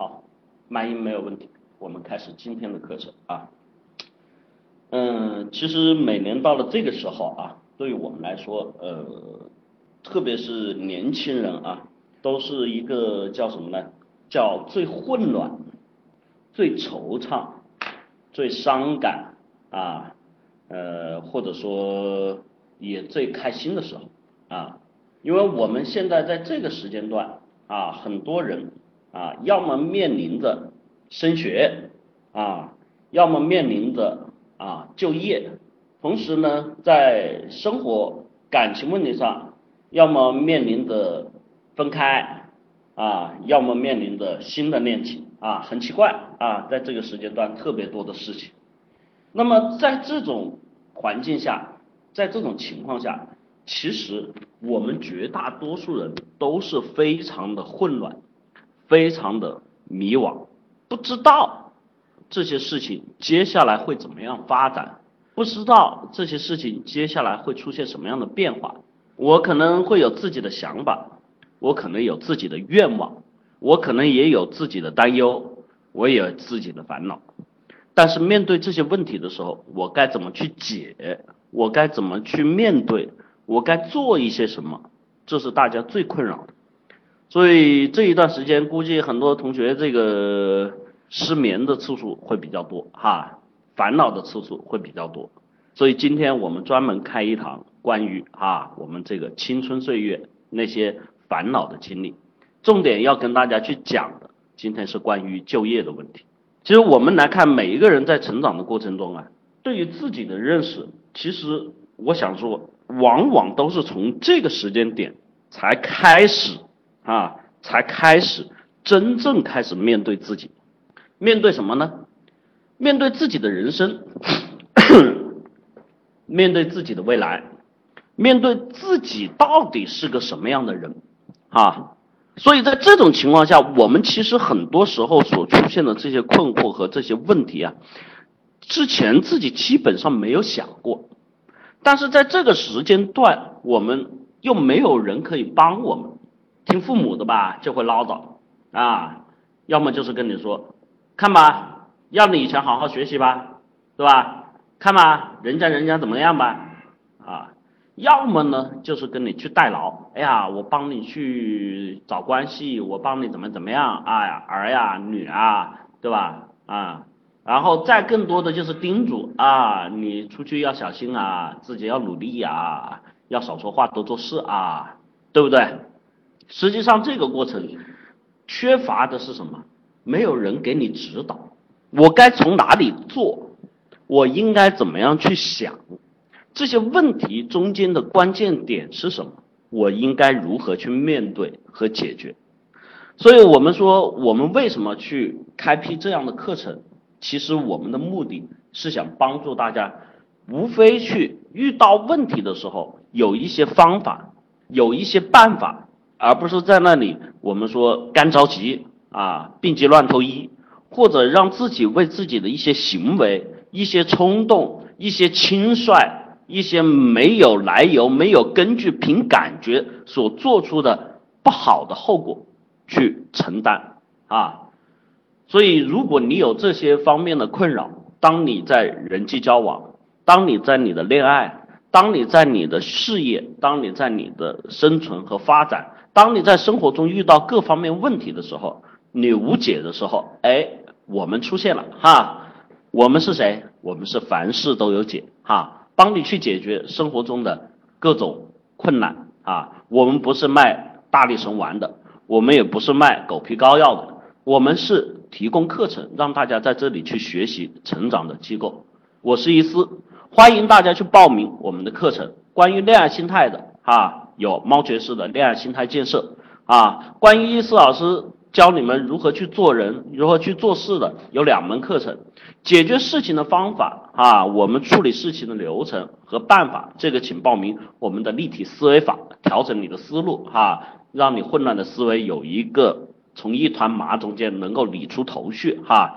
好，麦音没有问题，我们开始今天的课程啊。嗯，其实每年到了这个时候啊，对于我们来说，呃，特别是年轻人啊，都是一个叫什么呢？叫最混乱、最惆怅、最伤感啊，呃，或者说也最开心的时候啊，因为我们现在在这个时间段啊，很多人啊，要么面临着升学啊，要么面临着。啊，就业，同时呢，在生活感情问题上，要么面临着分开，啊，要么面临着新的恋情，啊，很奇怪，啊，在这个时间段特别多的事情。那么在这种环境下，在这种情况下，其实我们绝大多数人都是非常的混乱，非常的迷惘，不知道。这些事情接下来会怎么样发展？不知道这些事情接下来会出现什么样的变化。我可能会有自己的想法，我可能有自己的愿望，我可能也有自己的担忧，我也有自己的烦恼。但是面对这些问题的时候，我该怎么去解？我该怎么去面对？我该做一些什么？这是大家最困扰的。所以这一段时间，估计很多同学这个。失眠的次数会比较多哈，烦恼的次数会比较多，所以今天我们专门开一堂关于啊我们这个青春岁月那些烦恼的经历，重点要跟大家去讲的，今天是关于就业的问题。其实我们来看每一个人在成长的过程中啊，对于自己的认识，其实我想说，往往都是从这个时间点才开始啊，才开始真正开始面对自己。面对什么呢？面对自己的人生，面对自己的未来，面对自己到底是个什么样的人啊？所以在这种情况下，我们其实很多时候所出现的这些困惑和这些问题啊，之前自己基本上没有想过，但是在这个时间段，我们又没有人可以帮我们，听父母的吧，就会唠叨啊，要么就是跟你说。看吧，要你以前好好学习吧，对吧？看吧，人家人家怎么样吧，啊，要么呢就是跟你去代劳，哎呀，我帮你去找关系，我帮你怎么怎么样，哎呀，儿呀女啊，对吧？啊，然后再更多的就是叮嘱啊，你出去要小心啊，自己要努力啊，要少说话多做事啊，对不对？实际上这个过程缺乏的是什么？没有人给你指导，我该从哪里做？我应该怎么样去想？这些问题中间的关键点是什么？我应该如何去面对和解决？所以我们说，我们为什么去开辟这样的课程？其实我们的目的是想帮助大家，无非去遇到问题的时候有一些方法，有一些办法，而不是在那里我们说干着急。啊，病急乱投医，或者让自己为自己的一些行为、一些冲动、一些轻率、一些没有来由、没有根据、凭感觉所做出的不好的后果去承担啊。所以，如果你有这些方面的困扰，当你在人际交往，当你在你的恋爱，当你在你的事业，当你在你的生存和发展，当你在生活中遇到各方面问题的时候，你无解的时候，哎，我们出现了哈，我们是谁？我们是凡事都有解哈，帮你去解决生活中的各种困难啊。我们不是卖大力神丸的，我们也不是卖狗皮膏药的，我们是提供课程让大家在这里去学习成长的机构。我是一思，欢迎大家去报名我们的课程，关于恋爱心态的哈，有猫爵士的恋爱心态建设啊，关于一思老师。教你们如何去做人，如何去做事的有两门课程，解决事情的方法啊，我们处理事情的流程和办法，这个请报名我们的立体思维法，调整你的思路哈，让你混乱的思维有一个从一团麻中间能够理出头绪哈。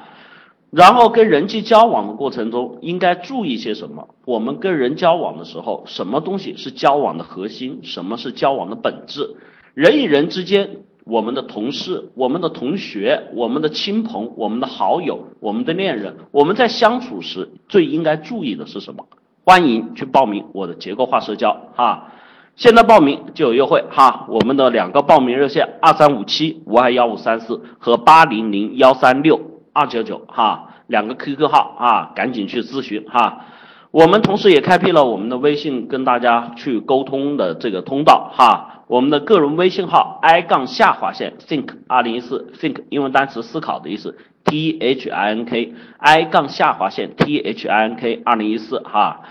然后跟人际交往的过程中应该注意些什么？我们跟人交往的时候，什么东西是交往的核心？什么是交往的本质？人与人之间。我们的同事、我们的同学、我们的亲朋、我们的好友、我们的恋人，我们在相处时最应该注意的是什么？欢迎去报名我的结构化社交哈，现在报名就有优惠哈，我们的两个报名热线二三五七五二幺五三四和八零零幺三六二九九哈，两个 QQ 号啊，赶紧去咨询哈。我们同时也开辟了我们的微信跟大家去沟通的这个通道哈，我们的个人微信号 i 杠下划线 think 二零一四 think 英文单词思考的意思 t h i n k i 杠下划线 t h i n k 二零一四哈，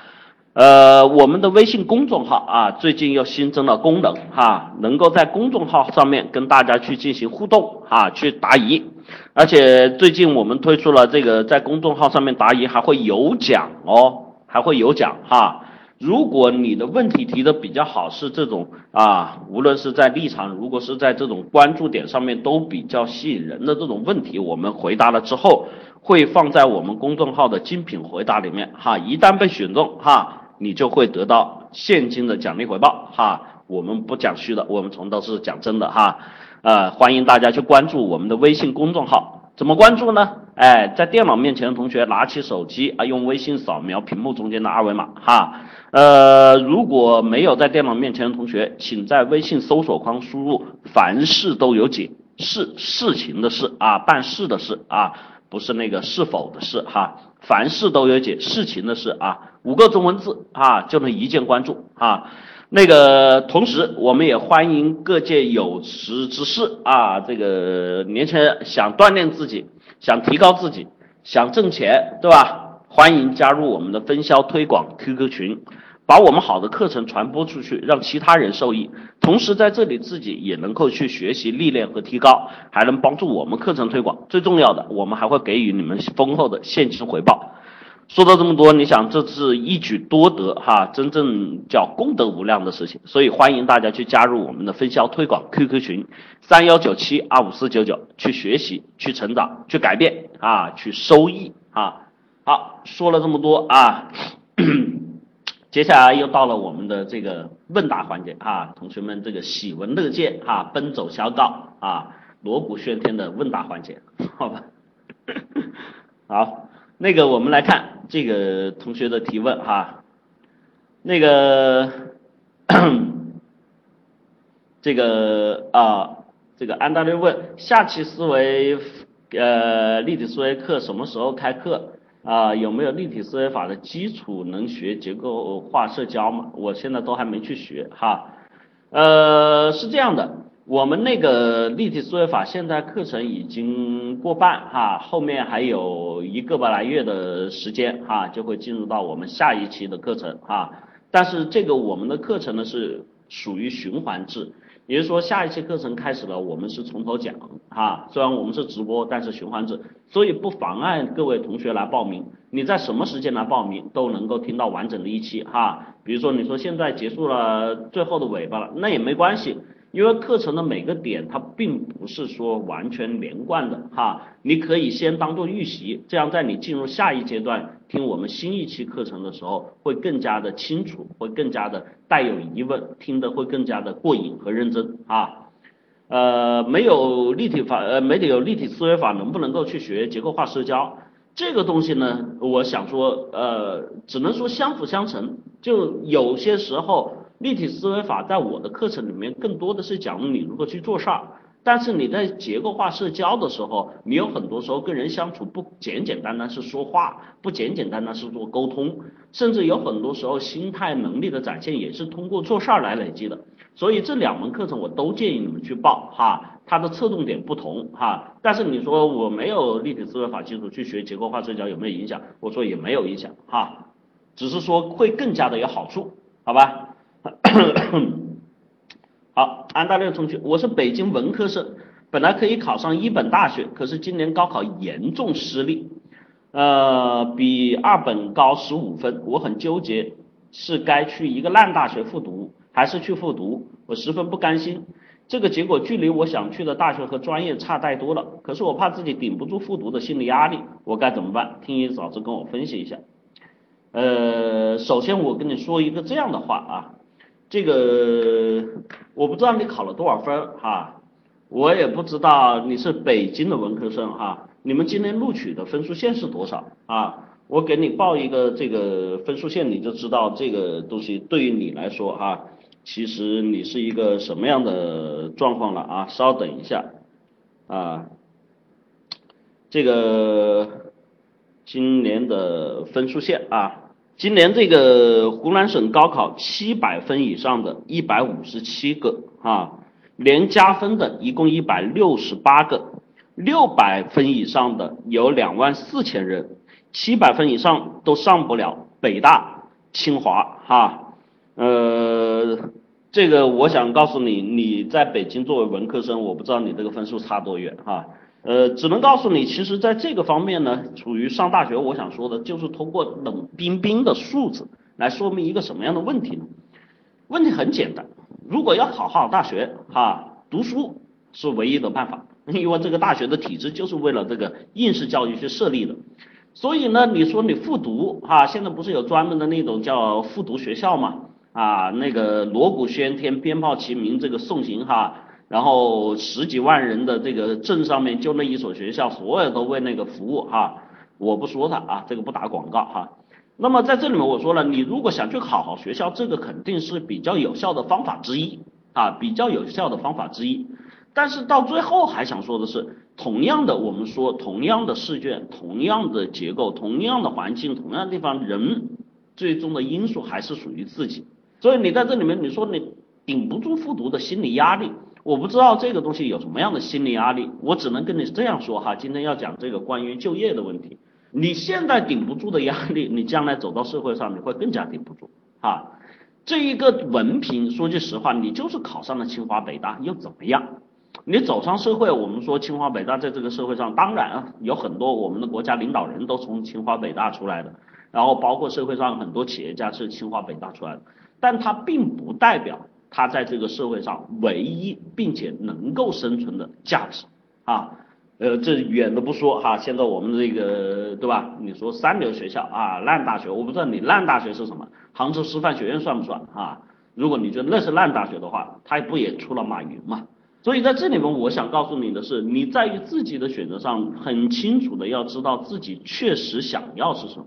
呃，我们的微信公众号啊，最近又新增了功能哈，能够在公众号上面跟大家去进行互动啊，去答疑，而且最近我们推出了这个在公众号上面答疑还会有奖哦。还会有奖哈，如果你的问题提的比较好，是这种啊，无论是在立场，如果是在这种关注点上面都比较吸引人的这种问题，我们回答了之后，会放在我们公众号的精品回答里面哈，一旦被选中哈，你就会得到现金的奖励回报哈，我们不讲虚的，我们从都是讲真的哈，呃，欢迎大家去关注我们的微信公众号。怎么关注呢？哎，在电脑面前的同学拿起手机啊，用微信扫描屏幕中间的二维码哈。呃，如果没有在电脑面前的同学，请在微信搜索框输入“凡事都有解”，事事情的事啊，办事的事啊，不是那个是否的事哈。凡事都有解，事情的事啊，五个中文字啊，就能一键关注啊。那个同时，我们也欢迎各界有识之士啊，这个年轻人想锻炼自己，想提高自己，想挣钱，对吧？欢迎加入我们的分销推广 QQ 群，把我们好的课程传播出去，让其他人受益。同时在这里自己也能够去学习历练和提高，还能帮助我们课程推广。最重要的，我们还会给予你们丰厚的现金回报。说到这么多，你想这是一举多得哈，真正叫功德无量的事情，所以欢迎大家去加入我们的分销推广 QQ 群三幺九七二五四九九，去学习、去成长、去改变啊，去收益啊。好，说了这么多啊，接下来又到了我们的这个问答环节啊，同学们这个喜闻乐见啊，奔走相告啊，锣鼓喧天的问答环节，好吧？好。那个，我们来看这个同学的提问哈，那个，这个啊，这个安大略问下期思维呃立体思维课什么时候开课啊？有没有立体思维法的基础能学结构化社交吗？我现在都还没去学哈，呃，是这样的。我们那个立体思维法现在课程已经过半哈，后面还有一个把来月的时间哈，就会进入到我们下一期的课程哈。但是这个我们的课程呢是属于循环制，也就是说下一期课程开始了，我们是从头讲哈。虽然我们是直播，但是循环制，所以不妨碍各位同学来报名。你在什么时间来报名都能够听到完整的一期哈。比如说你说现在结束了最后的尾巴了，那也没关系。因为课程的每个点它并不是说完全连贯的哈，你可以先当做预习，这样在你进入下一阶段听我们新一期课程的时候会更加的清楚，会更加的带有疑问，听得会更加的过瘾和认真啊。呃，没有立体法，呃，没有立体思维法，能不能够去学结构化社交？这个东西呢，我想说，呃，只能说相辅相成，就有些时候。立体思维法在我的课程里面更多的是讲你如何去做事儿，但是你在结构化社交的时候，你有很多时候跟人相处不简简单单是说话，不简简单单是做沟通，甚至有很多时候心态能力的展现也是通过做事儿来累积的。所以这两门课程我都建议你们去报哈，它的侧重点不同哈。但是你说我没有立体思维法基础去学结构化社交有没有影响？我说也没有影响哈，只是说会更加的有好处，好吧？好，安大略同学，我是北京文科生，本来可以考上一本大学，可是今年高考严重失利，呃，比二本高十五分，我很纠结，是该去一个烂大学复读，还是去复读？我十分不甘心，这个结果距离我想去的大学和专业差太多了，可是我怕自己顶不住复读的心理压力，我该怎么办？听一嫂子跟我分析一下。呃，首先我跟你说一个这样的话啊。这个我不知道你考了多少分哈，我也不知道你是北京的文科生哈，你们今年录取的分数线是多少啊？我给你报一个这个分数线，你就知道这个东西对于你来说哈，其实你是一个什么样的状况了啊？稍等一下啊，这个今年的分数线啊，今年这个湖南省高考七百分以上的一百五十七个啊，连加分的一共一百六十八个，六百分以上的有两万四千人。七百分以上都上不了北大、清华，哈，呃，这个我想告诉你，你在北京作为文科生，我不知道你这个分数差多远，哈，呃，只能告诉你，其实在这个方面呢，处于上大学，我想说的就是通过冷冰冰的数字来说明一个什么样的问题呢？问题很简单，如果要考好大学，哈，读书是唯一的办法，因为这个大学的体制就是为了这个应试教育去设立的。所以呢，你说你复读哈，现在不是有专门的那种叫复读学校嘛？啊，那个锣鼓喧天、鞭炮齐鸣，这个送行哈，然后十几万人的这个镇上面就那一所学校，所有都为那个服务哈。我不说他啊，这个不打广告哈。那么在这里面我说了，你如果想去考好学校，这个肯定是比较有效的方法之一啊，比较有效的方法之一。但是到最后还想说的是。同样的，我们说同样的试卷，同样的结构，同样的环境，同样的地方，人最终的因素还是属于自己。所以你在这里面，你说你顶不住复读的心理压力，我不知道这个东西有什么样的心理压力，我只能跟你这样说哈。今天要讲这个关于就业的问题，你现在顶不住的压力，你将来走到社会上，你会更加顶不住啊。这一个文凭，说句实话，你就是考上了清华北大又怎么样？你走上社会，我们说清华北大在这个社会上，当然啊，有很多我们的国家领导人都从清华北大出来的，然后包括社会上很多企业家是清华北大出来的，但它并不代表他在这个社会上唯一并且能够生存的价值啊，呃，这远的不说哈，现在我们这个对吧？你说三流学校啊，烂大学，我不知道你烂大学是什么，杭州师范学院算不算啊？如果你觉得那是烂大学的话，它不也出了马云嘛？所以在这里面，我想告诉你的是，你在于自己的选择上很清楚的要知道自己确实想要是什么，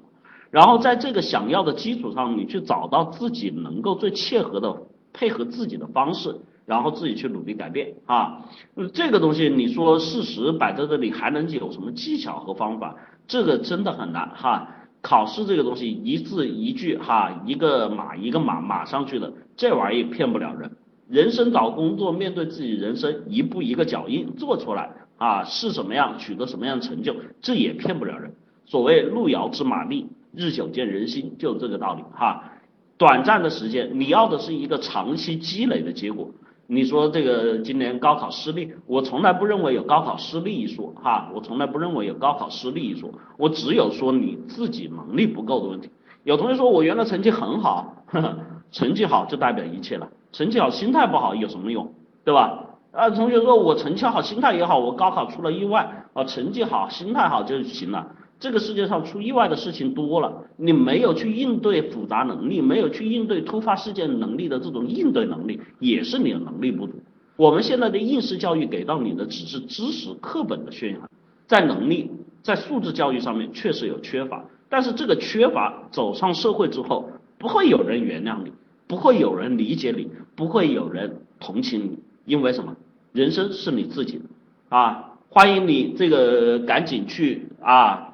然后在这个想要的基础上，你去找到自己能够最切合的配合自己的方式，然后自己去努力改变啊。这个东西你说事实摆在这里，还能有什么技巧和方法？这个真的很难哈。考试这个东西一字一句哈，一个码一个码码上去的，这玩意骗不了人。人生找工作，面对自己人生一步一个脚印做出来啊，是什么样取得什么样的成就，这也骗不了人。所谓路遥知马力，日久见人心，就这个道理哈。短暂的时间，你要的是一个长期积累的结果。你说这个今年高考失利，我从来不认为有高考失利一说哈，我从来不认为有高考失利一说，我只有说你自己能力不够的问题。有同学说我原来成绩很好，呵 呵成绩好就代表一切了。成绩好，心态不好有什么用，对吧？啊，同学说我成绩好，心态也好，我高考出了意外，啊，成绩好，心态好就行了。这个世界上出意外的事情多了，你没有去应对复杂能力，没有去应对突发事件能力的这种应对能力，也是你的能力不足。我们现在的应试教育给到你的只是知识课本的宣扬，在能力，在素质教育上面确实有缺乏，但是这个缺乏走上社会之后，不会有人原谅你。不会有人理解你，不会有人同情你，因为什么？人生是你自己的啊！欢迎你这个赶紧去啊，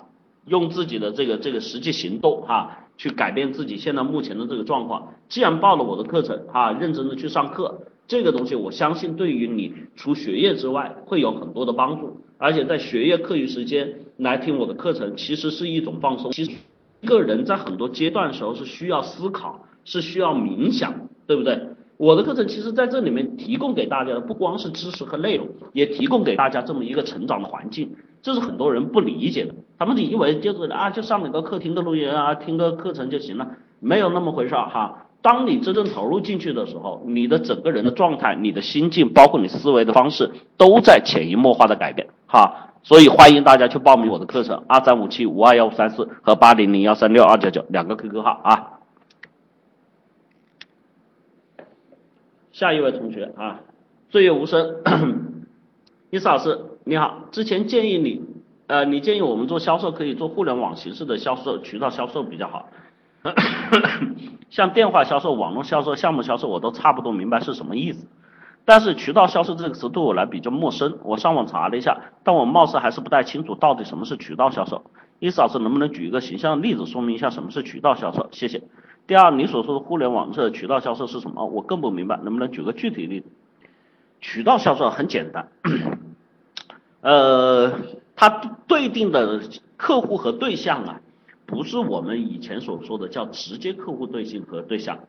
用自己的这个这个实际行动哈，去改变自己现在目前的这个状况。既然报了我的课程啊，认真的去上课，这个东西我相信对于你除学业之外会有很多的帮助。而且在学业课余时间来听我的课程，其实是一种放松。其实一个人在很多阶段的时候是需要思考。是需要冥想，对不对？我的课程其实在这里面提供给大家的不光是知识和内容，也提供给大家这么一个成长的环境，这是很多人不理解的。他们以为就是啊，就上哪个客厅的录音啊，听个课程就行了，没有那么回事儿哈。当你真正投入进去的时候，你的整个人的状态、你的心境，包括你思维的方式，都在潜移默化的改变哈。所以欢迎大家去报名我的课程，二三五七五二幺五三四和八零零幺三六二九九两个 QQ 号啊。下一位同学啊，岁月无声，伊斯老师你好，之前建议你，呃，你建议我们做销售可以做互联网形式的销售渠道销售比较好，像电话销售、网络销售、项目销售，我都差不多明白是什么意思。但是渠道销售这个词对我来比较陌生，我上网查了一下，但我貌似还是不太清楚到底什么是渠道销售。意思老师能不能举一个形象的例子说明一下什么是渠道销售？谢谢。第二，你所说的互联网这渠道销售是什么？我更不明白，能不能举个具体例子？渠道销售很简单，呃，它对定的客户和对象啊，不是我们以前所说的叫直接客户对象和对象。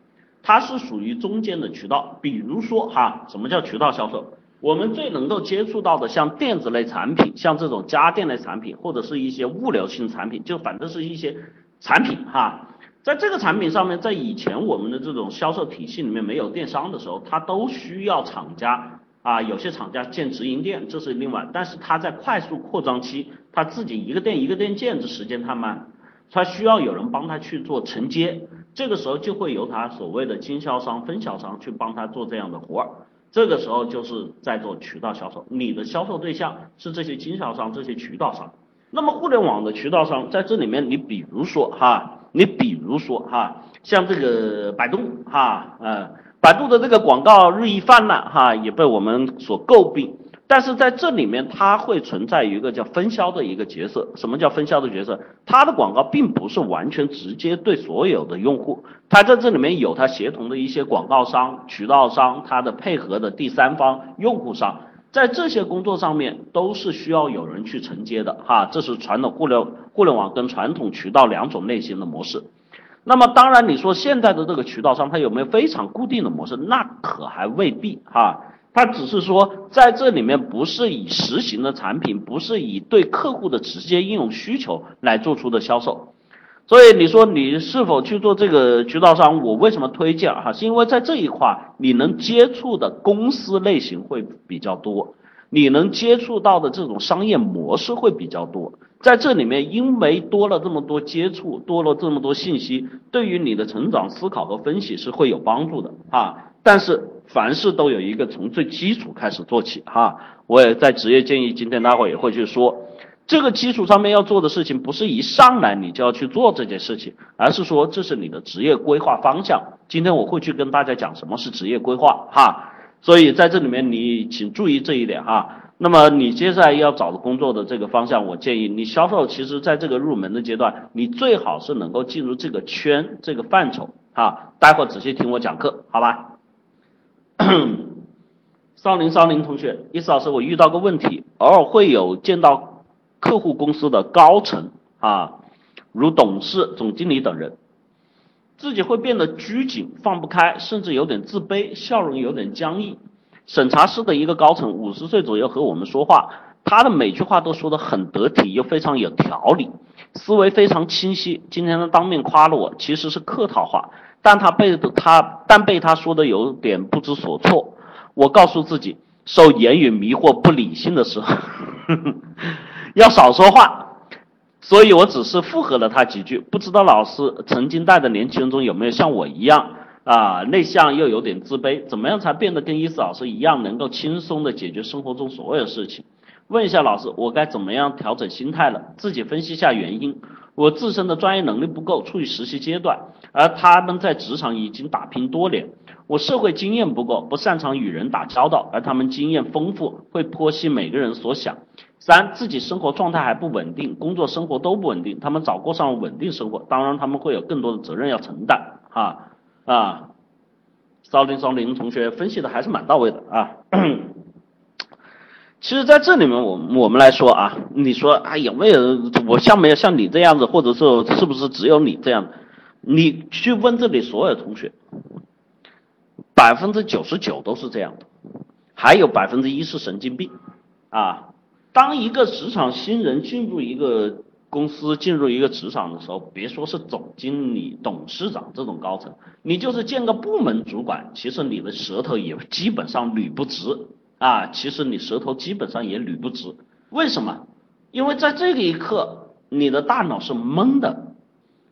它是属于中间的渠道，比如说哈，什么叫渠道销售？我们最能够接触到的，像电子类产品，像这种家电类产品，或者是一些物流性产品，就反正是一些产品哈。在这个产品上面，在以前我们的这种销售体系里面没有电商的时候，它都需要厂家啊，有些厂家建直营店，这是另外，但是它在快速扩张期，它自己一个店一个店建，这时间太慢。他需要有人帮他去做承接，这个时候就会由他所谓的经销商、分销商去帮他做这样的活儿，这个时候就是在做渠道销售，你的销售对象是这些经销商、这些渠道商。那么互联网的渠道商在这里面，你比如说哈，你比如说哈，像这个百度哈，呃，百度的这个广告日益泛滥哈，也被我们所诟病。但是在这里面，它会存在一个叫分销的一个角色。什么叫分销的角色？它的广告并不是完全直接对所有的用户，它在这里面有它协同的一些广告商、渠道商，它的配合的第三方用户商，在这些工作上面都是需要有人去承接的哈。这是传统互联互联网跟传统渠道两种类型的模式。那么当然，你说现在的这个渠道商，它有没有非常固定的模式？那可还未必哈。它只是说，在这里面不是以实行的产品，不是以对客户的直接应用需求来做出的销售。所以你说你是否去做这个渠道商？我为什么推荐哈？是因为在这一块你能接触的公司类型会比较多，你能接触到的这种商业模式会比较多。在这里面，因为多了这么多接触，多了这么多信息，对于你的成长、思考和分析是会有帮助的啊。但是凡事都有一个从最基础开始做起哈，我也在职业建议，今天待会儿也会去说，这个基础上面要做的事情，不是一上来你就要去做这件事情，而是说这是你的职业规划方向。今天我会去跟大家讲什么是职业规划哈，所以在这里面你请注意这一点哈。那么你接下来要找的工作的这个方向，我建议你销售，其实在这个入门的阶段，你最好是能够进入这个圈这个范畴哈。待会儿仔细听我讲课，好吧？少林少林同学，意思老师，我遇到个问题，偶尔会有见到客户公司的高层啊，如董事、总经理等人，自己会变得拘谨、放不开，甚至有点自卑，笑容有点僵硬。审查室的一个高层，五十岁左右和我们说话，他的每句话都说得很得体，又非常有条理，思维非常清晰。今天他当面夸了我，其实是客套话。但他被他但被他说的有点不知所措，我告诉自己，受言语迷惑不理性的时候，要少说话。所以我只是附和了他几句。不知道老师曾经带的年轻人中有没有像我一样啊，内向又有点自卑？怎么样才变得跟伊斯老师一样，能够轻松的解决生活中所有事情？问一下老师，我该怎么样调整心态了？自己分析一下原因。我自身的专业能力不够，处于实习阶段，而他们在职场已经打拼多年。我社会经验不够，不擅长与人打交道，而他们经验丰富，会剖析每个人所想。三，自己生活状态还不稳定，工作生活都不稳定，他们早过上了稳定生活，当然他们会有更多的责任要承担。哈啊，啊少林少林同学分析的还是蛮到位的啊。其实，在这里面，我我们来说啊，你说啊，有没有我像没有像你这样子，或者说是不是只有你这样？你去问这里所有同学，百分之九十九都是这样的，还有百分之一是神经病啊。当一个职场新人进入一个公司、进入一个职场的时候，别说是总经理、董事长这种高层，你就是见个部门主管，其实你的舌头也基本上捋不直。啊，其实你舌头基本上也捋不直，为什么？因为在这个一刻，你的大脑是懵的，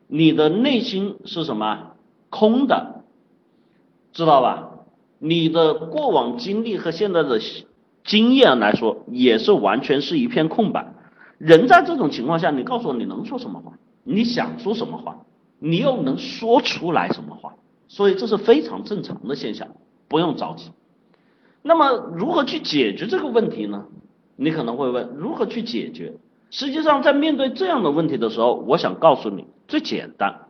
你的内心是什么？空的，知道吧？你的过往经历和现在的经验来说，也是完全是一片空白。人在这种情况下，你告诉我你能说什么话？你想说什么话？你又能说出来什么话？所以这是非常正常的现象，不用着急。那么如何去解决这个问题呢？你可能会问，如何去解决？实际上，在面对这样的问题的时候，我想告诉你，最简单。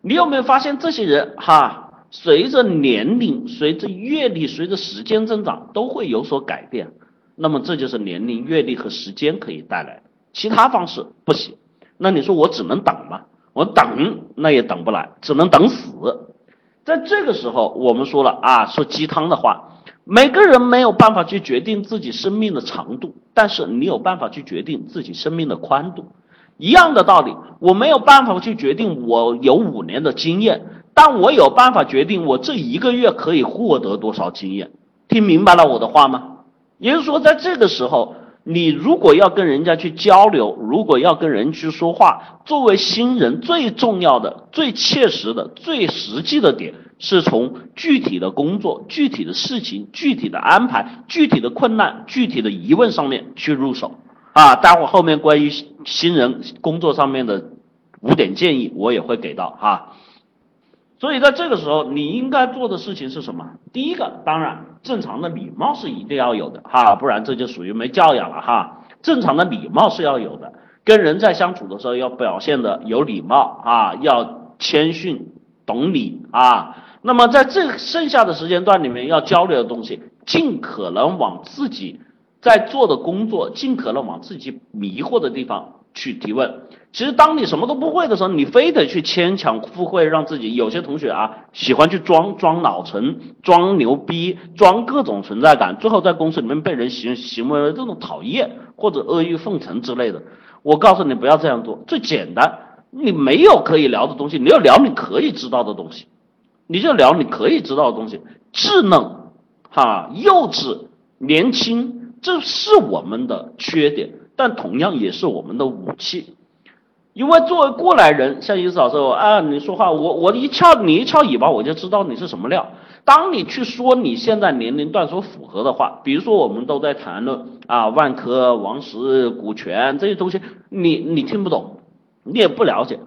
你有没有发现，这些人哈，随着年龄、随着阅历、随着时间增长，都会有所改变。那么这就是年龄、阅历和时间可以带来的，其他方式不行。那你说我只能等吗？我等那也等不来，只能等死。在这个时候，我们说了啊，说鸡汤的话。每个人没有办法去决定自己生命的长度，但是你有办法去决定自己生命的宽度。一样的道理，我没有办法去决定我有五年的经验，但我有办法决定我这一个月可以获得多少经验。听明白了我的话吗？也就是说，在这个时候，你如果要跟人家去交流，如果要跟人去说话，作为新人，最重要的、最切实的、最实际的点。是从具体的工作、具体的事情、具体的安排、具体的困难、具体的疑问上面去入手啊。待会后面关于新人工作上面的五点建议，我也会给到哈。所以在这个时候，你应该做的事情是什么？第一个，当然正常的礼貌是一定要有的哈，不然这就属于没教养了哈。正常的礼貌是要有的，跟人在相处的时候要表现的有礼貌啊，要谦逊懂礼啊。那么在这剩下的时间段里面要交流的东西，尽可能往自己在做的工作，尽可能往自己迷惑的地方去提问。其实当你什么都不会的时候，你非得去牵强附会，让自己有些同学啊喜欢去装装老成、装牛逼、装各种存在感，最后在公司里面被人行行为这种讨厌或者阿谀奉承之类的。我告诉你不要这样做，最简单，你没有可以聊的东西，你要聊你可以知道的东西。你就聊你可以知道的东西，稚嫩，哈，幼稚，年轻，这是我们的缺点，但同样也是我们的武器。因为作为过来人，像尹老师啊，你说话，我我一翘你一翘尾巴，我就知道你是什么料。当你去说你现在年龄段所符合的话，比如说我们都在谈论啊，万科、王石、股权这些东西，你你听不懂，你也不了解。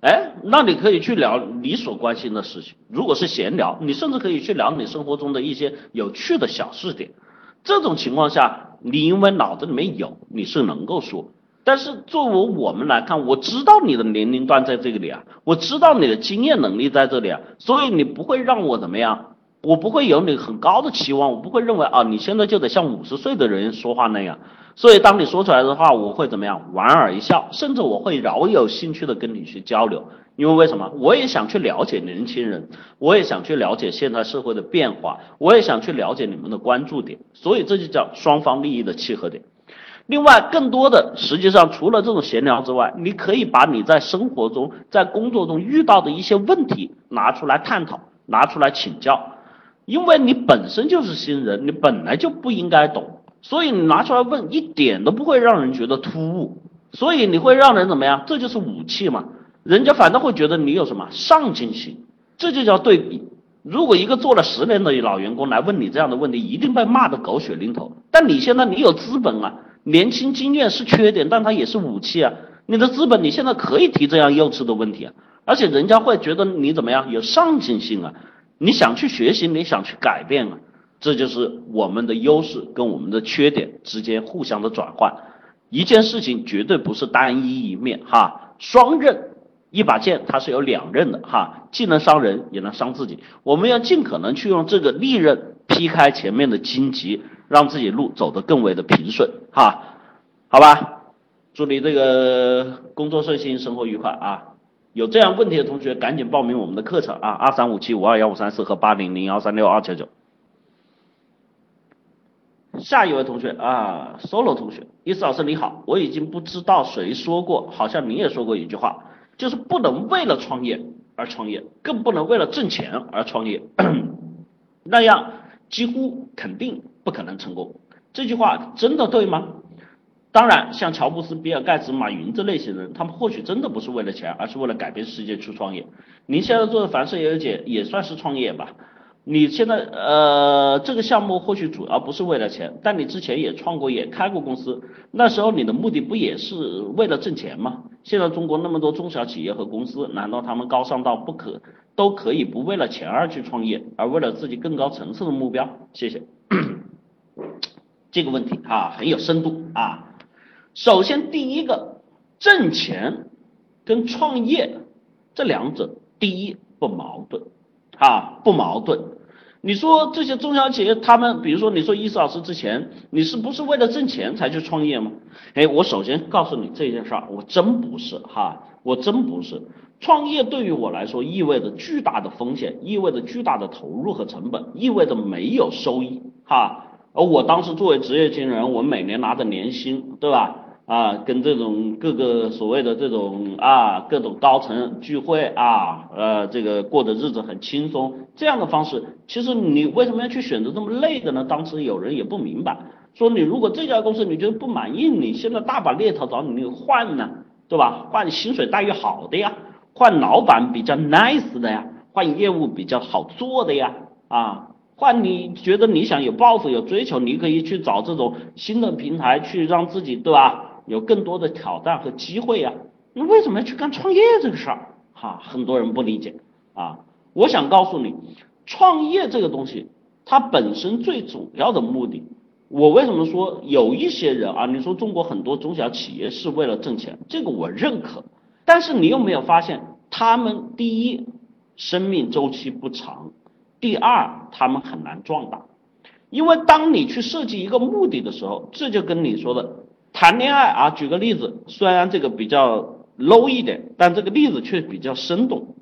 哎，那你可以去聊你所关心的事情。如果是闲聊，你甚至可以去聊你生活中的一些有趣的小事点。这种情况下，你因为脑子里面有，你是能够说。但是作为我们来看，我知道你的年龄段在这里啊，我知道你的经验能力在这里啊，所以你不会让我怎么样，我不会有你很高的期望，我不会认为啊，你现在就得像五十岁的人说话那样。所以，当你说出来的话，我会怎么样？莞尔一笑，甚至我会饶有兴趣的跟你去交流。因为为什么？我也想去了解年轻人，我也想去了解现在社会的变化，我也想去了解你们的关注点。所以这就叫双方利益的契合点。另外，更多的实际上除了这种闲聊之外，你可以把你在生活中、在工作中遇到的一些问题拿出来探讨，拿出来请教。因为你本身就是新人，你本来就不应该懂。所以你拿出来问，一点都不会让人觉得突兀，所以你会让人怎么样？这就是武器嘛，人家反倒会觉得你有什么上进心，这就叫对比。如果一个做了十年的老员工来问你这样的问题，一定被骂得狗血淋头。但你现在你有资本啊，年轻经验是缺点，但它也是武器啊。你的资本，你现在可以提这样幼稚的问题啊，而且人家会觉得你怎么样，有上进心啊，你想去学习，你想去改变啊。这就是我们的优势跟我们的缺点之间互相的转换，一件事情绝对不是单一一面哈，双刃，一把剑它是有两刃的哈，既能伤人也能伤自己，我们要尽可能去用这个利刃劈开前面的荆棘，让自己路走得更为的平顺哈，好吧，祝你这个工作顺心，生活愉快啊！有这样问题的同学赶紧报名我们的课程啊，二三五七五二幺五三四和八零零幺三六二九九。下一位同学啊，solo 同学，伊斯老师你好，我已经不知道谁说过，好像你也说过一句话，就是不能为了创业而创业，更不能为了挣钱而创业，那样几乎肯定不可能成功。这句话真的对吗？当然，像乔布斯、比尔盖茨、马云这类型人，他们或许真的不是为了钱，而是为了改变世界去创业。您现在做的凡事也有解也算是创业吧？你现在呃这个项目或许主要不是为了钱，但你之前也创过业开过公司，那时候你的目的不也是为了挣钱吗？现在中国那么多中小企业和公司，难道他们高尚到不可都可以不为了钱而去创业，而为了自己更高层次的目标？谢谢。这个问题啊很有深度啊。首先第一个，挣钱跟创业这两者第一不矛盾啊不矛盾。你说这些中小企业，他们比如说你说伊思老师之前，你是不是为了挣钱才去创业吗？哎，我首先告诉你这件事儿，我真不是哈，我真不是。创业对于我来说意味着巨大的风险，意味着巨大的投入和成本，意味着没有收益哈。而我当时作为职业经理人，我每年拿着年薪，对吧？啊，跟这种各个所谓的这种啊各种高层聚会啊，呃，这个过的日子很轻松，这样的方式，其实你为什么要去选择这么累的呢？当时有人也不明白，说你如果这家公司你觉得不满意，你现在大把猎头找你换呢，对吧？换薪水待遇好的呀，换老板比较 nice 的呀，换业务比较好做的呀，啊。换你觉得你想有抱负有追求，你可以去找这种新的平台，去让自己对吧，有更多的挑战和机会呀。你为什么要去干创业这个事儿？哈，很多人不理解啊。我想告诉你，创业这个东西，它本身最主要的目的，我为什么说有一些人啊？你说中国很多中小企业是为了挣钱，这个我认可。但是你有没有发现，他们第一，生命周期不长。第二，他们很难壮大，因为当你去设计一个目的的时候，这就跟你说的谈恋爱啊，举个例子，虽然这个比较 low 一点，但这个例子却比较生动。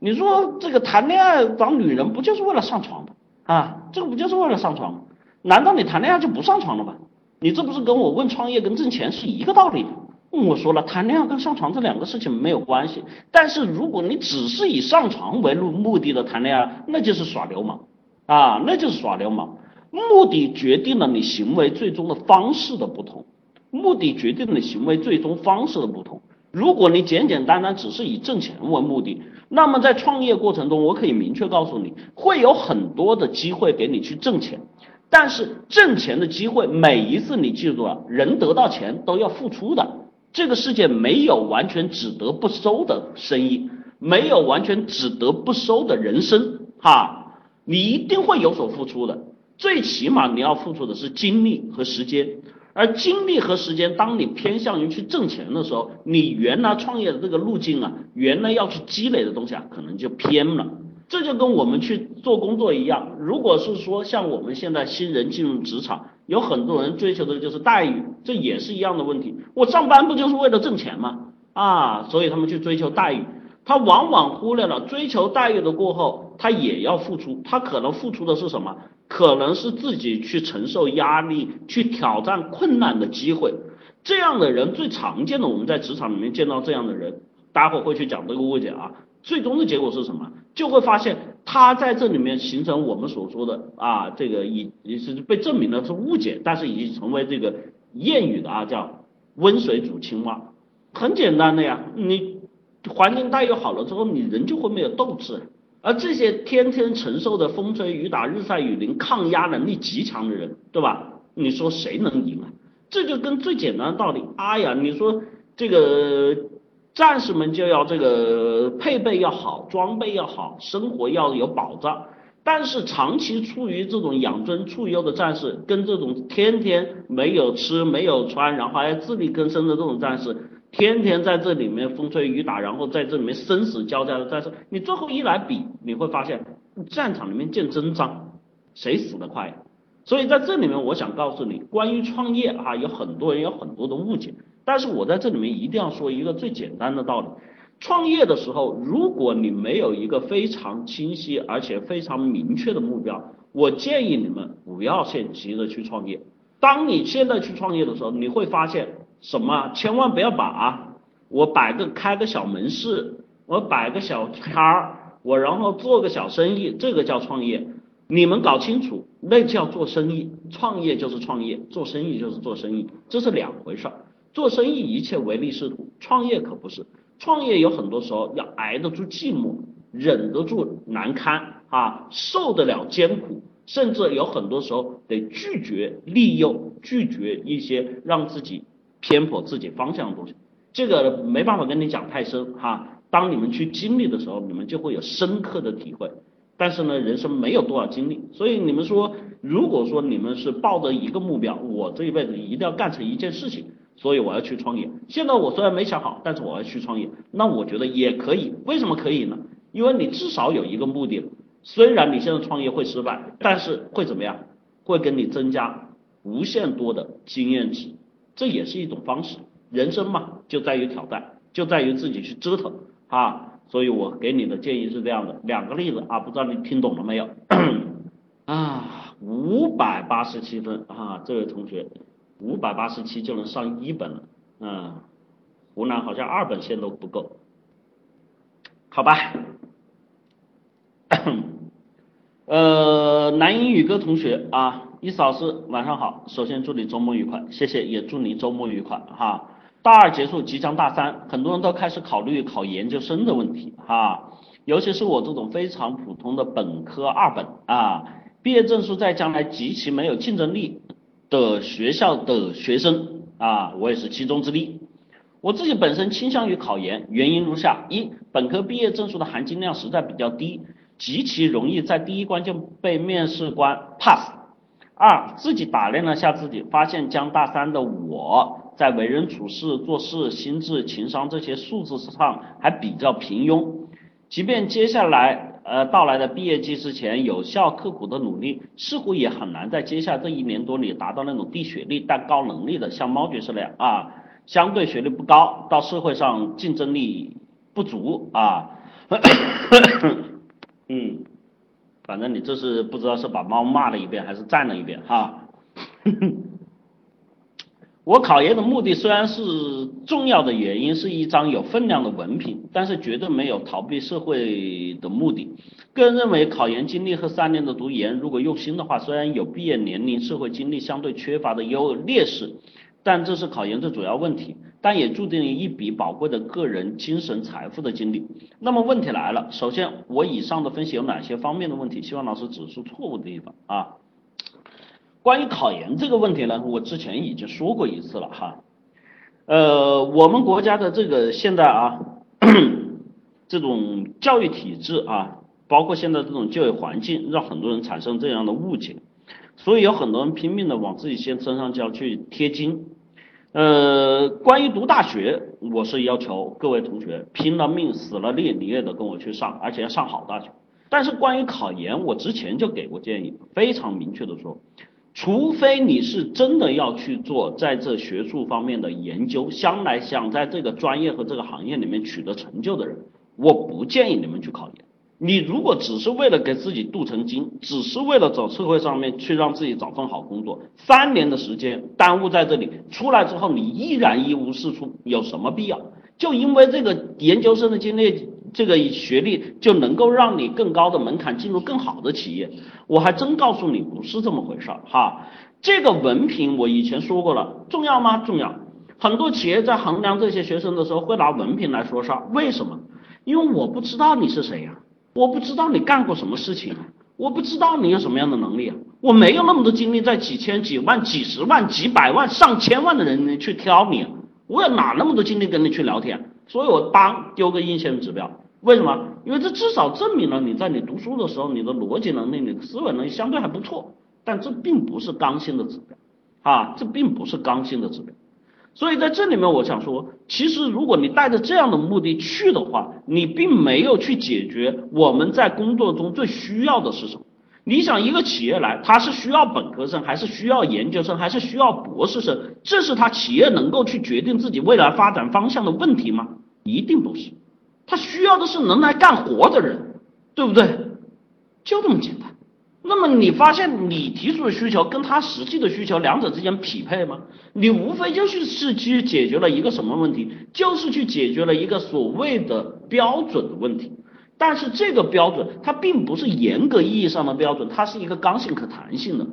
你说这个谈恋爱找女人不就是为了上床吗？啊，这个不就是为了上床吗？难道你谈恋爱就不上床了吗？你这不是跟我问创业跟挣钱是一个道理吗？我说了，谈恋爱跟上床这两个事情没有关系。但是如果你只是以上床为目目的的谈恋爱，那就是耍流氓啊，那就是耍流氓。目的决定了你行为最终的方式的不同，目的决定了你行为最终方式的不同。如果你简简单单只是以挣钱为目的，那么在创业过程中，我可以明确告诉你，会有很多的机会给你去挣钱。但是挣钱的机会，每一次你记住了，人得到钱都要付出的。这个世界没有完全只得不收的生意，没有完全只得不收的人生，哈，你一定会有所付出的，最起码你要付出的是精力和时间，而精力和时间，当你偏向于去挣钱的时候，你原来创业的这个路径啊，原来要去积累的东西啊，可能就偏了。这就跟我们去做工作一样，如果是说像我们现在新人进入职场，有很多人追求的就是待遇，这也是一样的问题。我上班不就是为了挣钱吗？啊，所以他们去追求待遇，他往往忽略了追求待遇的过后，他也要付出，他可能付出的是什么？可能是自己去承受压力、去挑战困难的机会。这样的人最常见的，我们在职场里面见到这样的人，待会会去讲这个误解啊。最终的结果是什么？就会发现他在这里面形成我们所说的啊，这个已已是被证明了是误解，但是已经成为这个谚语的啊，叫温水煮青蛙。很简单的呀，你环境待遇好了之后，你人就会没有斗志。而这些天天承受的风吹雨打、日晒雨淋、抗压能力极强的人，对吧？你说谁能赢啊？这就跟最简单的道理，哎呀，你说这个。战士们就要这个配备要好，装备要好，生活要有保障。但是长期处于这种养尊处优的战士，跟这种天天没有吃没有穿，然后还要自力更生的这种战士，天天在这里面风吹雨打，然后在这里面生死交加的战士，你最后一来比，你会发现战场里面见真章，谁死得快？所以在这里面，我想告诉你，关于创业啊，有很多人有很多的误解。但是我在这里面一定要说一个最简单的道理：创业的时候，如果你没有一个非常清晰而且非常明确的目标，我建议你们不要先急着去创业。当你现在去创业的时候，你会发现什么？千万不要把啊我摆个开个小门市，我摆个小摊儿，我然后做个小生意，这个叫创业。你们搞清楚，那叫做生意。创业就是创业，做生意就是做生意，这是两回事儿。做生意一切唯利是图，创业可不是。创业有很多时候要挨得住寂寞，忍得住难堪，啊，受得了艰苦，甚至有很多时候得拒绝利诱，拒绝一些让自己偏颇自己方向的东西。这个没办法跟你讲太深哈，当你们去经历的时候，你们就会有深刻的体会。但是呢，人生没有多少经历，所以你们说，如果说你们是抱着一个目标，我这一辈子一定要干成一件事情，所以我要去创业。现在我虽然没想好，但是我要去创业，那我觉得也可以。为什么可以呢？因为你至少有一个目的，虽然你现在创业会失败，但是会怎么样？会给你增加无限多的经验值，这也是一种方式。人生嘛，就在于挑战，就在于自己去折腾啊，所以我给你的建议是这样的，两个例子啊，不知道你听懂了没有？啊，五百八十七分啊，这位同学，五百八十七就能上一本了，嗯，湖南好像二本线都不够，好吧？呃，南英语歌同学啊，伊思老师晚上好，首先祝你周末愉快，谢谢，也祝你周末愉快哈。大二结束，即将大三，很多人都开始考虑考研究生的问题哈，尤其是我这种非常普通的本科二本啊，毕业证书在将来极其没有竞争力的学校的学生啊，我也是其中之一。我自己本身倾向于考研，原因如下：一，本科毕业证书的含金量实在比较低，极其容易在第一关就被面试官 pass；二，自己打量了下自己，发现将大三的我。在为人处事、做事、心智、情商这些素质上还比较平庸，即便接下来呃到来的毕业季之前有效刻苦的努力，似乎也很难在接下来这一年多里达到那种低学历但高能力的，像猫爵士那样啊，相对学历不高，到社会上竞争力不足啊，嗯，反正你这是不知道是把猫骂了一遍还是赞了一遍哈。我考研的目的虽然是重要的原因，是一张有分量的文凭，但是绝对没有逃避社会的目的。个人认为，考研经历和三年的读研，如果用心的话，虽然有毕业年龄、社会经历相对缺乏的优劣势，但这是考研的主要问题，但也注定了一笔宝贵的个人精神财富的经历。那么问题来了，首先，我以上的分析有哪些方面的问题？希望老师指出错误的地方啊。关于考研这个问题呢，我之前已经说过一次了哈，呃，我们国家的这个现在啊，这种教育体制啊，包括现在这种就业环境，让很多人产生这样的误解，所以有很多人拼命的往自己先身上就要去贴金，呃，关于读大学，我是要求各位同学拼了命死了力，你也得跟我去上，而且要上好大学。但是关于考研，我之前就给过建议，非常明确的说。除非你是真的要去做在这学术方面的研究，将来想在这个专业和这个行业里面取得成就的人，我不建议你们去考研。你如果只是为了给自己镀层金，只是为了走社会上面去让自己找份好工作，三年的时间耽误在这里，出来之后你依然一无是处，有什么必要？就因为这个研究生的经历。这个学历就能够让你更高的门槛进入更好的企业，我还真告诉你不是这么回事儿哈。这个文凭我以前说过了，重要吗？重要。很多企业在衡量这些学生的时候会拿文凭来说事儿，为什么？因为我不知道你是谁呀，我不知道你干过什么事情，我不知道你有什么样的能力啊，我没有那么多精力在几千、几万、几十万、几百万、上千万的人里去挑你，我有哪那么多精力跟你去聊天？所以我当丢个硬性指标。为什么？因为这至少证明了你在你读书的时候，你的逻辑能力、你的思维能力相对还不错。但这并不是刚性的指标啊，这并不是刚性的指标。所以在这里面，我想说，其实如果你带着这样的目的去的话，你并没有去解决我们在工作中最需要的是什么。你想一个企业来，它是需要本科生，还是需要研究生，还是需要博士生？这是他企业能够去决定自己未来发展方向的问题吗？一定不是。他需要的是能来干活的人，对不对？就这么简单。那么你发现你提出的需求跟他实际的需求两者之间匹配吗？你无非就是是去解决了一个什么问题？就是去解决了一个所谓的标准的问题。但是这个标准它并不是严格意义上的标准，它是一个刚性可弹性的。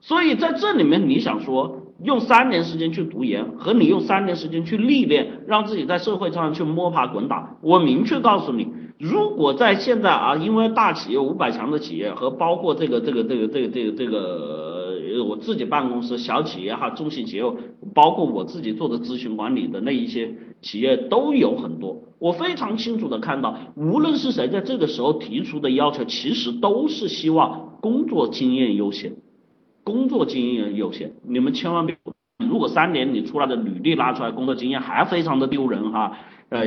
所以在这里面你想说用三年时间去读研，和你用三年时间去历练，让自己在社会上去摸爬滚打，我明确告诉你，如果在现在啊，因为大企业五百强的企业和包括这个这个这个这个这个这个我自己办公室小企业哈，中型企业，包括我自己做的咨询管理的那一些企业都有很多，我非常清楚的看到，无论是谁在这个时候提出的要求，其实都是希望工作经验优先。工作经验有限，你们千万别。如果三年你出来的履历拉出来，工作经验还非常的丢人哈。呃，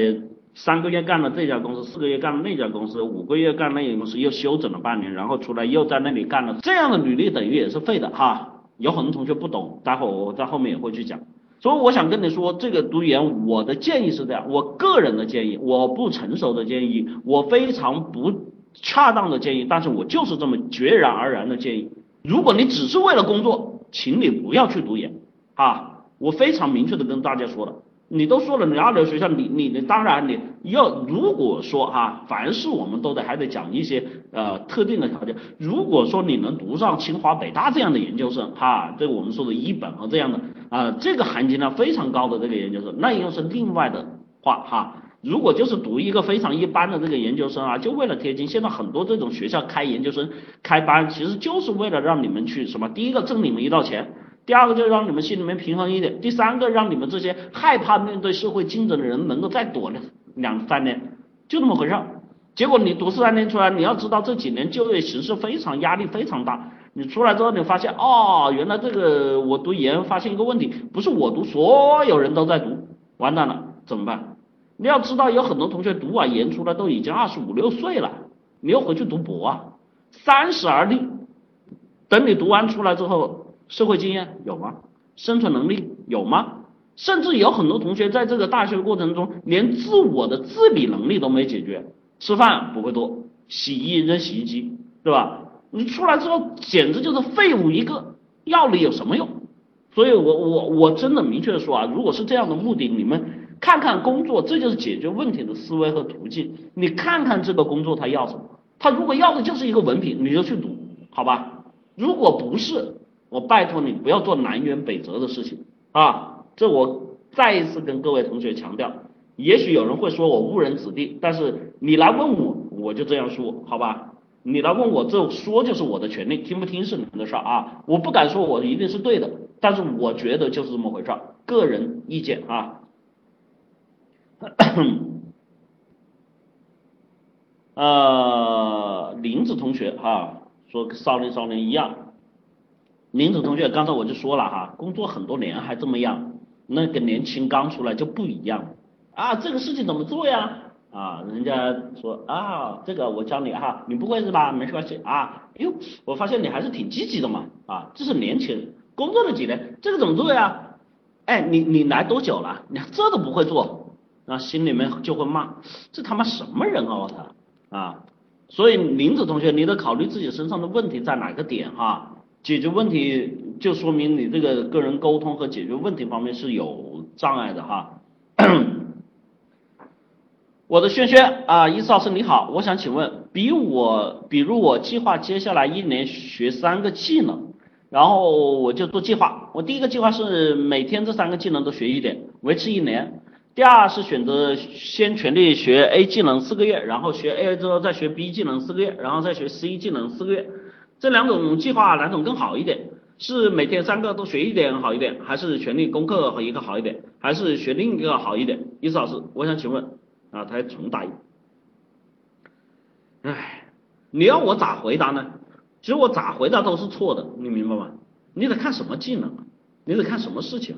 三个月干了这家公司，四个月干了那家公司，五个月干那家公司，又休整了半年，然后出来又在那里干了，这样的履历等于也是废的哈。有很多同学不懂，待会我在后面也会去讲。所以我想跟你说，这个读研，我的建议是这样，我个人的建议，我不成熟的建议，我非常不恰当的建议，但是我就是这么决然而然的建议。如果你只是为了工作，请你不要去读研啊！我非常明确的跟大家说了，你都说了，你二流学校，你你你当然你要如果说哈，凡是我们都得还得讲一些呃特定的条件。如果说你能读上清华北大这样的研究生哈，这我们说的一本和这样的啊，这个含金量非常高的这个研究生，那又是另外的话哈。如果就是读一个非常一般的这个研究生啊，就为了贴金，现在很多这种学校开研究生开班，其实就是为了让你们去什么？第一个挣你们一道钱，第二个就让你们心里面平衡一点，第三个让你们这些害怕面对社会竞争的人能够再躲两三年，就那么回事儿。结果你读三年出来，你要知道这几年就业形势非常压力非常大，你出来之后你发现哦，原来这个我读研发现一个问题，不是我读，所有人都在读，完蛋了，怎么办？你要知道，有很多同学读完研出来都已经二十五六岁了，你又回去读博啊，三十而立。等你读完出来之后，社会经验有吗？生存能力有吗？甚至有很多同学在这个大学过程中，连自我的自理能力都没解决，吃饭不会做，洗衣扔洗衣机，对吧？你出来之后简直就是废物一个，要你有什么用？所以我我我真的明确的说啊，如果是这样的目的，你们。看看工作，这就是解决问题的思维和途径。你看看这个工作他要什么？他如果要的就是一个文凭，你就去读，好吧？如果不是，我拜托你不要做南辕北辙的事情啊！这我再一次跟各位同学强调。也许有人会说我误人子弟，但是你来问我，我就这样说，好吧？你来问我，这说就是我的权利，听不听是你们的事儿啊！我不敢说我一定是对的，但是我觉得就是这么回事儿，个人意见啊。呃，林子同学哈说少年少年一样，林子同学刚才我就说了哈，工作很多年还这么样，那跟年轻刚出来就不一样啊。这个事情怎么做呀？啊，人家说啊，这个我教你哈，你不会是吧？没关系啊。哟，我发现你还是挺积极的嘛啊，这是年轻人工作了几年，这个怎么做呀？哎，你你来多久了？你这都不会做。那心里面就会骂，这他妈什么人啊！我操啊！所以林子同学，你得考虑自己身上的问题在哪个点哈，解决问题就说明你这个个人沟通和解决问题方面是有障碍的哈。我的轩轩啊，伊斯老师你好，我想请问，比我比如我计划接下来一年学三个技能，然后我就做计划，我第一个计划是每天这三个技能都学一点，维持一年。第二是选择先全力学 A 技能四个月，然后学 A 之后再学 B 技能四个月，然后再学 C 技能四个月。这两种计划哪种更好一点？是每天三个都学一点好一点，还是全力攻克和一个好一点，还是学另一个好一点？意思老师，我想请问啊，他重答一。唉，你要我咋回答呢？其实我咋回答都是错的，你明白吗？你得看什么技能，你得看什么事情。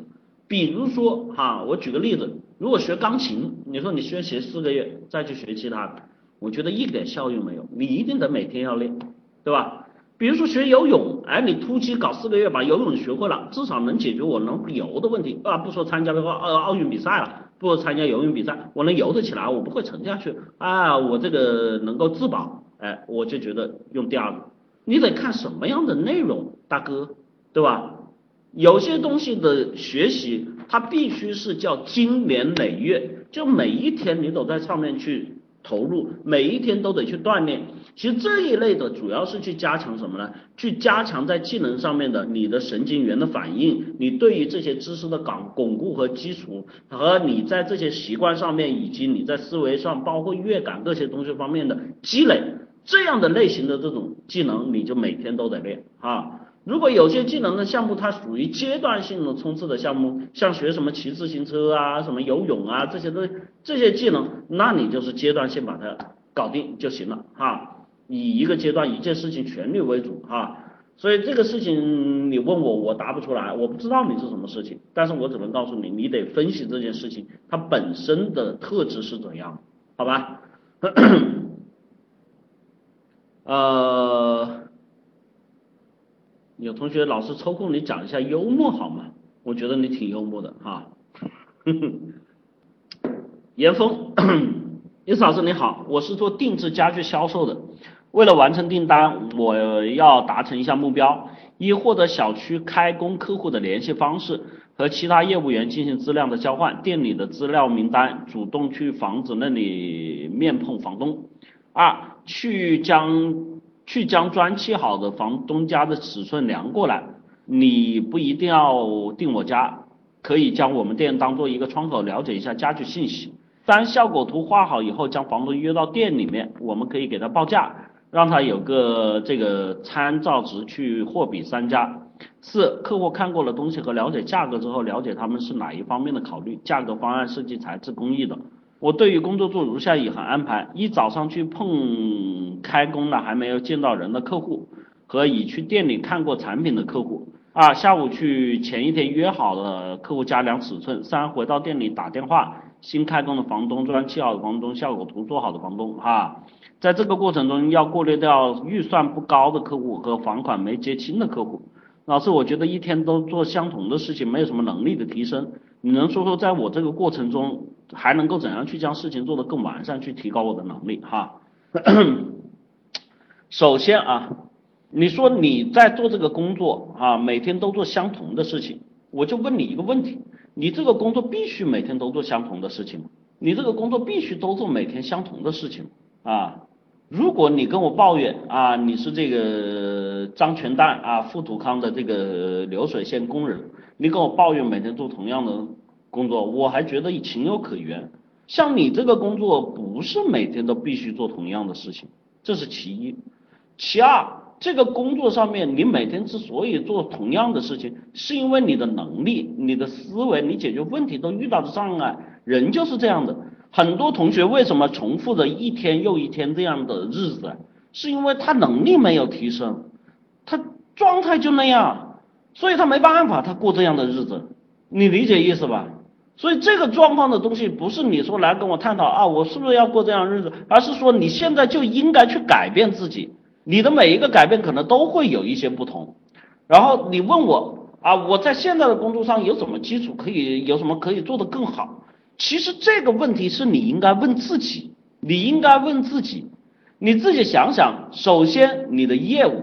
比如说哈，我举个例子。如果学钢琴，你说你先学四个月，再去学其他的，我觉得一点效用没有。你一定得每天要练，对吧？比如说学游泳，哎，你突击搞四个月把游泳学会了，至少能解决我能游的问题啊。不说参加的话，奥奥运比赛了，不说参加游泳比赛，我能游得起来，我不会沉下去啊，我这个能够自保，哎，我就觉得用第二个。你得看什么样的内容，大哥，对吧？有些东西的学习。它必须是叫经年累月，就每一天你都在上面去投入，每一天都得去锻炼。其实这一类的主要是去加强什么呢？去加强在技能上面的你的神经元的反应，你对于这些知识的巩巩固和基础，和你在这些习惯上面，以及你在思维上，包括乐感这些东西方面的积累，这样的类型的这种技能，你就每天都得练啊。如果有些技能的项目，它属于阶段性的冲刺的项目，像学什么骑自行车啊、什么游泳啊这些东西，这些技能，那你就是阶段性把它搞定就行了哈。以一个阶段一件事情全力为主哈。所以这个事情你问我，我答不出来，我不知道你是什么事情，但是我只能告诉你，你得分析这件事情它本身的特质是怎样，好吧？呃。有同学老师抽空你讲一下幽默好吗？我觉得你挺幽默的哈。严峰，叶老师你好，我是做定制家具销售的，为了完成订单，我要达成一项目标：一、获得小区开工客户的联系方式和其他业务员进行资料的交换，店里的资料名单，主动去房子那里面碰房东；二、去将去将砖砌好的房东家的尺寸量过来，你不一定要订我家，可以将我们店当做一个窗口，了解一下家具信息。三效果图画好以后，将房东约到店里面，我们可以给他报价，让他有个这个参照值去货比三家。四客户看过了东西和了解价格之后，了解他们是哪一方面的考虑，价格、方案、设计、材质、工艺的。我对于工作做如下以下安排：一早上去碰开工了还没有见到人的客户和已去店里看过产品的客户；二下午去前一天约好的客户家量尺寸；三回到店里打电话新开工的房东、砖砌好的房东、效果图做好的房东。哈，在这个过程中要过滤掉预算不高的客户和房款没结清的客户。老师，我觉得一天都做相同的事情，没有什么能力的提升。你能说说，在我这个过程中？还能够怎样去将事情做得更完善，去提高我的能力哈？首先啊，你说你在做这个工作啊，每天都做相同的事情，我就问你一个问题：你这个工作必须每天都做相同的事情吗？你这个工作必须都做每天相同的事情啊？如果你跟我抱怨啊，你是这个张全蛋啊，富土康的这个流水线工人，你跟我抱怨每天做同样的。工作我还觉得情有可原，像你这个工作不是每天都必须做同样的事情，这是其一。其二，这个工作上面你每天之所以做同样的事情，是因为你的能力、你的思维、你解决问题都遇到的障碍。人就是这样的，很多同学为什么重复着一天又一天这样的日子，是因为他能力没有提升，他状态就那样，所以他没办法，他过这样的日子，你理解意思吧？所以这个状况的东西不是你说来跟我探讨啊，我是不是要过这样日子，而是说你现在就应该去改变自己，你的每一个改变可能都会有一些不同。然后你问我啊，我在现在的工作上有什么基础可以，有什么可以做得更好？其实这个问题是你应该问自己，你应该问自己，你自己想想，首先你的业务。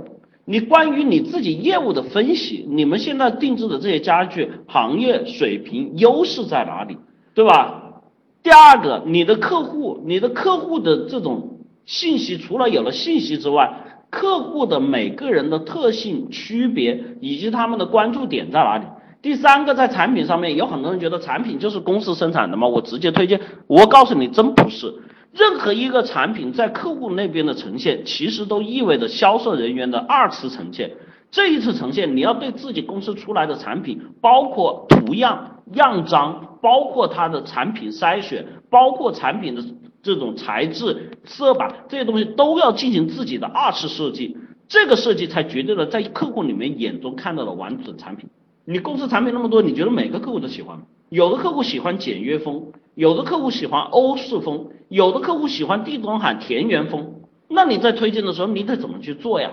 你关于你自己业务的分析，你们现在定制的这些家具行业水平优势在哪里，对吧？第二个，你的客户，你的客户的这种信息，除了有了信息之外，客户的每个人的特性区别以及他们的关注点在哪里？第三个，在产品上面，有很多人觉得产品就是公司生产的嘛，我直接推荐，我告诉你，真不是。任何一个产品在客户那边的呈现，其实都意味着销售人员的二次呈现。这一次呈现，你要对自己公司出来的产品，包括图样、样张，包括它的产品筛选，包括产品的这种材质、色板这些东西，都要进行自己的二次设计。这个设计才决定了在客户里面眼中看到的完整产品。你公司产品那么多，你觉得每个客户都喜欢吗？有的客户喜欢简约风。有的客户喜欢欧式风，有的客户喜欢地中海田园风，那你在推荐的时候，你得怎么去做呀？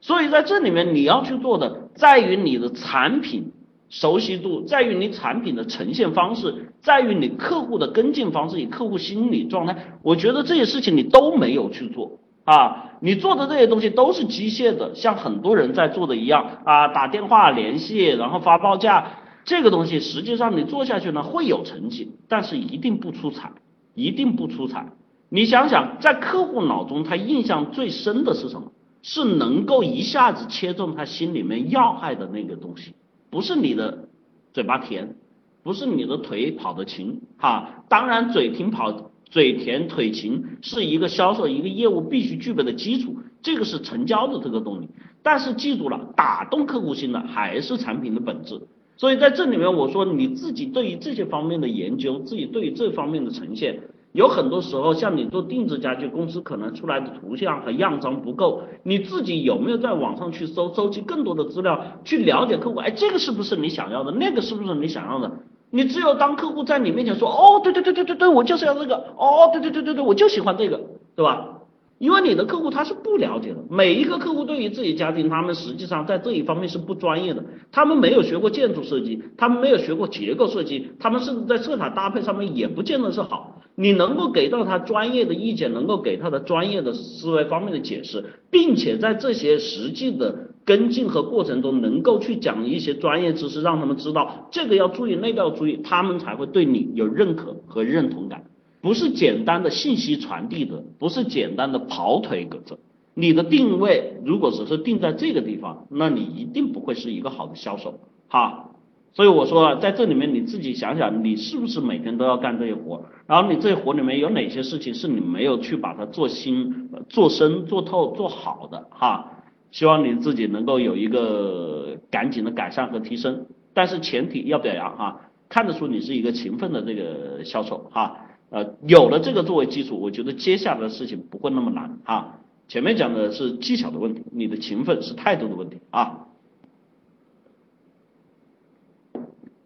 所以在这里面你要去做的，在于你的产品熟悉度，在于你产品的呈现方式，在于你客户的跟进方式，你客户心理状态。我觉得这些事情你都没有去做啊，你做的这些东西都是机械的，像很多人在做的一样啊，打电话联系，然后发报价。这个东西实际上你做下去呢会有成绩，但是一定不出彩，一定不出彩。你想想，在客户脑中，他印象最深的是什么？是能够一下子切中他心里面要害的那个东西，不是你的嘴巴甜，不是你的腿跑得勤，哈，当然嘴甜跑嘴甜腿勤是一个销售一个业务必须具备的基础，这个是成交的这个动力。但是记住了，打动客户心的还是产品的本质。所以在这里面，我说你自己对于这些方面的研究，自己对于这方面的呈现。有很多时候，像你做定制家具公司，可能出来的图像和样张不够，你自己有没有在网上去搜，收集更多的资料，去了解客户？哎，这个是不是你想要的？那个是不是你想要的？你只有当客户在你面前说，哦，对对对对对对，我就是要这个，哦，对对对对对，我就喜欢这个，对吧？因为你的客户他是不了解的，每一个客户对于自己家庭，他们实际上在这一方面是不专业的，他们没有学过建筑设计，他们没有学过结构设计，他们甚至在色彩搭配上面也不见得是好。你能够给到他专业的意见，能够给他的专业的思维方面的解释，并且在这些实际的跟进和过程中，能够去讲一些专业知识，让他们知道这个要注意，那个要注意，他们才会对你有认可和认同感。不是简单的信息传递的，不是简单的跑腿搁这。你的定位如果只是定在这个地方，那你一定不会是一个好的销售哈。所以我说，在这里面你自己想想，你是不是每天都要干这些活？然后你这些活里面有哪些事情是你没有去把它做新、做深、做透、做好的哈？希望你自己能够有一个赶紧的改善和提升。但是前提要表扬哈，看得出你是一个勤奋的这个销售哈。呃，有了这个作为基础，我觉得接下来的事情不会那么难啊。前面讲的是技巧的问题，你的勤奋是态度的问题啊。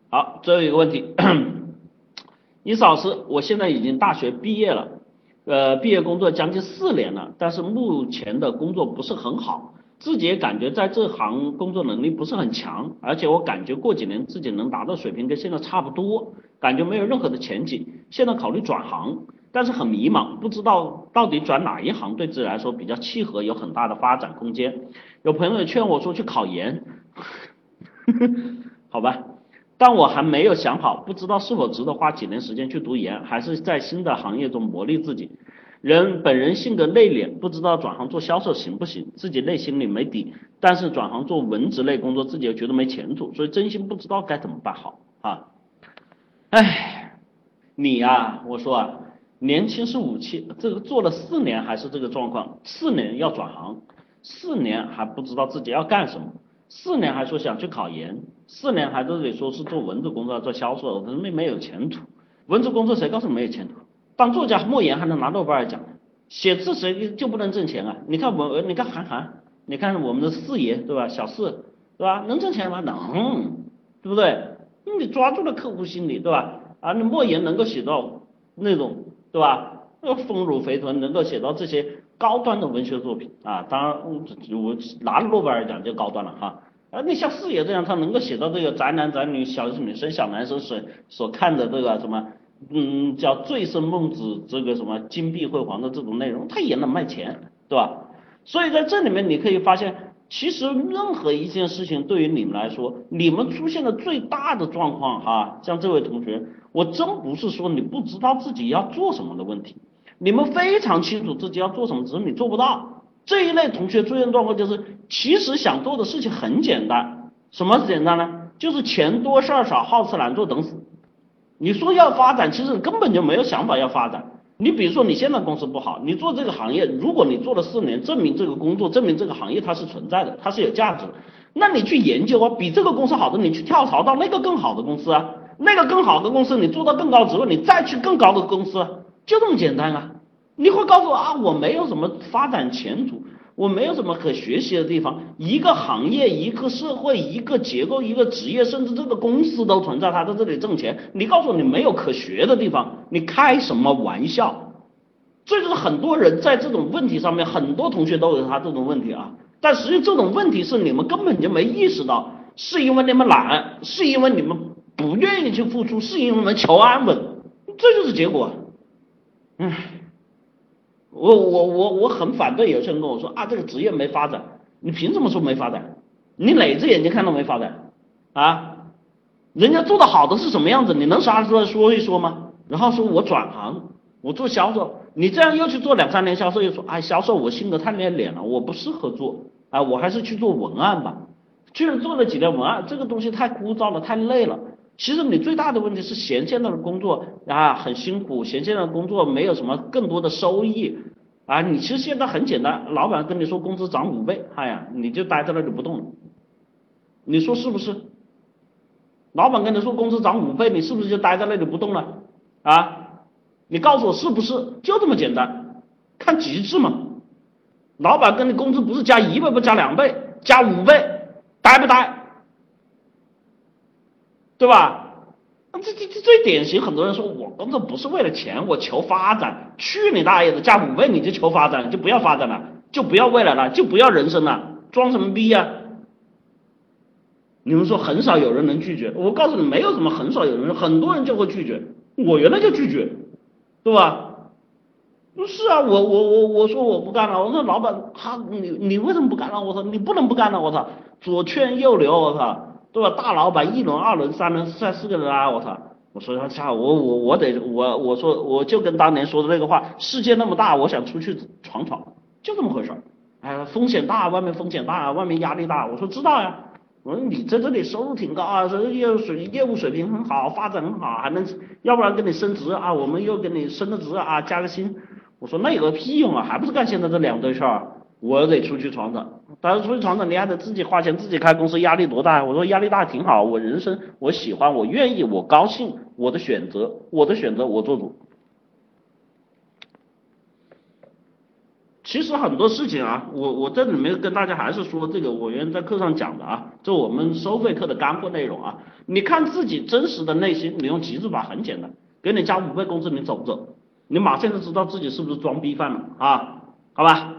好，最后一个问题，伊老师，我现在已经大学毕业了，呃，毕业工作将近四年了，但是目前的工作不是很好。自己也感觉在这行工作能力不是很强，而且我感觉过几年自己能达到水平跟现在差不多，感觉没有任何的前景。现在考虑转行，但是很迷茫，不知道到底转哪一行对自己来说比较契合，有很大的发展空间。有朋友劝我说去考研，好吧，但我还没有想好，不知道是否值得花几年时间去读研，还是在新的行业中磨砺自己。人本人性格内敛，不知道转行做销售行不行，自己内心里没底。但是转行做文职类工作，自己又觉得没前途，所以真心不知道该怎么办好啊！哎，你呀，我说啊，年轻是武器，这个做了四年还是这个状况，四年要转行，四年还不知道自己要干什么，四年还说想去考研，四年还都得说是做文字工作做销售，人们没有前途。文字工作谁告诉你没有前途？当作家莫言还能拿诺贝尔奖，写字谁就不能挣钱啊？你看我，你看韩寒，你看我们的四爷对吧？小四对吧？能挣钱吗？能，对不对？你抓住了客户心理对吧？啊，你莫言能够写到那种对吧？丰乳肥臀，能够写到这些高端的文学作品啊，当然我拿了诺贝尔奖就高端了哈。啊，你像四爷这样，他能够写到这个宅男宅女、小女生小男生所所看的这个什么？嗯，叫醉生梦死，这个什么金碧辉煌的这种内容，他也能卖钱，对吧？所以在这里面你可以发现，其实任何一件事情对于你们来说，你们出现的最大的状况哈，像这位同学，我真不是说你不知道自己要做什么的问题，你们非常清楚自己要做什么，只是你做不到。这一类同学出现状况就是，其实想做的事情很简单，什么简单呢？就是钱多事儿少，好吃懒做等死。你说要发展，其实根本就没有想法要发展。你比如说你现在公司不好，你做这个行业，如果你做了四年，证明这个工作，证明这个行业它是存在的，它是有价值的，那你去研究啊，比这个公司好的，你去跳槽到那个更好的公司啊，那个更好的公司你做到更高职位，你再去更高的公司，就这么简单啊。你会告诉我啊，我没有什么发展前途。我没有什么可学习的地方，一个行业、一个社会、一个结构、一个职业，甚至这个公司都存在，他在这里挣钱。你告诉我你没有可学的地方，你开什么玩笑？这就是很多人在这种问题上面，很多同学都有他这种问题啊。但实际这种问题是你们根本就没意识到，是因为你们懒，是因为你们不愿意去付出，是因为你们求安稳，这就是结果。唉。我我我我很反对有些人跟我说啊，这个职业没发展，你凭什么说没发展？你哪只眼睛看到没发展啊？人家做的好的是什么样子？你能啥出来说一说吗？然后说我转行，我做销售，你这样又去做两三年销售，又说，哎，销售我性格太内敛了，我不适合做，啊，我还是去做文案吧。居然做了几年文案，这个东西太枯燥了，太累了。其实你最大的问题是嫌现在的工作啊很辛苦，嫌现在的工作没有什么更多的收益啊。你其实现在很简单，老板跟你说工资涨五倍，哎呀，你就待在那里不动了。你说是不是？老板跟你说工资涨五倍，你是不是就待在那里不动了？啊？你告诉我是不是？就这么简单，看极致嘛。老板跟你工资不是加一倍，不加两倍，加五倍，呆不呆？对吧？这这这最典型，很多人说我工作不是为了钱，我求发展。去你大爷的，加五倍你就求发展，就不要发展了，就不要未来了，就不要人生了，装什么逼呀？你们说很少有人能拒绝，我告诉你，没有什么很少有人，很多人就会拒绝。我原来就拒绝。对吧？不是啊，我我我我说我不干了，我说老板他你你为什么不干了？我说你不能不干了，我操，左劝右留，我操，对吧？大老板一轮二轮三轮再四个人啊，我操，我说他操我我我得我我说我就跟当年说的那个话，世界那么大，我想出去闯闯，就这么回事儿。哎，风险大，外面风险大，外面压力大，我说知道呀。我说你在这里收入挺高啊，这业务水业务水平很好，发展很好，还能要不然给你升职啊，我们又给你升个职啊，加个薪。我说那有个屁用啊，还不是干现在这两堆事儿。我得出去闯闯，但是出去闯闯你还得自己花钱，自己开公司，压力多大？我说压力大挺好，我人生我喜欢，我愿意，我高兴，我的选择，我的选择我做主。其实很多事情啊，我我这里面跟大家还是说这个，我原来在课上讲的啊，这我们收费课的干货内容啊。你看自己真实的内心，你用极致法很简单，给你加五倍工资，你走不走？你马上就知道自己是不是装逼犯了啊？好吧，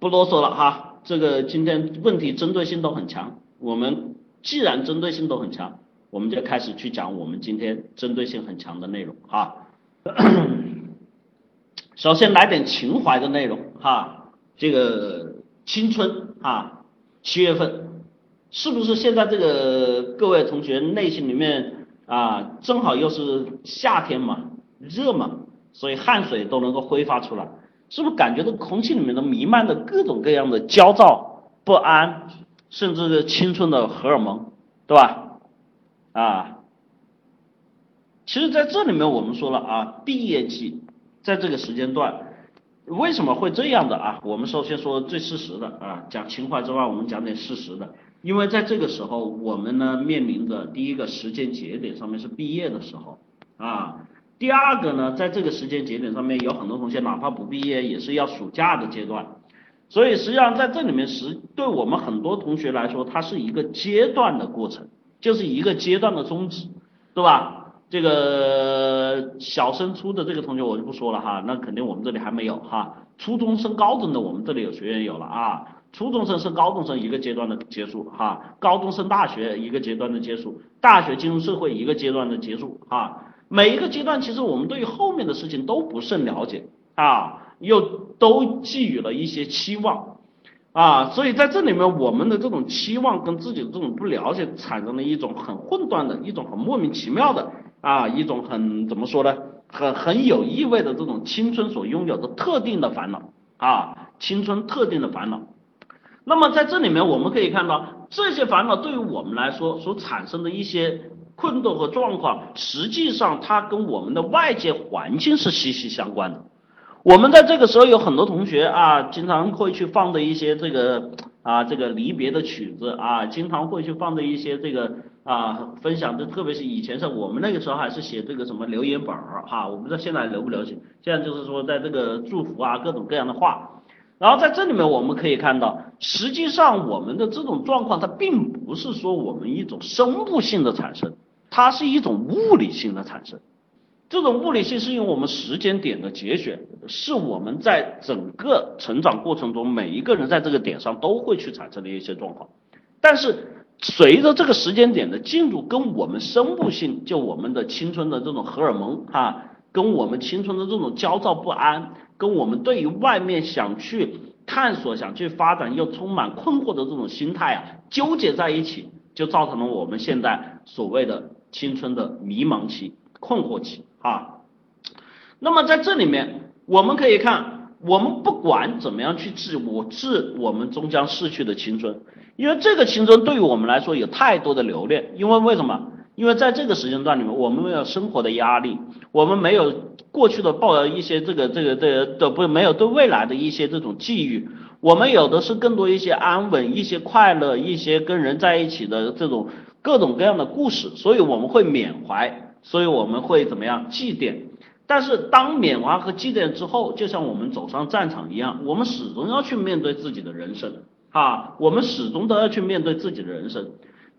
不啰嗦了哈，这个今天问题针对性都很强，我们既然针对性都很强，我们就开始去讲我们今天针对性很强的内容哈。首先来点情怀的内容哈，这个青春啊，七月份是不是现在这个各位同学内心里面啊，正好又是夏天嘛，热嘛，所以汗水都能够挥发出来，是不是感觉到空气里面都弥漫着各种各样的焦躁不安，甚至是青春的荷尔蒙，对吧？啊，其实在这里面我们说了啊，毕业季。在这个时间段，为什么会这样的啊？我们首先说最事实的啊，讲情怀之外，我们讲点事实的。因为在这个时候，我们呢面临着第一个时间节点上面是毕业的时候啊，第二个呢，在这个时间节点上面有很多同学哪怕不毕业也是要暑假的阶段，所以实际上在这里面实对我们很多同学来说，它是一个阶段的过程，就是一个阶段的终止，对吧？这个小升初的这个同学我就不说了哈，那肯定我们这里还没有哈。初中升高中的我们这里有学员有了啊，初中生升高中生一个阶段的结束哈，高中升大学一个阶段的结束，大学进入社会一个阶段的结束哈。每一个阶段其实我们对于后面的事情都不甚了解啊，又都寄予了一些期望啊，所以在这里面我们的这种期望跟自己的这种不了解，产生了一种很混乱的一种很莫名其妙的。啊，一种很怎么说呢，很很有意味的这种青春所拥有的特定的烦恼啊，青春特定的烦恼。那么在这里面我们可以看到，这些烦恼对于我们来说所产生的一些困顿和状况，实际上它跟我们的外界环境是息息相关的。我们在这个时候有很多同学啊，经常会去放的一些这个啊这个离别的曲子啊，经常会去放的一些这个。啊，分享的特别是以前是我们那个时候还是写这个什么留言本儿哈，我不知道现在流不流行。现在就是说在这个祝福啊，各种各样的话。然后在这里面我们可以看到，实际上我们的这种状况，它并不是说我们一种生物性的产生，它是一种物理性的产生。这种物理性是因为我们时间点的节选，是我们在整个成长过程中每一个人在这个点上都会去产生的一些状况，但是。随着这个时间点的进入，跟我们生物性，就我们的青春的这种荷尔蒙哈，跟我们青春的这种焦躁不安，跟我们对于外面想去探索、想去发展又充满困惑的这种心态啊，纠结在一起，就造成了我们现在所谓的青春的迷茫期、困惑期啊。那么在这里面，我们可以看，我们不管怎么样去治，我治我们终将逝去的青春，因为这个青春对于我们来说有太多的留恋，因为为什么？因为在这个时间段里面，我们没有生活的压力，我们没有过去的抱一些这个这个这个的不没有对未来的一些这种寄予，我们有的是更多一些安稳、一些快乐、一些跟人在一起的这种各种各样的故事，所以我们会缅怀，所以我们会怎么样祭奠。但是当缅怀和祭奠之后，就像我们走上战场一样，我们始终要去面对自己的人生啊，我们始终都要去面对自己的人生。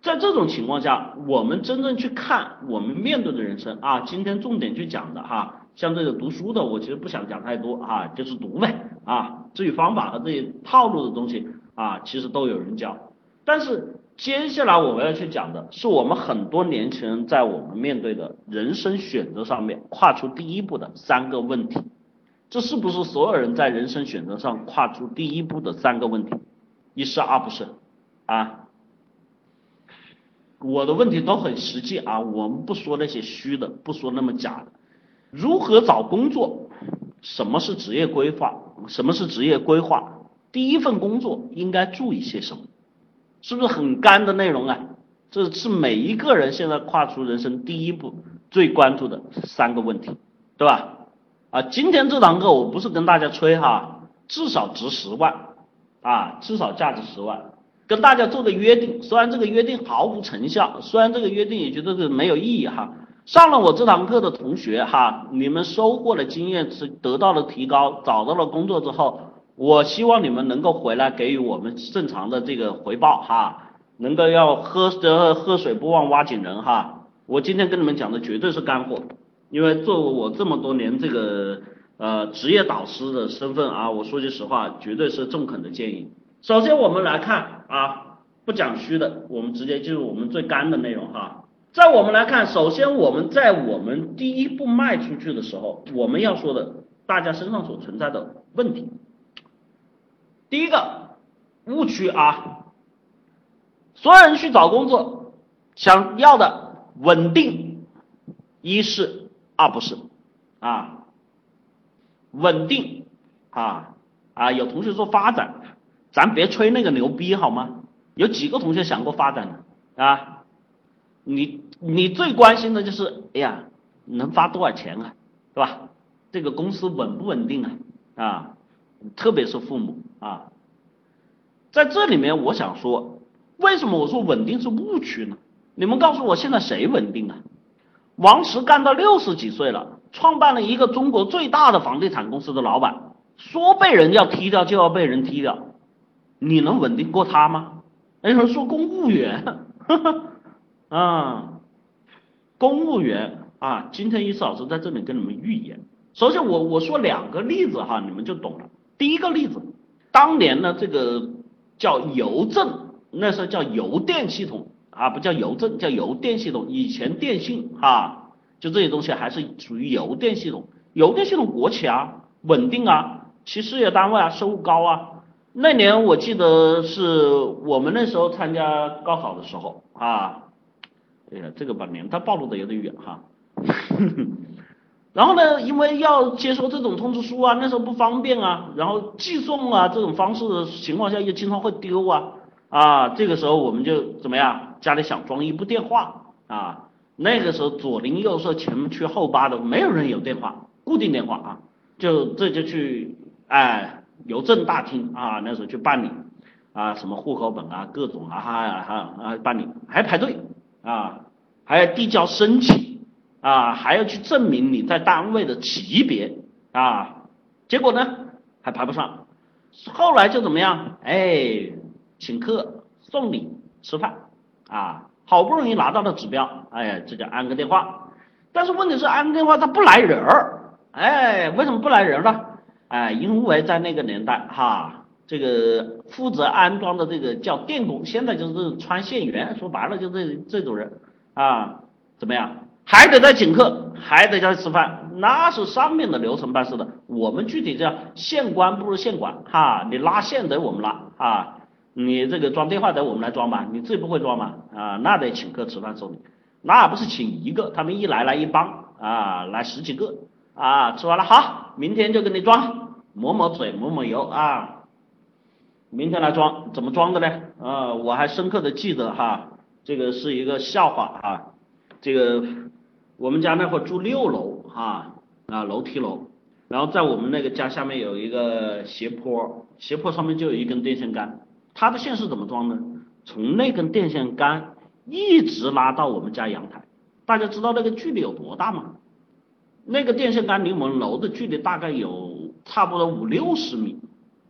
在这种情况下，我们真正去看我们面对的人生啊，今天重点去讲的哈，像这个读书的，我其实不想讲太多啊，就是读呗啊，至于方法和这些套路的东西啊，其实都有人教。但是接下来我们要去讲的是我们很多年轻人在我们面对的人生选择上面跨出第一步的三个问题，这是不是所有人在人生选择上跨出第一步的三个问题？一是二不是啊？我的问题都很实际啊，我们不说那些虚的，不说那么假的。如何找工作？什么是职业规划？什么是职业规划？第一份工作应该注意些什么？是不是很干的内容啊？这是每一个人现在跨出人生第一步最关注的三个问题，对吧？啊，今天这堂课我不是跟大家吹哈，至少值十万啊，至少价值十万。跟大家做个约定，虽然这个约定毫无成效，虽然这个约定也觉得是没有意义哈。上了我这堂课的同学哈，你们收获了经验，是得到了提高，找到了工作之后，我希望你们能够回来给予我们正常的这个回报哈，能够要喝得喝水不忘挖井人哈。我今天跟你们讲的绝对是干货，因为作为我这么多年这个呃职业导师的身份啊，我说句实话，绝对是中肯的建议。首先我们来看啊，不讲虚的，我们直接进入我们最干的内容哈。在我们来看，首先我们在我们第一步迈出去的时候，我们要说的大家身上所存在的问题，第一个误区啊，所有人去找工作想要的稳定，一是二不是啊，稳定啊啊，有同学说发展。咱别吹那个牛逼好吗？有几个同学想过发展的啊？你你最关心的就是，哎呀，能发多少钱啊，是吧？这个公司稳不稳定啊？啊，特别是父母啊，在这里面我想说，为什么我说稳定是误区呢？你们告诉我现在谁稳定啊？王石干到六十几岁了，创办了一个中国最大的房地产公司的老板，说被人要踢掉就要被人踢掉。你能稳定过他吗？有人说公务员，啊，公务员啊，今天一次老师在这里跟你们预言。首先我我说两个例子哈，你们就懂了。第一个例子，当年呢这个叫邮政，那时候叫邮电系统啊，不叫邮政，叫邮电系统。以前电信哈，就这些东西还是属于邮电系统。邮电系统国企啊，稳定啊，其事业单位啊，收入高啊。那年我记得是我们那时候参加高考的时候啊，哎呀，这个把年代暴露的有点远哈。然后呢，因为要接收这种通知书啊，那时候不方便啊，然后寄送啊这种方式的情况下，又经常会丢啊啊，这个时候我们就怎么样，家里想装一部电话啊，那个时候左邻右舍前去后八的，没有人有电话，固定电话啊，就这就去哎。邮政大厅啊，那时候去办理啊，什么户口本啊，各种啊哈哈啊办理，还排队啊，还要递交申请啊，还要去证明你在单位的级别啊，结果呢还排不上，后来就怎么样？哎，请客送礼吃饭啊，好不容易拿到了指标，哎，这叫安个电话，但是问题是安个电话他不来人儿，哎，为什么不来人呢？哎，因为在那个年代哈，这个负责安装的这个叫电工，现在就是穿线员，说白了就这这种人啊，怎么样？还得再请客，还得再吃饭，那是上面的流程办事的，我们具体叫县官不如县管哈，你拉线得我们拉啊，你这个装电话得我们来装吧，你自己不会装嘛啊，那得请客吃饭送礼，那不是请一个，他们一来来一帮啊，来十几个。啊，吃完了好，明天就给你装，抹抹嘴，抹抹油啊，明天来装，怎么装的呢？啊，我还深刻的记得哈，这个是一个笑话啊，这个我们家那会住六楼哈啊楼梯楼，然后在我们那个家下面有一个斜坡，斜坡上面就有一根电线杆，它的线是怎么装的？从那根电线杆一直拉到我们家阳台，大家知道那个距离有多大吗？那个电线杆离我们楼的距离大概有差不多五六十米，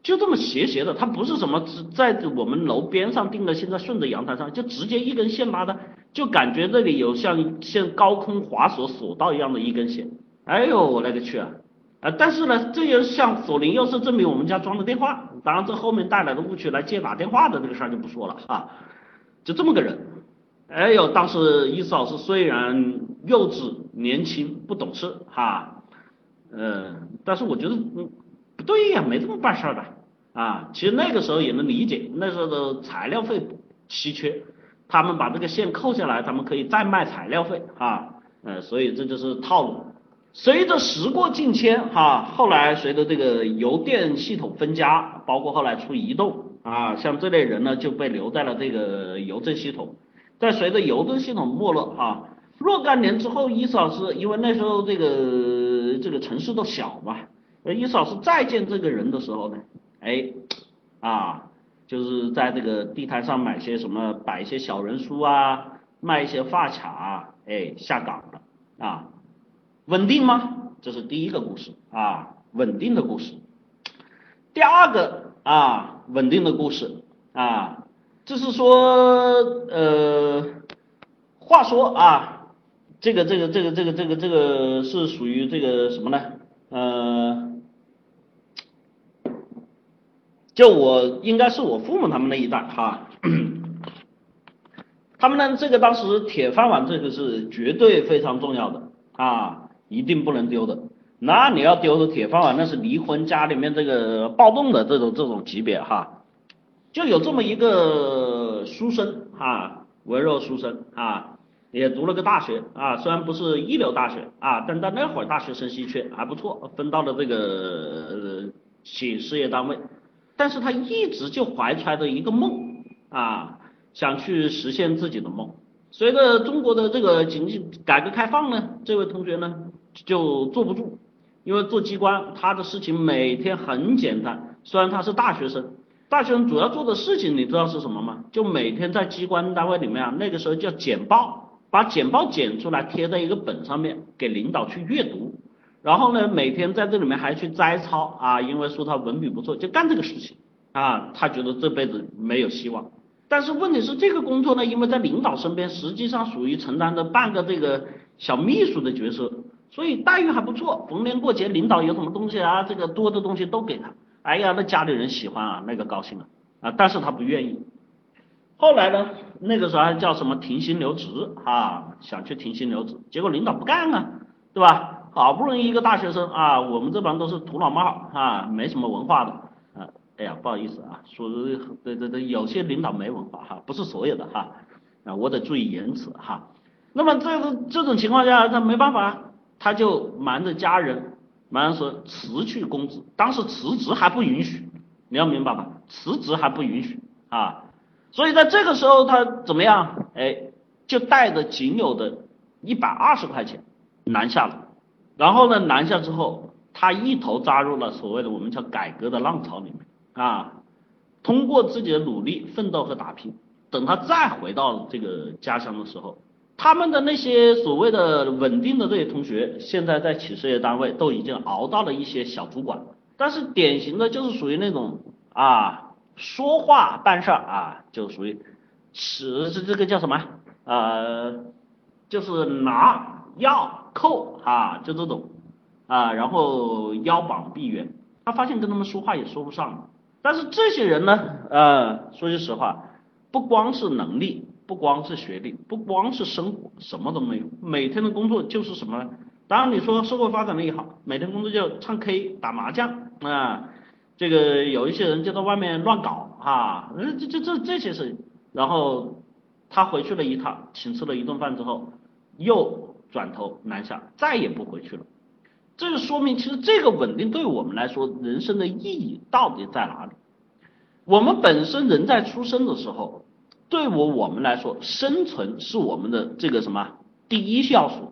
就这么斜斜的，它不是什么在我们楼边上定的，现在顺着阳台上就直接一根线拉的，就感觉这里有像像高空滑索索道一样的一根线。哎呦，我勒个去啊！啊，但是呢，这也像左邻右舍证明我们家装的电话，当然这后面带来的误区来接打电话的这个事儿就不说了啊，就这么个人。哎呦，当时伊思老师虽然幼稚、年轻、不懂事哈，嗯，但是我觉得嗯不对呀，没这么办事儿的啊。其实那个时候也能理解，那时候的材料费稀缺，他们把这个线扣下来，他们可以再卖材料费啊，呃，所以这就是套路。随着时过境迁哈，后来随着这个邮电系统分家，包括后来出移动啊，像这类人呢就被留在了这个邮政系统。在随着邮政系统没落啊，若干年之后，伊斯老师因为那时候这个这个城市都小嘛，伊斯老师再见这个人的时候呢，哎啊，就是在这个地摊上买些什么，摆一些小人书啊，卖一些发卡，哎，下岗了啊，稳定吗？这是第一个故事啊，稳定的故事。第二个啊，稳定的故事啊。就是说，呃，话说啊，这个这个这个这个这个这个是属于这个什么呢？呃，就我应该是我父母他们那一代哈，他们呢这个当时铁饭碗这个是绝对非常重要的啊，一定不能丢的。那你要丢的铁饭碗，那是离婚家里面这个暴动的这种这种级别哈。就有这么一个书生啊，文弱书生啊，也读了个大学啊，虽然不是一流大学啊，但在那会儿大学生稀缺，还不错，分到了这个企事业单位，但是他一直就怀揣着一个梦啊，想去实现自己的梦。随着中国的这个经济改革开放呢，这位同学呢就坐不住，因为做机关他的事情每天很简单，虽然他是大学生。大学生主要做的事情你知道是什么吗？就每天在机关单位里面啊，那个时候叫简报，把简报剪出来贴在一个本上面，给领导去阅读。然后呢，每天在这里面还去摘抄啊，因为说他文笔不错，就干这个事情啊。他觉得这辈子没有希望。但是问题是这个工作呢，因为在领导身边，实际上属于承担着半个这个小秘书的角色，所以待遇还不错。逢年过节，领导有什么东西啊，这个多的东西都给他。哎呀，那家里人喜欢啊，那个高兴了啊，但是他不愿意。后来呢，那个时候叫什么停薪留职啊，想去停薪留职，结果领导不干啊，对吧？好不容易一个大学生啊，我们这帮都是土老帽啊，没什么文化的啊。哎呀，不好意思啊，说对对对，有些领导没文化哈，不是所有的哈啊，我得注意言辞哈。那么这个这种情况下，他没办法，他就瞒着家人。瞒着说辞去公职，当时辞职还不允许，你要明白吧？辞职还不允许啊，所以在这个时候他怎么样？哎，就带着仅有的一百二十块钱南下了，然后呢南下之后，他一头扎入了所谓的我们叫改革的浪潮里面啊，通过自己的努力奋斗和打拼，等他再回到这个家乡的时候。他们的那些所谓的稳定的这些同学，现在在企事业单位都已经熬到了一些小主管，但是典型的就是属于那种啊，说话办事啊，就属于是这这个叫什么呃，就是拿要扣啊，就这种啊，然后腰膀臂圆，他发现跟他们说话也说不上，但是这些人呢，呃，说句实话，不光是能力。不光是学历，不光是生活，什么都没有。每天的工作就是什么呢？当然你说社会发展的也好，每天工作就唱 K、打麻将啊，这个有一些人就在外面乱搞啊，这这这这些事。然后他回去了一趟，请吃了一顿饭之后，又转头南下，再也不回去了。这就说明其实这个稳定对我们来说人生的意义到底在哪里？我们本身人在出生的时候，对我我们来说，生存是我们的这个什么第一要素，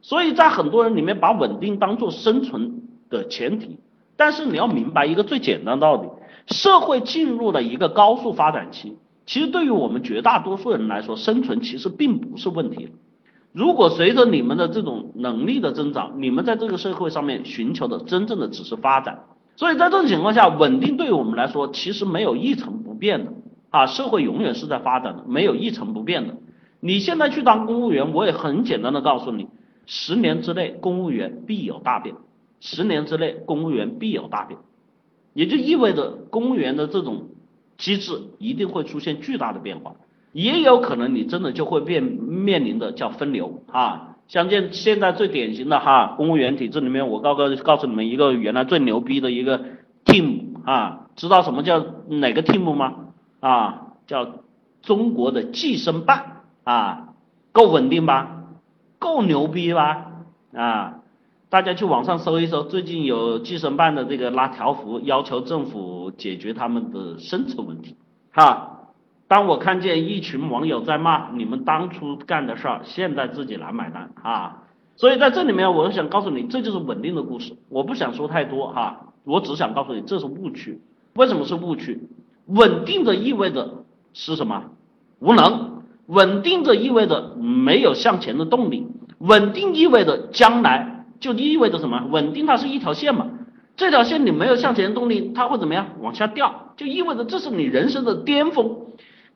所以在很多人里面把稳定当做生存的前提。但是你要明白一个最简单道理，社会进入了一个高速发展期，其实对于我们绝大多数人来说，生存其实并不是问题。如果随着你们的这种能力的增长，你们在这个社会上面寻求的真正的只是发展。所以在这种情况下，稳定对于我们来说其实没有一成不变的啊，社会永远是在发展的，没有一成不变的。你现在去当公务员，我也很简单的告诉你，十年之内公务员必有大变。十年之内，公务员必有大变，也就意味着公务员的这种机制一定会出现巨大的变化，也有可能你真的就会变面临的叫分流啊，像现现在最典型的哈，公务员体制里面，我告告告诉你们一个原来最牛逼的一个 team 啊，知道什么叫哪个 team 吗？啊，叫中国的计生办啊，够稳定吧？够牛逼吧？啊？大家去网上搜一搜，最近有计生办的这个拉条幅，要求政府解决他们的生存问题。哈，当我看见一群网友在骂你们当初干的事儿，现在自己来买单啊！所以在这里面，我想告诉你，这就是稳定的故事。我不想说太多哈，我只想告诉你，这是误区。为什么是误区？稳定的意味着是什么？无能。稳定的意味着没有向前的动力。稳定意味着将来。就意味着什么？稳定它是一条线嘛，这条线你没有向前的动力，它会怎么样？往下掉，就意味着这是你人生的巅峰。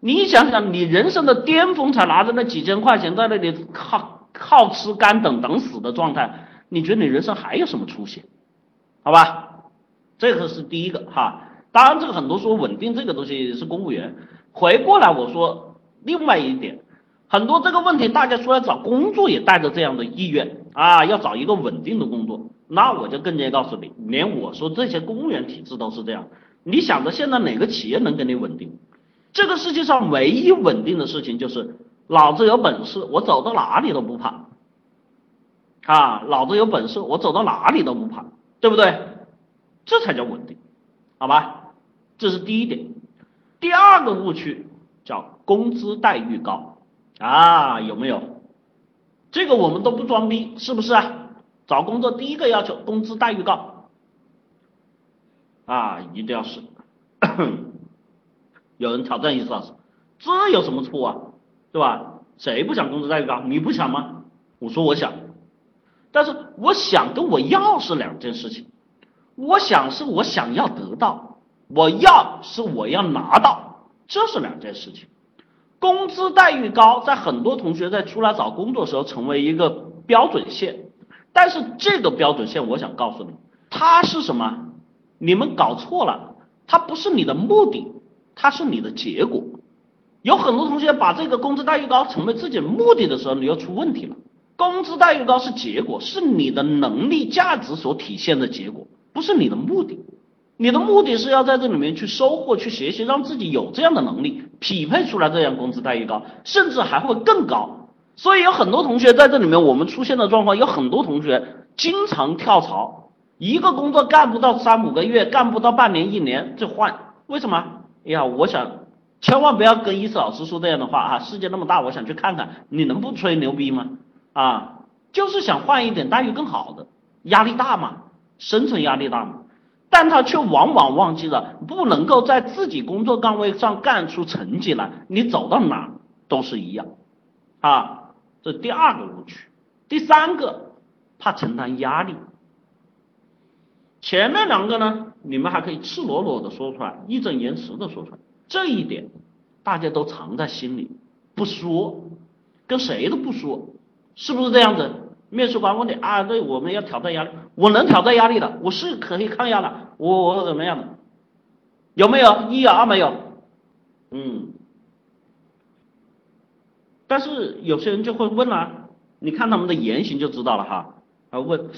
你想想，你人生的巅峰才拿着那几千块钱在那里靠靠吃干等等死的状态，你觉得你人生还有什么出息？好吧，这个是第一个哈。当然，这个很多说稳定这个东西是公务员。回过来我说另外一点。很多这个问题，大家出来找工作也带着这样的意愿啊，要找一个稳定的工作。那我就更加告诉你，连我说这些公务员体制都是这样。你想着现在哪个企业能给你稳定？这个世界上唯一稳定的事情就是，老子有本事，我走到哪里都不怕。啊，老子有本事，我走到哪里都不怕，对不对？这才叫稳定，好吧？这是第一点。第二个误区叫工资待遇高。啊，有没有？这个我们都不装逼，是不是啊？找工作第一个要求工资待遇高，啊，一定要是。有人挑战意思老师，这有什么错啊？对吧？谁不想工资待遇高？你不想吗？我说我想，但是我想跟我要是两件事情。我想是我想要得到，我要是我要拿到，这是两件事情。工资待遇高，在很多同学在出来找工作的时候成为一个标准线，但是这个标准线，我想告诉你，它是什么？你们搞错了，它不是你的目的，它是你的结果。有很多同学把这个工资待遇高成为自己的目的的时候，你又出问题了。工资待遇高是结果，是你的能力价值所体现的结果，不是你的目的。你的目的是要在这里面去收获、去学习，让自己有这样的能力，匹配出来这样工资待遇高，甚至还会更高。所以有很多同学在这里面，我们出现的状况，有很多同学经常跳槽，一个工作干不到三五个月，干不到半年、一年就换。为什么？哎呀，我想千万不要跟伊思老师说这样的话啊！世界那么大，我想去看看，你能不吹牛逼吗？啊，就是想换一点待遇更好的，压力大嘛，生存压力大嘛。但他却往往忘记了，不能够在自己工作岗位上干出成绩来，你走到哪都是一样，啊，这第二个误区。第三个，怕承担压力。前面两个呢，你们还可以赤裸裸的说出来，义正言辞的说出来，这一点大家都藏在心里，不说，跟谁都不说，是不是这样子？面试官问你啊，对，我们要挑战压力，我能挑战压力的，我是可以抗压的，我我怎么样的？有没有？一有二没有？嗯。但是有些人就会问了，你看他们的言行就知道了哈。啊问，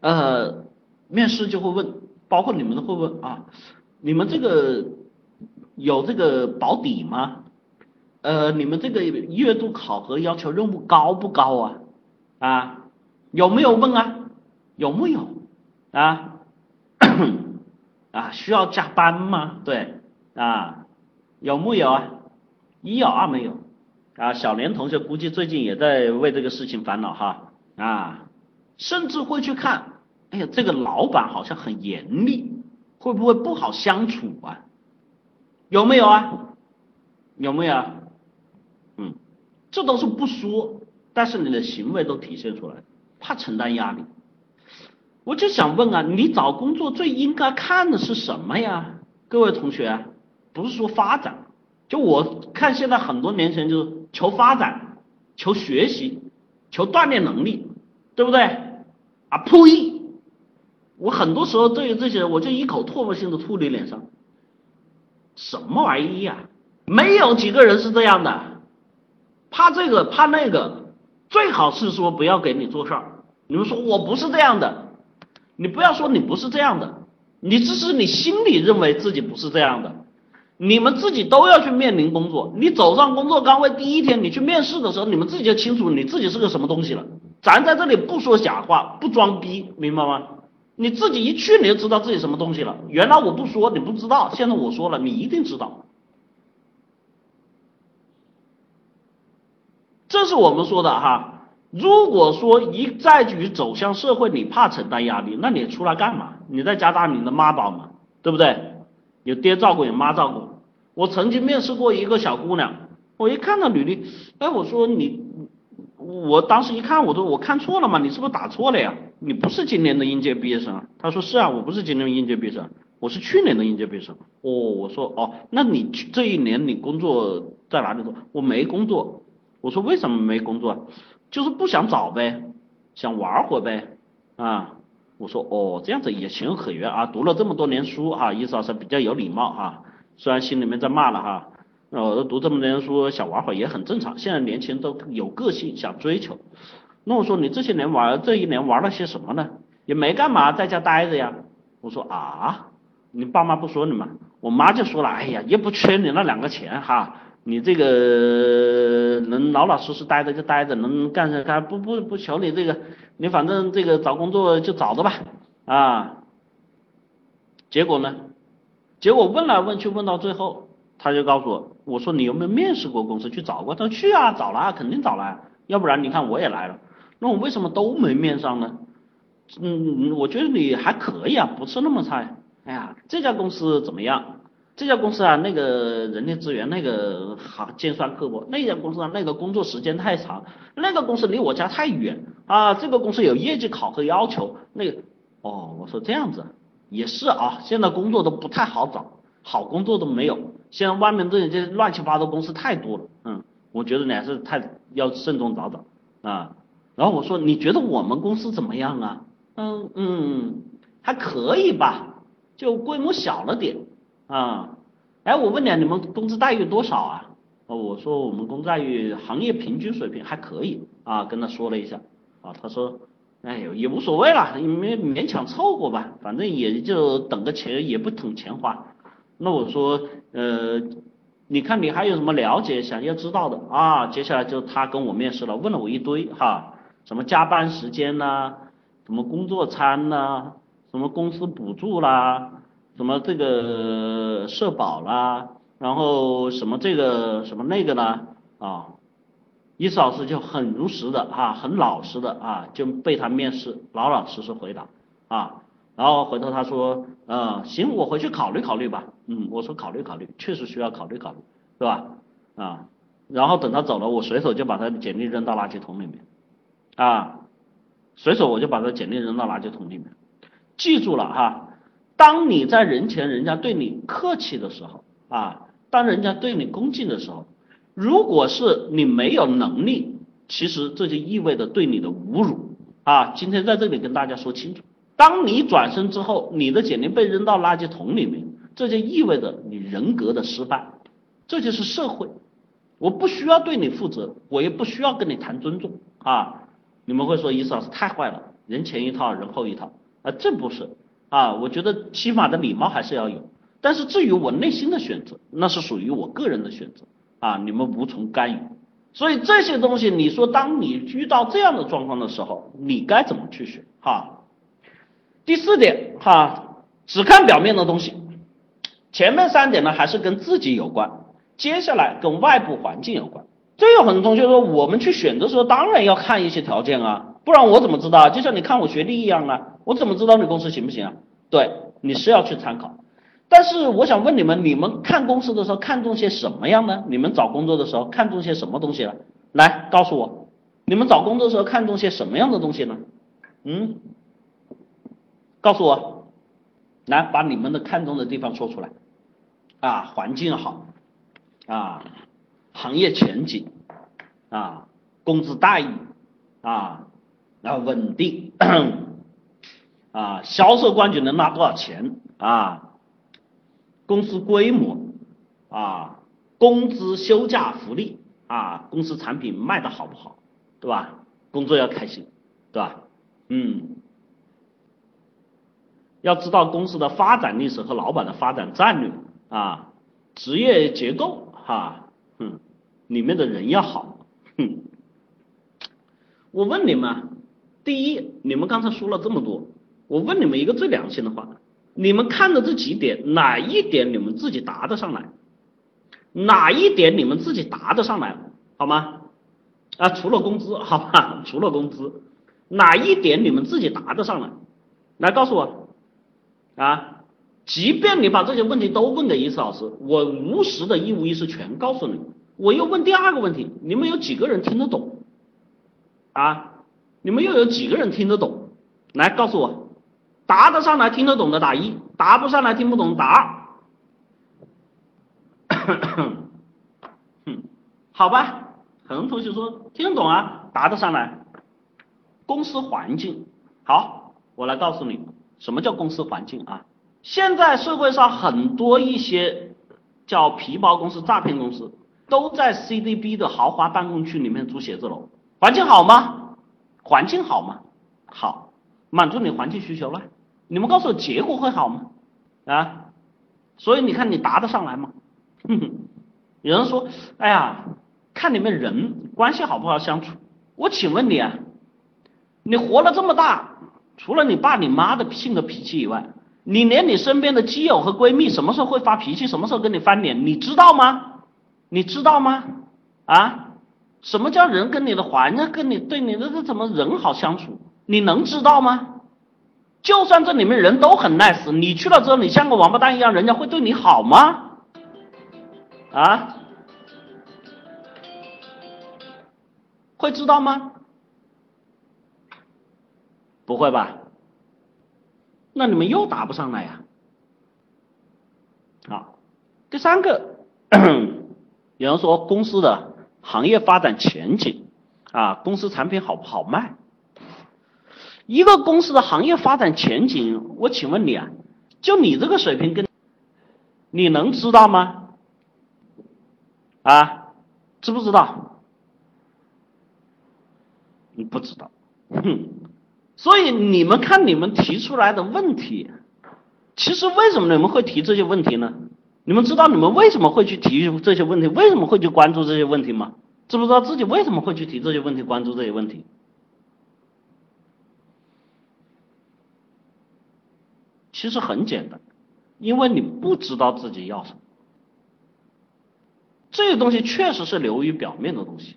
呃，面试就会问，包括你们都会问啊，你们这个有这个保底吗？呃，你们这个月度考核要求任务高不高啊？啊？有没有问啊？有木有？啊 啊，需要加班吗？对啊，有木有啊？一有二没有啊？小莲同学估计最近也在为这个事情烦恼哈啊，甚至会去看，哎呀，这个老板好像很严厉，会不会不好相处啊？有没有啊？有没有？嗯，这都是不说，但是你的行为都体现出来，怕承担压力。我就想问啊，你找工作最应该看的是什么呀？各位同学，不是说发展，就我看现在很多年轻人就是求发展、求学习、求锻炼能力，对不对？啊呸！我很多时候对于这些人，我就一口唾沫星子吐你脸上。什么玩意呀？没有几个人是这样的，怕这个怕那个，最好是说不要给你做事儿。你们说我不是这样的。你不要说你不是这样的，你只是你心里认为自己不是这样的。你们自己都要去面临工作，你走上工作岗位第一天，你去面试的时候，你们自己就清楚你自己是个什么东西了。咱在这里不说假话，不装逼，明白吗？你自己一去你就知道自己什么东西了。原来我不说你不知道，现在我说了你一定知道。这是我们说的哈。如果说一再去走向社会，你怕承担压力，那你出来干嘛？你在家当你的妈宝嘛，对不对？有爹照顾，有妈照顾。我曾经面试过一个小姑娘，我一看到履历，哎，我说你，我当时一看，我说我看错了嘛？你是不是打错了呀？你不是今年的应届毕业生？他说是啊，我不是今年应届毕业生，我是去年的应届毕业生。哦，我说哦，那你这一年你工作在哪里做？我没工作。我说为什么没工作？就是不想找呗，想玩会呗，啊，我说哦，这样子也情有可原啊，读了这么多年书哈，意思老师比较有礼貌哈，虽然心里面在骂了哈，呃，读这么多年书想玩会也很正常，现在年轻人都有个性想追求，那我说你这些年玩这一年玩了些什么呢？也没干嘛，在家待着呀。我说啊，你爸妈不说你吗？我妈就说了，哎呀，也不缺你那两个钱哈。你这个能老老实实待着就待着，能干就干，不不不求你这个，你反正这个找工作就找着吧，啊，结果呢？结果问来问去问到最后，他就告诉我，我说你有没有面试过公司去找过？他说去啊，找了，肯定找了，要不然你看我也来了，那我为什么都没面上呢？嗯，我觉得你还可以啊，不是那么差。哎呀，这家公司怎么样？这家公司啊，那个人力资源那个好尖酸刻薄；那家公司啊，那个工作时间太长；那个公司离我家太远啊。这个公司有业绩考核要求。那个哦，我说这样子也是啊。现在工作都不太好找，好工作都没有。现在外面这些乱七八糟公司太多了，嗯，我觉得你还是太要慎重找找啊。然后我说你觉得我们公司怎么样啊？嗯嗯，还可以吧，就规模小了点。啊，哎，我问你，你们工资待遇多少啊？哦，我说我们工资待遇行业平均水平还可以啊，跟他说了一下，啊，他说，哎呦，也无所谓了，勉勉强凑合吧，反正也就等个钱，也不等钱花。那我说，呃，你看你还有什么了解想要知道的啊？接下来就他跟我面试了，问了我一堆哈，什么加班时间呐，什么工作餐呐，什么公司补助啦。什么这个社保啦，然后什么这个什么那个呢？啊，意思老师就很如实的啊，很老实的啊，就被他面试，老老实实回答啊，然后回头他说，嗯，行，我回去考虑考虑吧，嗯，我说考虑考虑，确实需要考虑考虑，是吧？啊，然后等他走了，我随手就把他的简历扔到垃圾桶里面，啊，随手我就把他简历扔到垃圾桶里面，记住了哈。当你在人前人家对你客气的时候啊，当人家对你恭敬的时候，如果是你没有能力，其实这就意味着对你的侮辱啊！今天在这里跟大家说清楚，当你转身之后，你的简历被扔到垃圾桶里面，这就意味着你人格的失败，这就是社会。我不需要对你负责，我也不需要跟你谈尊重啊！你们会说伊思老师太坏了，人前一套，人后一套啊，这不是。啊，我觉得起码的礼貌还是要有，但是至于我内心的选择，那是属于我个人的选择啊，你们无从干预。所以这些东西，你说当你遇到这样的状况的时候，你该怎么去选？哈，第四点哈，只看表面的东西。前面三点呢还是跟自己有关，接下来跟外部环境有关。这有很多同学说，我们去选的时候当然要看一些条件啊，不然我怎么知道？就像你看我学历一样啊，我怎么知道你公司行不行啊？对，你是要去参考。但是我想问你们，你们看公司的时候看重些什么样呢？你们找工作的时候看重些什么东西呢？来告诉我，你们找工作的时候看重些什么样的东西呢？嗯，告诉我，来把你们的看重的地方说出来。啊，环境好，啊，行业前景，啊，工资待遇，啊，然后稳定，啊，销售冠军能拿多少钱？啊。公司规模啊，工资、休假、福利啊，公司产品卖的好不好，对吧？工作要开心，对吧？嗯，要知道公司的发展历史和老板的发展战略啊，职业结构哈，嗯，里面的人要好，哼。我问你们，第一，你们刚才说了这么多，我问你们一个最良心的话。你们看的这几点，哪一点你们自己答得上来？哪一点你们自己答得上来？好吗？啊，除了工资，好吧，除了工资，哪一点你们自己答得上来？来告诉我，啊，即便你把这些问题都问给一次老师，我如实的一五一十全告诉你。我又问第二个问题，你们有几个人听得懂？啊，你们又有几个人听得懂？来告诉我。答得上来听得懂的打一，答不上来听不懂打二。哼 好吧，很多同学说听得懂啊，答得上来。公司环境好，我来告诉你什么叫公司环境啊。现在社会上很多一些叫皮包公司、诈骗公司，都在 CDB 的豪华办公区里面租写字楼，环境好吗？环境好吗？好，满足你环境需求了。你们告诉我结果会好吗？啊，所以你看你答得上来吗？有人说，哎呀，看你们人关系好不好相处。我请问你啊，你活了这么大，除了你爸你妈的性格脾气以外，你连你身边的基友和闺蜜什么时候会发脾气，什么时候跟你翻脸，你知道吗？你知道吗？啊，什么叫人跟你的环境跟你对你的这怎么人好相处？你能知道吗？就算这里面人都很 nice，你去了之后，你像个王八蛋一样，人家会对你好吗？啊？会知道吗？不会吧？那你们又答不上来呀？好，第三个，有人说公司的行业发展前景啊，公司产品好不好卖？一个公司的行业发展前景，我请问你啊，就你这个水平，跟你能知道吗？啊，知不知道？你不知道，哼。所以你们看你们提出来的问题，其实为什么你们会提这些问题呢？你们知道你们为什么会去提这些问题？为什么会去关注这些问题吗？知不知道自己为什么会去提这些问题、关注这些问题？其实很简单，因为你不知道自己要什么，这个东西确实是流于表面的东西，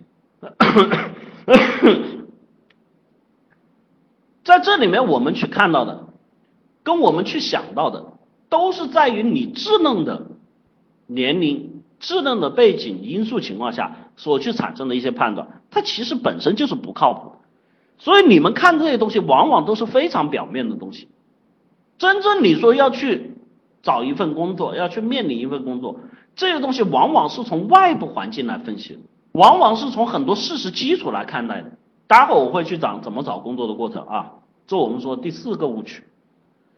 在这里面我们去看到的，跟我们去想到的，都是在于你稚嫩的年龄、稚嫩的背景因素情况下所去产生的一些判断，它其实本身就是不靠谱，所以你们看这些东西往往都是非常表面的东西。真正你说要去找一份工作，要去面临一份工作，这个东西往往是从外部环境来分析的，往往是从很多事实基础来看待的。待会我会去讲怎么找工作的过程啊，这我们说第四个误区。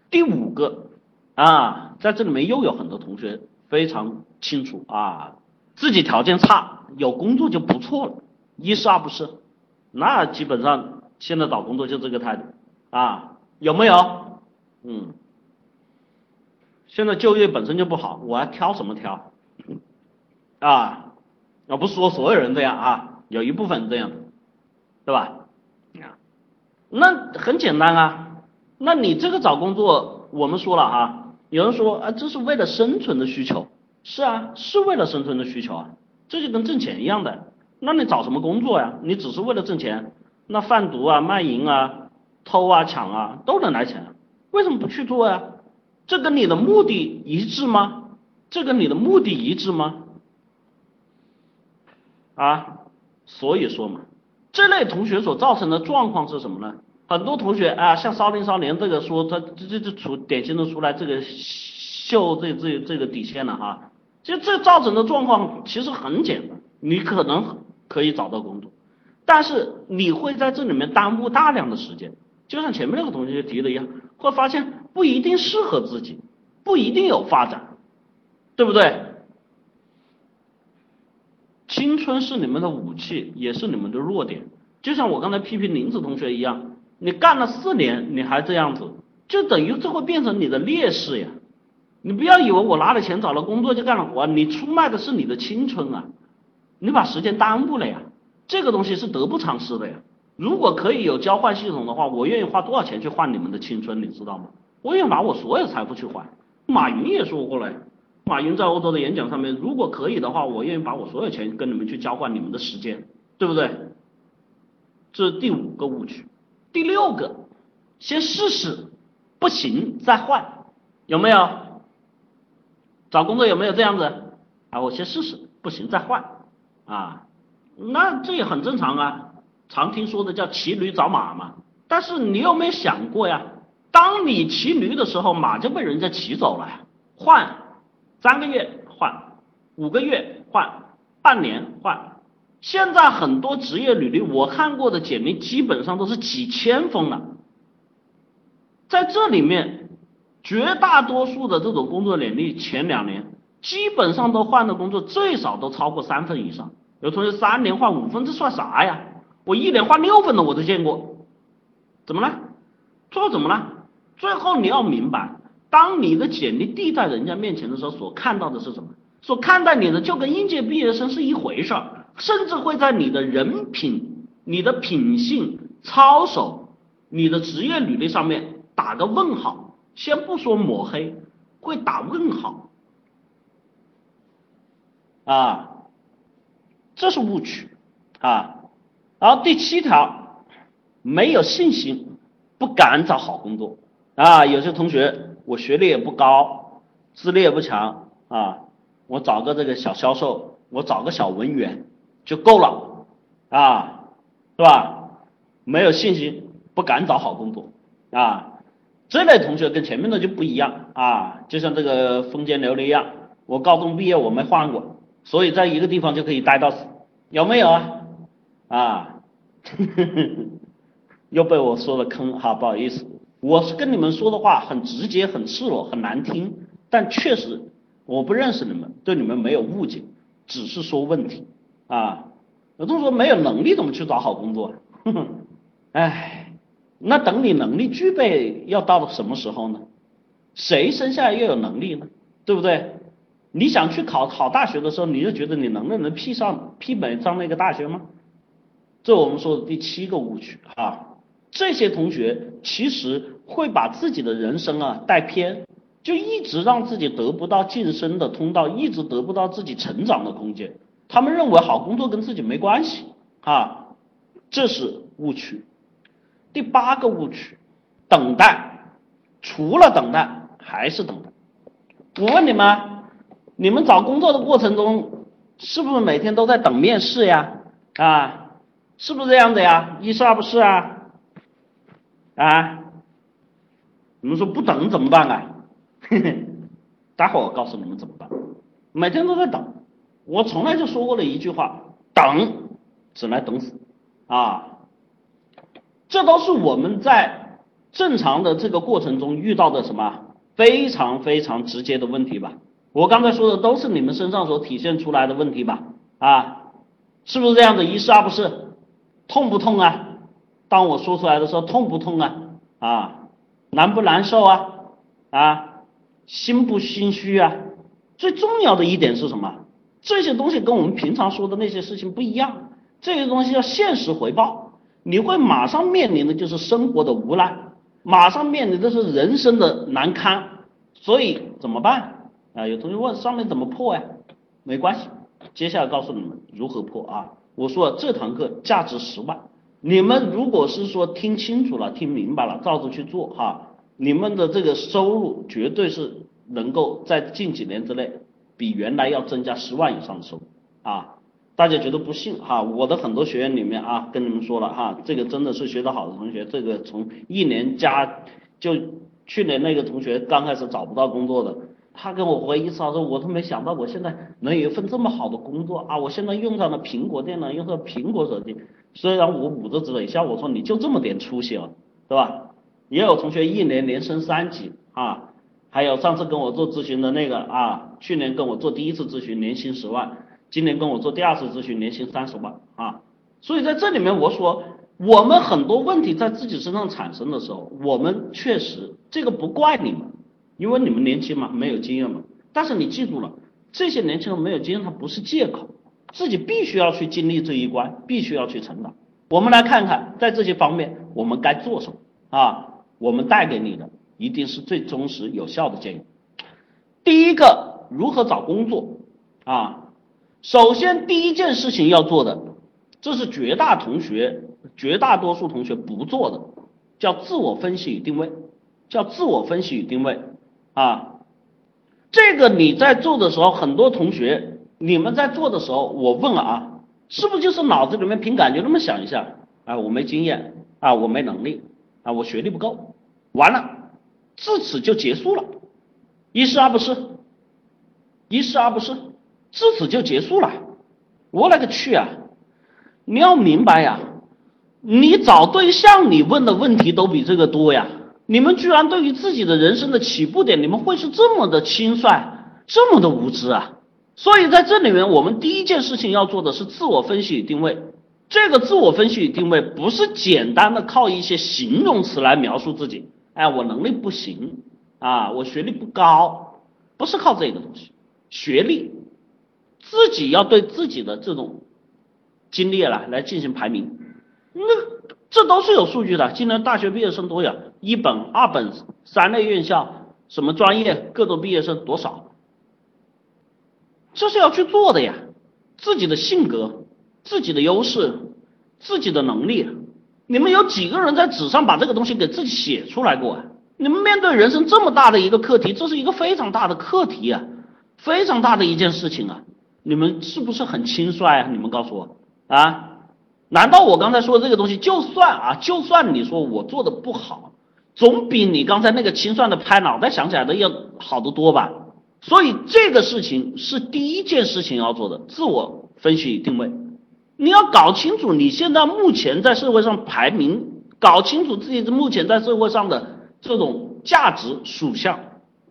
第五个啊，在这里面又有很多同学非常清楚啊，自己条件差，有工作就不错了，一是二不是，那基本上现在找工作就这个态度啊，有没有？嗯，现在就业本身就不好，我还挑什么挑？啊，我不是说所有人这样啊，有一部分这样，对吧？啊，那很简单啊，那你这个找工作，我们说了啊，有人说啊，这是为了生存的需求，是啊，是为了生存的需求啊，这就跟挣钱一样的。那你找什么工作呀？你只是为了挣钱，那贩毒啊、卖淫啊、偷啊、抢啊都能来钱，为什么不去做呀？这跟你的目的一致吗？这跟你的目的一致吗？啊，所以说嘛，这类同学所造成的状况是什么呢？很多同学啊，像少林少年这个说他这这这出典型的出来这个秀这这这个底线了哈。其实这造成的状况其实很简单，你可能可以找到工作，但是你会在这里面耽误大量的时间。就像前面那个同学提的一样，会发现不一定适合自己，不一定有发展，对不对？青春是你们的武器，也是你们的弱点。就像我刚才批评林子同学一样，你干了四年，你还这样子，就等于这会变成你的劣势呀。你不要以为我拿了钱找了工作就干了活，你出卖的是你的青春啊，你把时间耽误了呀。这个东西是得不偿失的呀。如果可以有交换系统的话，我愿意花多少钱去换你们的青春，你知道吗？我愿意把我所有财富去换。马云也说过了。马云在欧洲的演讲上面，如果可以的话，我愿意把我所有钱跟你们去交换你们的时间，对不对？这是第五个误区。第六个，先试试，不行再换，有没有？找工作有没有这样子？啊，我先试试，不行再换，啊，那这也很正常啊，常听说的叫骑驴找马嘛。但是你有没有想过呀？当你骑驴的时候，马就被人家骑走了，换。三个月换，五个月换，半年换。现在很多职业履历，我看过的简历基本上都是几千封了。在这里面，绝大多数的这种工作简历，前两年基本上都换的工作最少都超过三份以上。有同学三年换五份，这算啥呀？我一年换六份的我都见过。怎么了？最后怎么了？最后你要明白。当你的简历递在人家面前的时候，所看到的是什么？所看待你的就跟应届毕业生是一回事儿，甚至会在你的人品、你的品性、操守、你的职业履历上面打个问号。先不说抹黑，会打问号啊，这是误区啊。然后第七条，没有信心，不敢找好工作啊。有些同学。我学历也不高，资历也不强啊，我找个这个小销售，我找个小文员就够了啊，是吧？没有信心，不敢找好工作啊，这类同学跟前面的就不一样啊，就像这个风间琉璃一样，我高中毕业我没换过，所以在一个地方就可以待到死，有没有啊？啊，又被我说了坑哈，不好意思。我是跟你们说的话很直接、很赤裸、很难听，但确实我不认识你们，对你们没有误解，只是说问题啊。有同学说没有能力怎么去找好工作？哼哼，哎，那等你能力具备要到了什么时候呢？谁生下来又有能力呢？对不对？你想去考好大学的时候，你就觉得你能不能批上批本上那个大学吗？这我们说的第七个误区啊。这些同学其实会把自己的人生啊带偏，就一直让自己得不到晋升的通道，一直得不到自己成长的空间。他们认为好工作跟自己没关系啊，这是误区。第八个误区，等待，除了等待还是等待。我问你们，你们找工作的过程中，是不是每天都在等面试呀？啊，是不是这样的呀？一是二不是啊？啊，你们说不等怎么办啊？嘿嘿，待会儿我告诉你们怎么办。每天都在等，我从来就说过了一句话：等，只能等死啊！这都是我们在正常的这个过程中遇到的什么非常非常直接的问题吧？我刚才说的都是你们身上所体现出来的问题吧？啊，是不是这样的？一是二不是？痛不痛啊？当我说出来的时候，痛不痛啊？啊，难不难受啊？啊，心不心虚啊？最重要的一点是什么？这些东西跟我们平常说的那些事情不一样。这些东西要现实回报，你会马上面临的就是生活的无奈。马上面临的是人生的难堪，所以怎么办啊？有同学问上面怎么破呀？没关系，接下来告诉你们如何破啊。我说这堂课价值十万，你们如果是说听清楚了、听明白了，照着去做哈，你们的这个收入绝对是能够在近几年之内比原来要增加十万以上的收入啊。大家觉得不信哈？我的很多学员里面啊，跟你们说了哈，这个真的是学得好的同学，这个从一年加就去年那个同学刚开始找不到工作的，他跟我回忆他说我都没想到我现在能有一份这么好的工作啊！我现在用上了苹果电脑，用上苹果手机，虽然我捂着嘴笑，我说你就这么点出息了，对吧？也有同学一年连升三级啊，还有上次跟我做咨询的那个啊，去年跟我做第一次咨询，年薪十万。今年跟我做第二次咨询，年薪三十万啊，所以在这里面我说，我们很多问题在自己身上产生的时候，我们确实这个不怪你们，因为你们年轻嘛，没有经验嘛。但是你记住了，这些年轻人没有经验，他不是借口，自己必须要去经历这一关，必须要去成长。我们来看看，在这些方面我们该做什么啊？我们带给你的一定是最忠实有效的建议。第一个，如何找工作啊？首先，第一件事情要做的，这是绝大同学、绝大多数同学不做的，叫自我分析与定位，叫自我分析与定位啊。这个你在做的时候，很多同学你们在做的时候，我问了啊，是不是就是脑子里面凭感觉那么想一下啊？我没经验啊，我没能力啊，我学历不够，完了，至此就结束了，一是而不是，一是而不是。至此就结束了，我勒个去啊！你要明白呀，你找对象你问的问题都比这个多呀。你们居然对于自己的人生的起步点，你们会是这么的轻率，这么的无知啊！所以在这里面，我们第一件事情要做的是自我分析与定位。这个自我分析与定位不是简单的靠一些形容词来描述自己，哎，我能力不行啊，我学历不高，不是靠这个东西，学历。自己要对自己的这种经历来来进行排名，那这都是有数据的。今年大学毕业生多呀，一本、二本、三类院校，什么专业，各种毕业生多少？这是要去做的呀。自己的性格、自己的优势、自己的能力，你们有几个人在纸上把这个东西给自己写出来过啊？你们面对人生这么大的一个课题，这是一个非常大的课题啊，非常大的一件事情啊。你们是不是很轻率啊？你们告诉我啊？难道我刚才说的这个东西，就算啊，就算你说我做的不好，总比你刚才那个清算的拍脑袋想起来的要好得多吧？所以这个事情是第一件事情要做的，自我分析与定位。你要搞清楚你现在目前在社会上排名，搞清楚自己目前在社会上的这种价值属相，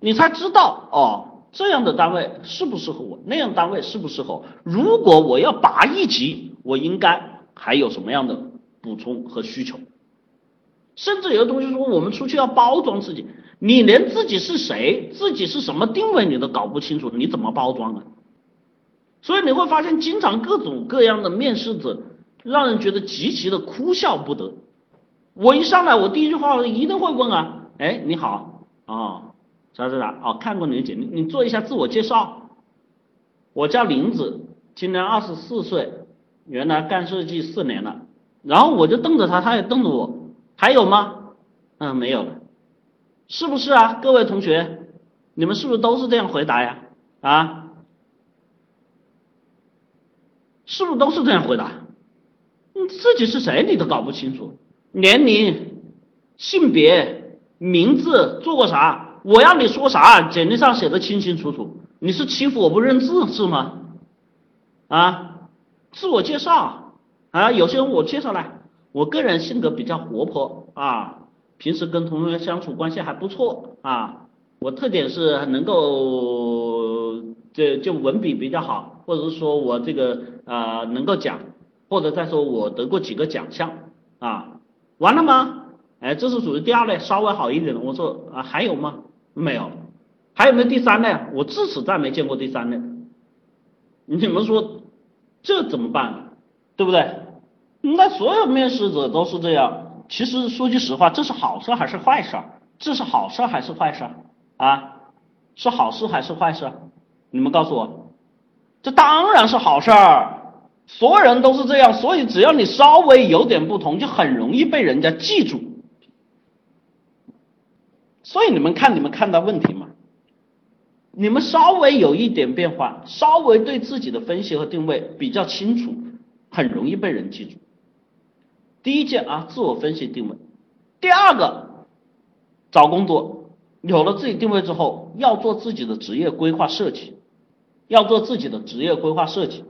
你才知道哦。这样的单位适不适合我？那样单位适不适合？如果我要拔一级，我应该还有什么样的补充和需求？甚至有的同学说，我们出去要包装自己，你连自己是谁、自己是什么定位你都搞不清楚，你怎么包装啊？所以你会发现，经常各种各样的面试者，让人觉得极其的哭笑不得。我一上来，我第一句话一定会问啊，哎，你好啊。啥啥啥？哦，看过你的简历，你做一下自我介绍。我叫林子，今年二十四岁，原来干设计四年了。然后我就瞪着他，他也瞪着我。还有吗？嗯，没有了。是不是啊？各位同学，你们是不是都是这样回答呀？啊？是不是都是这样回答？你自己是谁你都搞不清楚，年龄、性别、名字、做过啥？我要你说啥？简历上写的清清楚楚。你是欺负我不认字是吗？啊，自我介绍啊，有些人我介绍来，我个人性格比较活泼啊，平时跟同学相处关系还不错啊。我特点是能够就就文笔比较好，或者是说我这个啊能够讲，或者再说我得过几个奖项啊。完了吗？哎，这是属于第二类，稍微好一点的。我说啊，还有吗？没有，还有没有第三类？我至此再没见过第三类。你们说这怎么办？对不对？那所有面试者都是这样，其实说句实话，这是好事还是坏事？这是好事还是坏事？啊，是好事还是坏事？你们告诉我，这当然是好事儿。所有人都是这样，所以只要你稍微有点不同，就很容易被人家记住。所以你们看，你们看到问题吗？你们稍微有一点变化，稍微对自己的分析和定位比较清楚，很容易被人记住。第一件啊，自我分析定位；第二个，找工作，有了自己定位之后，要做自己的职业规划设计，要做自己的职业规划设计。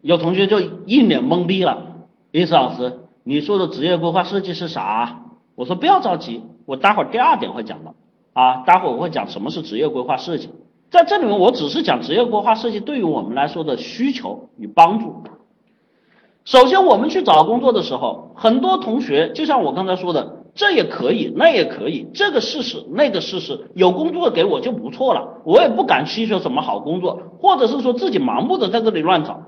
有同学就一脸懵逼了，李思老师，你说的职业规划设计是啥？我说不要着急，我待会儿第二点会讲到。啊，待会儿我会讲什么是职业规划设计，在这里面我只是讲职业规划设计对于我们来说的需求与帮助。首先，我们去找工作的时候，很多同学就像我刚才说的，这也可以，那也可以，这个试试，那个试试，有工作给我就不错了，我也不敢需求什么好工作，或者是说自己盲目的在这里乱找。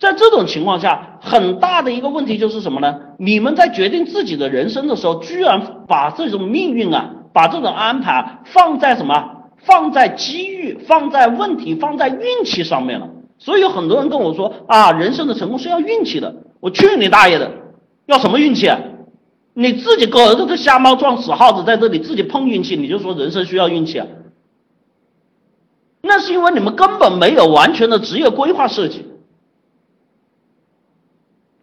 在这种情况下，很大的一个问题就是什么呢？你们在决定自己的人生的时候，居然把这种命运啊。把这种安排放在什么？放在机遇、放在问题、放在运气上面了。所以有很多人跟我说啊，人生的成功是要运气的。我去你大爷的，要什么运气？啊？你自己个这个瞎猫撞死耗子在这里自己碰运气，你就说人生需要运气啊？那是因为你们根本没有完全的职业规划设计。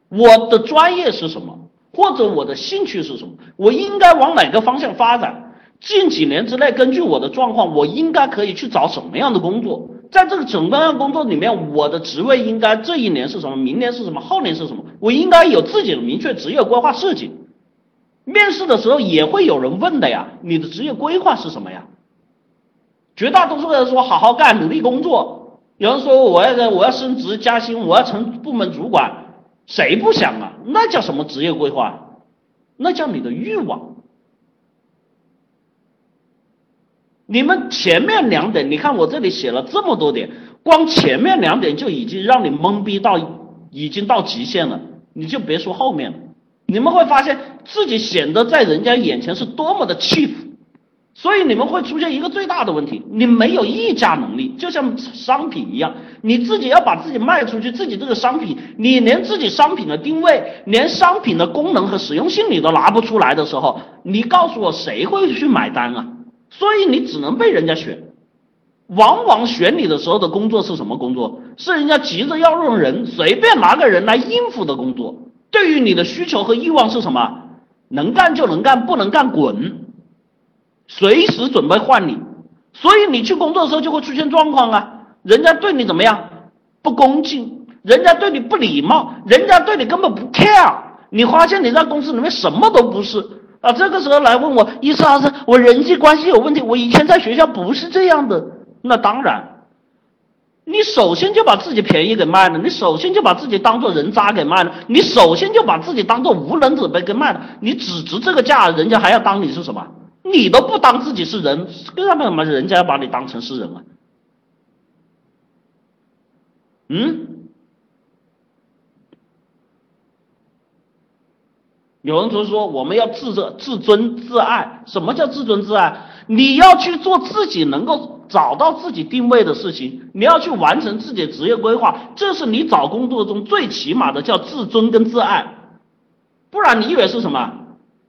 我的专业是什么？或者我的兴趣是什么？我应该往哪个方向发展？近几年之内，根据我的状况，我应该可以去找什么样的工作？在这个整个样工作里面，我的职位应该这一年是什么？明年是什么？后年是什么？我应该有自己的明确职业规划设计。面试的时候也会有人问的呀，你的职业规划是什么呀？绝大多数人说好好干，努力工作。有人说我要我要升职加薪，我要成部门主管，谁不想啊？那叫什么职业规划？那叫你的欲望。你们前面两点，你看我这里写了这么多点，光前面两点就已经让你懵逼到已经到极限了，你就别说后面了。你们会发现自己显得在人家眼前是多么的气愤，所以你们会出现一个最大的问题，你没有议价能力，就像商品一样，你自己要把自己卖出去，自己这个商品，你连自己商品的定位，连商品的功能和实用性你都拿不出来的时候，你告诉我谁会去买单啊？所以你只能被人家选，往往选你的时候的工作是什么工作？是人家急着要用人，随便拿个人来应付的工作。对于你的需求和欲望是什么？能干就能干，不能干滚，随时准备换你。所以你去工作的时候就会出现状况啊，人家对你怎么样？不恭敬，人家对你不礼貌，人家对你根本不 care。你发现你在公司里面什么都不是。啊，这个时候来问我，医生老师，我人际关系有问题，我以前在学校不是这样的。那当然，你首先就把自己便宜给卖了，你首先就把自己当做人渣给卖了，你首先就把自己当做无能者被给卖了。你只值这个价，人家还要当你是什么？你都不当自己是人，为什么人家要把你当成是人啊？嗯？有人就说我们要自自自尊自爱，什么叫自尊自爱？你要去做自己能够找到自己定位的事情，你要去完成自己的职业规划，这是你找工作中最起码的叫自尊跟自爱。不然你以为是什么？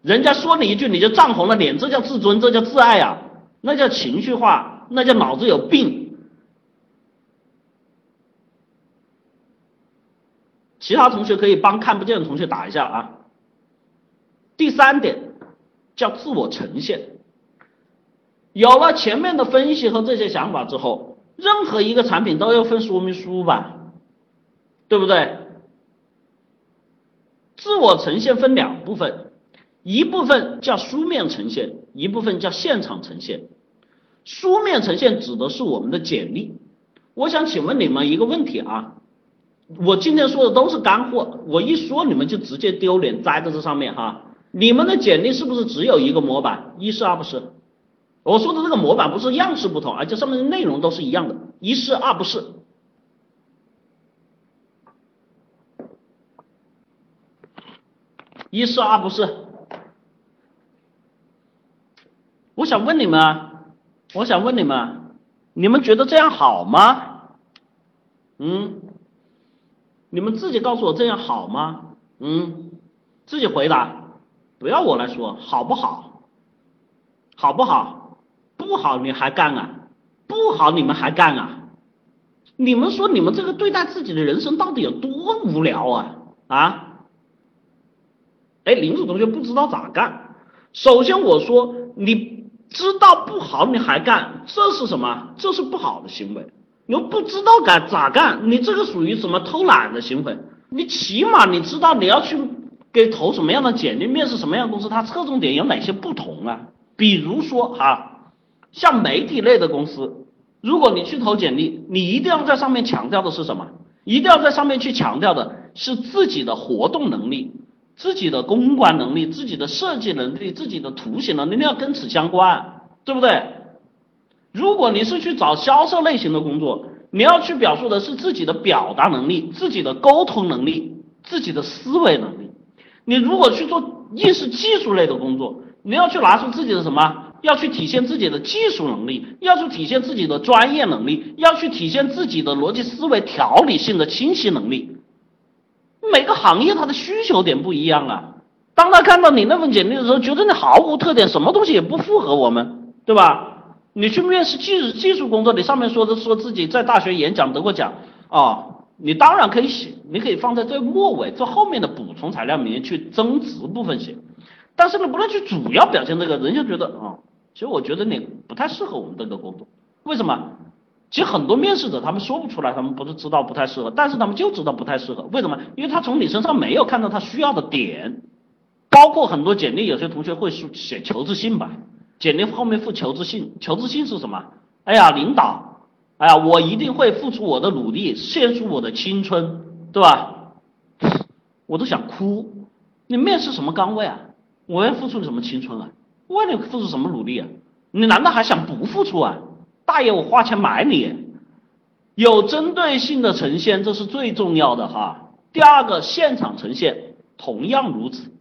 人家说你一句你就涨红了脸，这叫自尊，这叫自爱呀？那叫情绪化，那叫脑子有病。其他同学可以帮看不见的同学打一下啊。第三点叫自我呈现。有了前面的分析和这些想法之后，任何一个产品都要分说明书吧，对不对？自我呈现分两部分，一部分叫书面呈现，一部分叫现场呈现。书面呈现指的是我们的简历。我想请问你们一个问题啊，我今天说的都是干货，我一说你们就直接丢脸栽在这上面哈。你们的简历是不是只有一个模板？一是二不是？我说的这个模板不是样式不同，而且上面的内容都是一样的。一是二不是？一是二不是？我想问你们，我想问你们，你们觉得这样好吗？嗯，你们自己告诉我这样好吗？嗯，自己回答，不要我来说，好不好？好不好？不好你还干啊？不好你们还干啊？你们说你们这个对待自己的人生到底有多无聊啊？啊？哎，林子同学不知道咋干。首先我说，你知道不好你还干，这是什么？这是不好的行为。你又不知道该咋干，你这个属于什么偷懒的行为？你起码你知道你要去给投什么样的简历，面试什么样的公司，它侧重点有哪些不同啊？比如说哈，像媒体类的公司，如果你去投简历，你一定要在上面强调的是什么？一定要在上面去强调的是自己的活动能力、自己的公关能力、自己的设计能力、自己的图形能力，一定要跟此相关，对不对？如果你是去找销售类型的工作，你要去表述的是自己的表达能力、自己的沟通能力、自己的思维能力。你如果去做应试技术类的工作，你要去拿出自己的什么？要去体现自己的技术能力，要去体现自己的专业能力，要去体现自己的逻辑思维条理性的清晰能力。每个行业它的需求点不一样啊。当他看到你那份简历的时候，觉得你毫无特点，什么东西也不符合我们，对吧？你去面试技技术工作，你上面说的说自己在大学演讲得过奖啊，你当然可以写，你可以放在最末尾、最后面的补充材料里面去增值部分写，但是你不能去主要表现这个，人就觉得啊，其实我觉得你不太适合我们这个工作，为什么？其实很多面试者他们说不出来，他们不是知道不太适合，但是他们就知道不太适合，为什么？因为他从你身上没有看到他需要的点，包括很多简历，有些同学会写求职信吧。简历后面附求职信，求职信是什么？哎呀，领导，哎呀，我一定会付出我的努力，献出我的青春，对吧？我都想哭。你面试什么岗位啊？我要付出什么青春啊？我要你付出什么努力啊？你难道还想不付出啊？大爷，我花钱买你。有针对性的呈现，这是最重要的哈。第二个，现场呈现同样如此。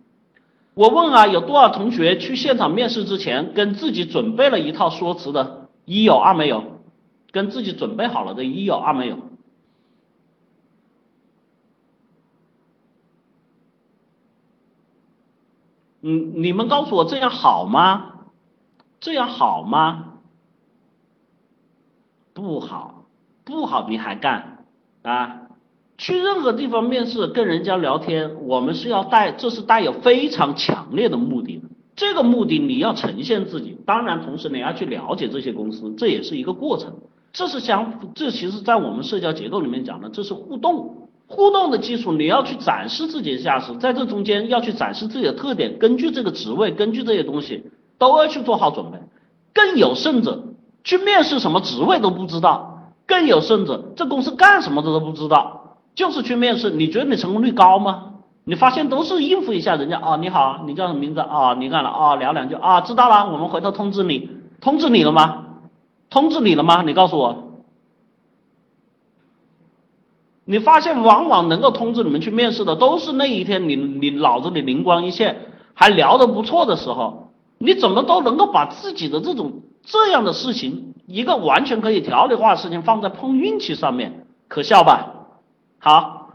我问啊，有多少同学去现场面试之前跟自己准备了一套说辞的？一有二没有？跟自己准备好了的，一有二没有？嗯，你们告诉我这样好吗？这样好吗？不好，不好，你还干啊？去任何地方面试，跟人家聊天，我们是要带，这是带有非常强烈的目的的。这个目的你要呈现自己，当然同时你要去了解这些公司，这也是一个过程。这是相，这其实在我们社交结构里面讲的，这是互动，互动的基础，你要去展示自己的价值，在这中间要去展示自己的特点，根据这个职位，根据这些东西，都要去做好准备。更有甚者，去面试什么职位都不知道，更有甚者，这公司干什么的都不知道。就是去面试，你觉得你成功率高吗？你发现都是应付一下人家啊，你好，你叫什么名字啊？你干了啊？聊两句啊？知道了，我们回头通知你，通知你了吗？通知你了吗？你告诉我。你发现往往能够通知你们去面试的，都是那一天你你脑子里灵光一现，还聊得不错的时候，你怎么都能够把自己的这种这样的事情，一个完全可以条理化的事情放在碰运气上面，可笑吧？好，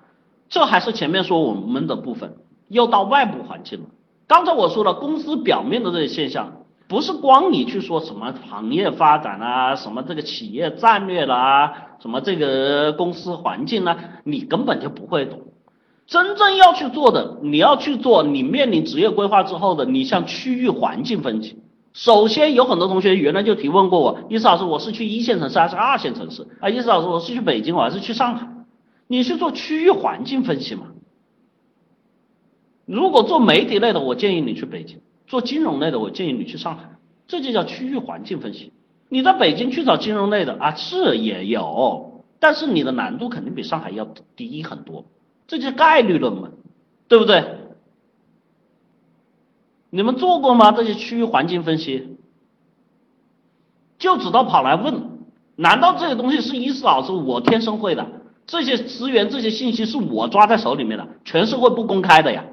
这还是前面说我们的部分，又到外部环境了。刚才我说了，公司表面的这些现象，不是光你去说什么行业发展啊，什么这个企业战略啦，什么这个公司环境啦，你根本就不会懂。真正要去做的，你要去做，你面临职业规划之后的，你像区域环境分析。首先，有很多同学原来就提问过我，意思老师，我是去一线城市还是二线城市？啊，意思老师，我是去北京，我还是去上海？你是做区域环境分析嘛？如果做媒体类的，我建议你去北京；做金融类的，我建议你去上海。这就叫区域环境分析。你在北京去找金融类的啊，是也有，但是你的难度肯定比上海要低很多。这就是概率论嘛，对不对？你们做过吗？这些区域环境分析，就知道跑来问，难道这些东西是伊思老师我天生会的？这些资源、这些信息是我抓在手里面的，全社会不公开的呀。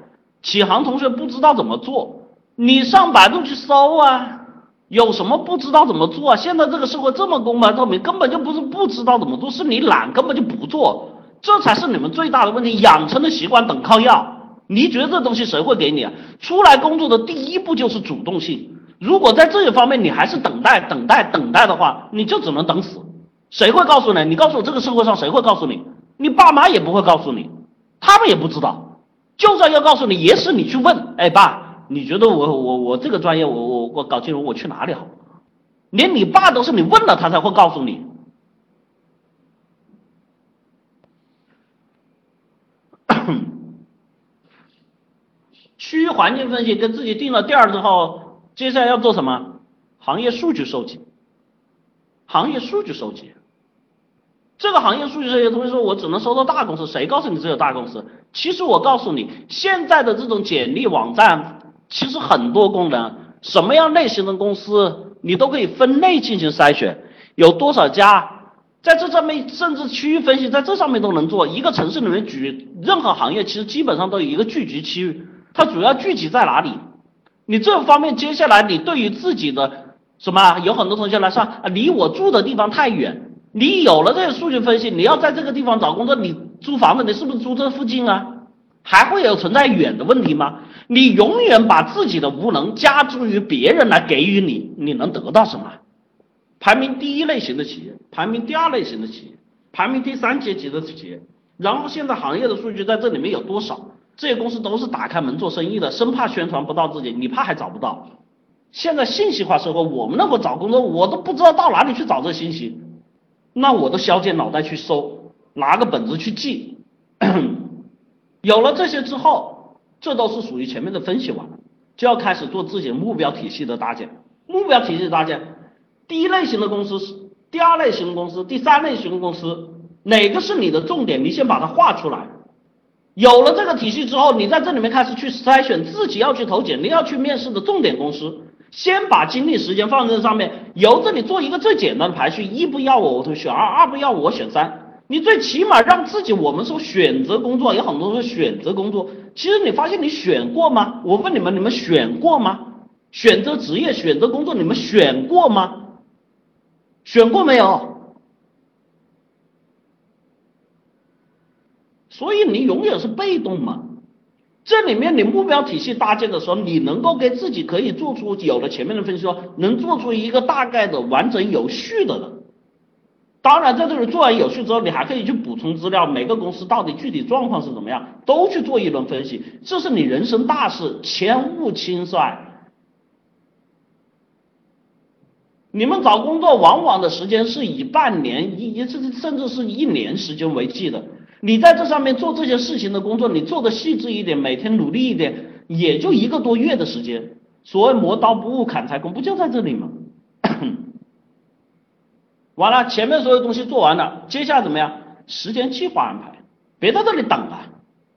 启航同学不知道怎么做，你上百度去搜啊，有什么不知道怎么做啊？现在这个社会这么公开透明，根本就不是不知道怎么做，是你懒，根本就不做，这才是你们最大的问题。养成的习惯等靠要，你觉得这东西谁会给你啊？出来工作的第一步就是主动性。如果在这一方面你还是等待、等待、等待的话，你就只能等死。谁会告诉你？你告诉我，这个社会上谁会告诉你？你爸妈也不会告诉你，他们也不知道。就算要告诉你，也是你去问。哎，爸，你觉得我我我这个专业，我我我搞金融，我去哪里好？连你爸都是你问了他才会告诉你。区域环境分析跟自己定了调之后，接下来要做什么？行业数据收集。行业数据收集。这个行业数据这些同学说，我只能收到大公司，谁告诉你只有大公司？其实我告诉你，现在的这种简历网站，其实很多功能，什么样类型的公司，你都可以分类进行筛选，有多少家，在这上面，甚至区域分析在这上面都能做。一个城市里面举任何行业，其实基本上都有一个聚集区域，它主要聚集在哪里？你这方面接下来你对于自己的什么，有很多同学来说啊，离我住的地方太远。你有了这些数据分析，你要在这个地方找工作，你租房子，你是不是租这附近啊？还会有存在远的问题吗？你永远把自己的无能加诸于别人来给予你，你能得到什么？排名第一类型的企业，排名第二类型的企业，排名第三阶级的企业，然后现在行业的数据在这里面有多少？这些公司都是打开门做生意的，生怕宣传不到自己，你怕还找不到。现在信息化社会，我们那会找工作，我都不知道到哪里去找这信息。那我都削尖脑袋去搜，拿个本子去记。有了这些之后，这都是属于前面的分析完了，就要开始做自己的目标体系的搭建。目标体系的搭建，第一类型的公司是，第二类型的公司，第三类型的公司，哪个是你的重点？你先把它画出来。有了这个体系之后，你在这里面开始去筛选自己要去投简历、要去面试的重点公司。先把精力时间放在这上面，由这里做一个最简单的排序，一不要我我选二，二不要我选三。你最起码让自己，我们说选择工作，有很多人选择工作，其实你发现你选过吗？我问你们，你们选过吗？选择职业、选择工作，你们选过吗？选过没有？所以你永远是被动嘛。这里面你目标体系搭建的时候，你能够给自己可以做出有了前面的分析说，能做出一个大概的完整有序的了。当然在这里做完有序之后，你还可以去补充资料，每个公司到底具体状况是怎么样，都去做一轮分析。这是你人生大事，千勿轻率。你们找工作往往的时间是以半年、一、一次甚至是一年时间为计的。你在这上面做这些事情的工作，你做的细致一点，每天努力一点，也就一个多月的时间。所谓磨刀不误砍柴工，不就在这里吗？完了，前面所有东西做完了，接下来怎么样？时间计划安排，别在这里等了，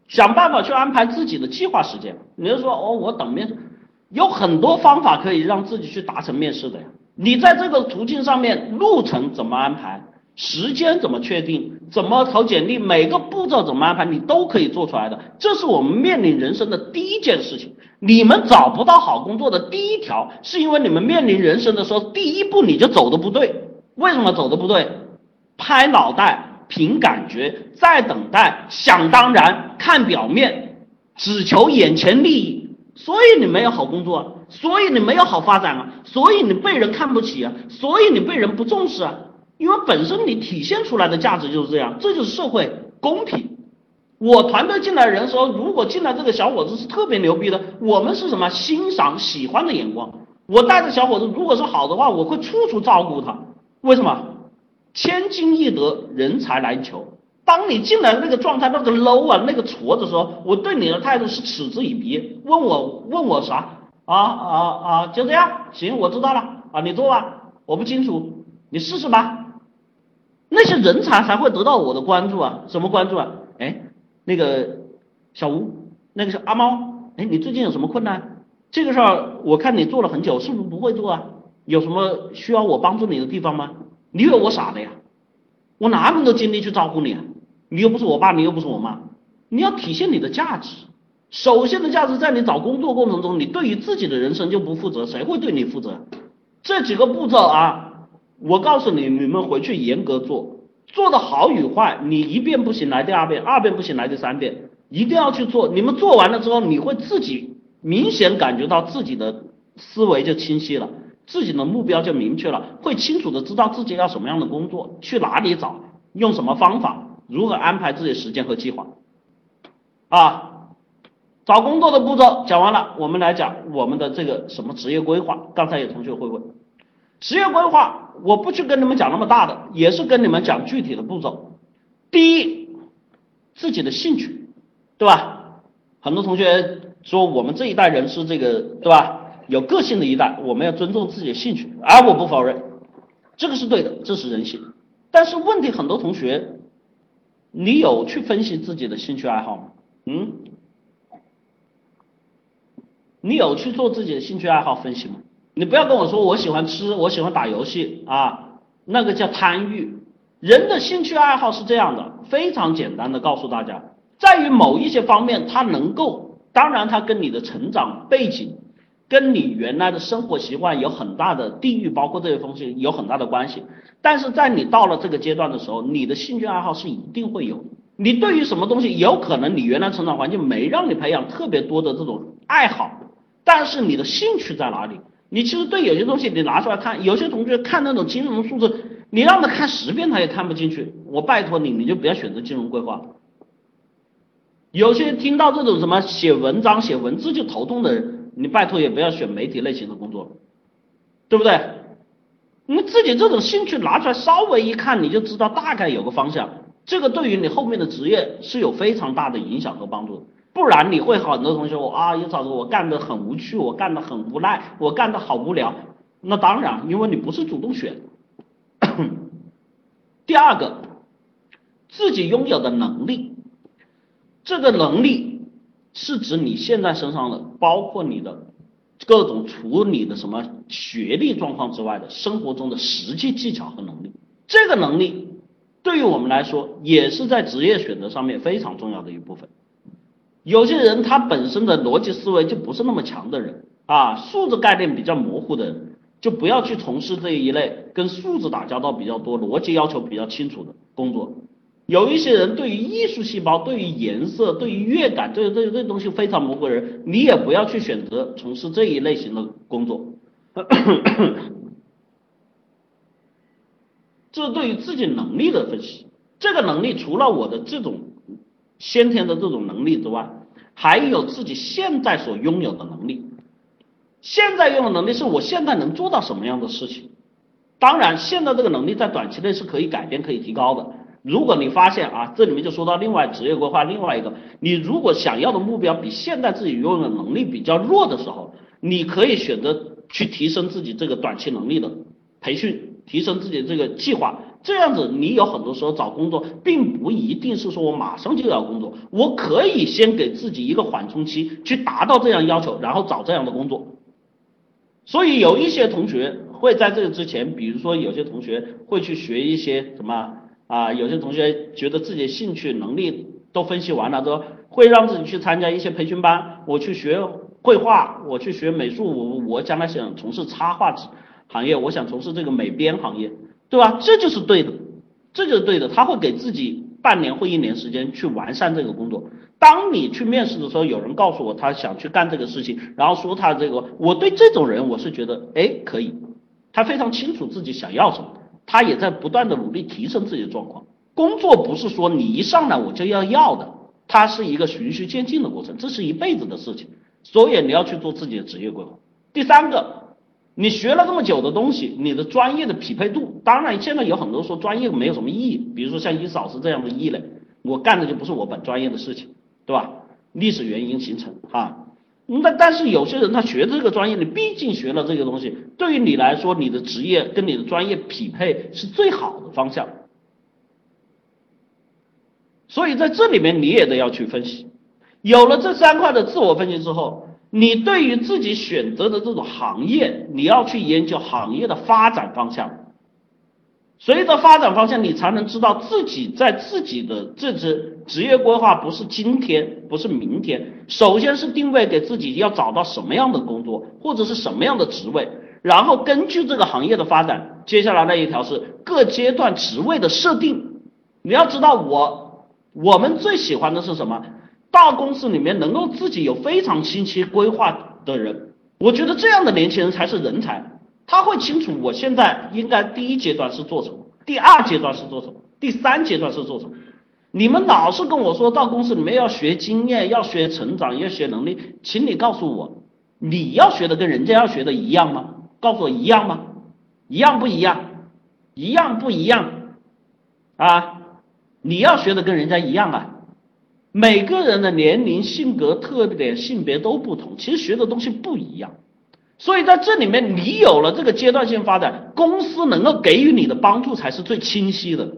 想办法去安排自己的计划时间。你就说哦，我等面试，有很多方法可以让自己去达成面试的呀。你在这个途径上面，路程怎么安排？时间怎么确定？怎么投简历？每个步骤怎么安排？你都可以做出来的。这是我们面临人生的第一件事情。你们找不到好工作的第一条，是因为你们面临人生的时候，第一步你就走的不对。为什么走的不对？拍脑袋，凭感觉，在等待，想当然，看表面，只求眼前利益，所以你没有好工作，所以你没有好发展啊，所以你被人看不起啊，所以你被人不重视啊。因为本身你体现出来的价值就是这样，这就是社会公平。我团队进来的人说，如果进来这个小伙子是特别牛逼的，我们是什么欣赏、喜欢的眼光。我带着小伙子，如果是好的话，我会处处照顾他。为什么？千金易得，人才难求。当你进来那个状态，那个 low 啊，那个矬的时候，我对你的态度是嗤之以鼻。问我问我啥？啊啊啊！就这样，行，我知道了啊，你做吧，我不清楚，你试试吧。那些人才才会得到我的关注啊！什么关注啊？哎，那个小吴，那个是阿猫，哎，你最近有什么困难？这个事儿我看你做了很久，是不是不会做啊？有什么需要我帮助你的地方吗？你以为我傻的呀？我哪那么多精力去照顾你啊？你又不是我爸，你又不是我妈，你要体现你的价值。首先的价值在你找工作过程中，你对于自己的人生就不负责，谁会对你负责？这几个步骤啊，我告诉你，你们回去严格做，做的好与坏，你一遍不行来第二遍，二遍不行来第三遍，一定要去做。你们做完了之后，你会自己明显感觉到自己的思维就清晰了，自己的目标就明确了，会清楚的知道自己要什么样的工作，去哪里找，用什么方法，如何安排自己时间和计划。啊。找工作的步骤讲完了，我们来讲我们的这个什么职业规划。刚才有同学会问，职业规划，我不去跟你们讲那么大的，也是跟你们讲具体的步骤。第一，自己的兴趣，对吧？很多同学说我们这一代人是这个，对吧？有个性的一代，我们要尊重自己的兴趣，而我不否认，这个是对的，这是人性。但是问题，很多同学，你有去分析自己的兴趣爱好吗？嗯？你有去做自己的兴趣爱好分析吗？你不要跟我说我喜欢吃，我喜欢打游戏啊，那个叫贪欲。人的兴趣爱好是这样的，非常简单的告诉大家，在于某一些方面，它能够，当然它跟你的成长背景，跟你原来的生活习惯有很大的地域，包括这些东西有很大的关系。但是在你到了这个阶段的时候，你的兴趣爱好是一定会有。你对于什么东西，有可能你原来成长环境没让你培养特别多的这种爱好。但是你的兴趣在哪里？你其实对有些东西你拿出来看，有些同学看那种金融数字，你让他看十遍他也看不进去。我拜托你，你就不要选择金融规划。有些听到这种什么写文章、写文字就头痛的人，你拜托也不要选媒体类型的工作，对不对？你自己这种兴趣拿出来稍微一看，你就知道大概有个方向，这个对于你后面的职业是有非常大的影响和帮助。不然你会很多同学我啊，又找着我干的很无趣，我干的很无奈，我干的好无聊。那当然，因为你不是主动选。第二个，自己拥有的能力，这个能力是指你现在身上的，包括你的各种除你的什么学历状况之外的生活中的实际技巧和能力。这个能力对于我们来说，也是在职业选择上面非常重要的一部分。有些人他本身的逻辑思维就不是那么强的人啊，数字概念比较模糊的人，就不要去从事这一类跟数字打交道比较多、逻辑要求比较清楚的工作。有一些人对于艺术细胞、对于颜色、对于乐感，这这这东西非常模糊的人，你也不要去选择从事这一类型的工作。这是对于自己能力的分析，这个能力除了我的这种。先天的这种能力之外，还有自己现在所拥有的能力。现在拥有能力是我现在能做到什么样的事情？当然，现在这个能力在短期内是可以改变、可以提高的。如果你发现啊，这里面就说到另外职业规划另外一个，你如果想要的目标比现在自己拥有的能力比较弱的时候，你可以选择去提升自己这个短期能力的培训，提升自己这个计划。这样子，你有很多时候找工作，并不一定是说我马上就要工作，我可以先给自己一个缓冲期，去达到这样要求，然后找这样的工作。所以有一些同学会在这个之前，比如说有些同学会去学一些什么啊，有些同学觉得自己兴趣能力都分析完了之后，会让自己去参加一些培训班，我去学绘画，我去学美术，我我将来想从事插画行业，我想从事这个美编行业。对吧？这就是对的，这就是对的。他会给自己半年或一年时间去完善这个工作。当你去面试的时候，有人告诉我他想去干这个事情，然后说他这个，我对这种人我是觉得，哎，可以。他非常清楚自己想要什么，他也在不断的努力提升自己的状况。工作不是说你一上来我就要要的，它是一个循序渐进的过程，这是一辈子的事情。所以你要去做自己的职业规划。第三个。你学了这么久的东西，你的专业的匹配度，当然现在有很多说专业没有什么意义，比如说像伊嫂子这样的异类，我干的就不是我本专业的事情，对吧？历史原因形成哈，那但是有些人他学这个专业，你毕竟学了这个东西，对于你来说，你的职业跟你的专业匹配是最好的方向，所以在这里面你也得要去分析，有了这三块的自我分析之后。你对于自己选择的这种行业，你要去研究行业的发展方向。随着发展方向，你才能知道自己在自己的这支职业规划不是今天，不是明天。首先是定位给自己要找到什么样的工作，或者是什么样的职位，然后根据这个行业的发展，接下来那一条是各阶段职位的设定。你要知道，我我们最喜欢的是什么？大公司里面能够自己有非常清晰规划的人，我觉得这样的年轻人才是人才。他会清楚我现在应该第一阶段是做什么，第二阶段是做什么，第三阶段是做什么。你们老是跟我说到公司里面要学经验，要学成长，要学能力，请你告诉我，你要学的跟人家要学的一样吗？告诉我一样吗？一样不一样？一样不一样？啊，你要学的跟人家一样啊？每个人的年龄、性格特点、性别都不同，其实学的东西不一样。所以在这里面，你有了这个阶段性发展，公司能够给予你的帮助才是最清晰的。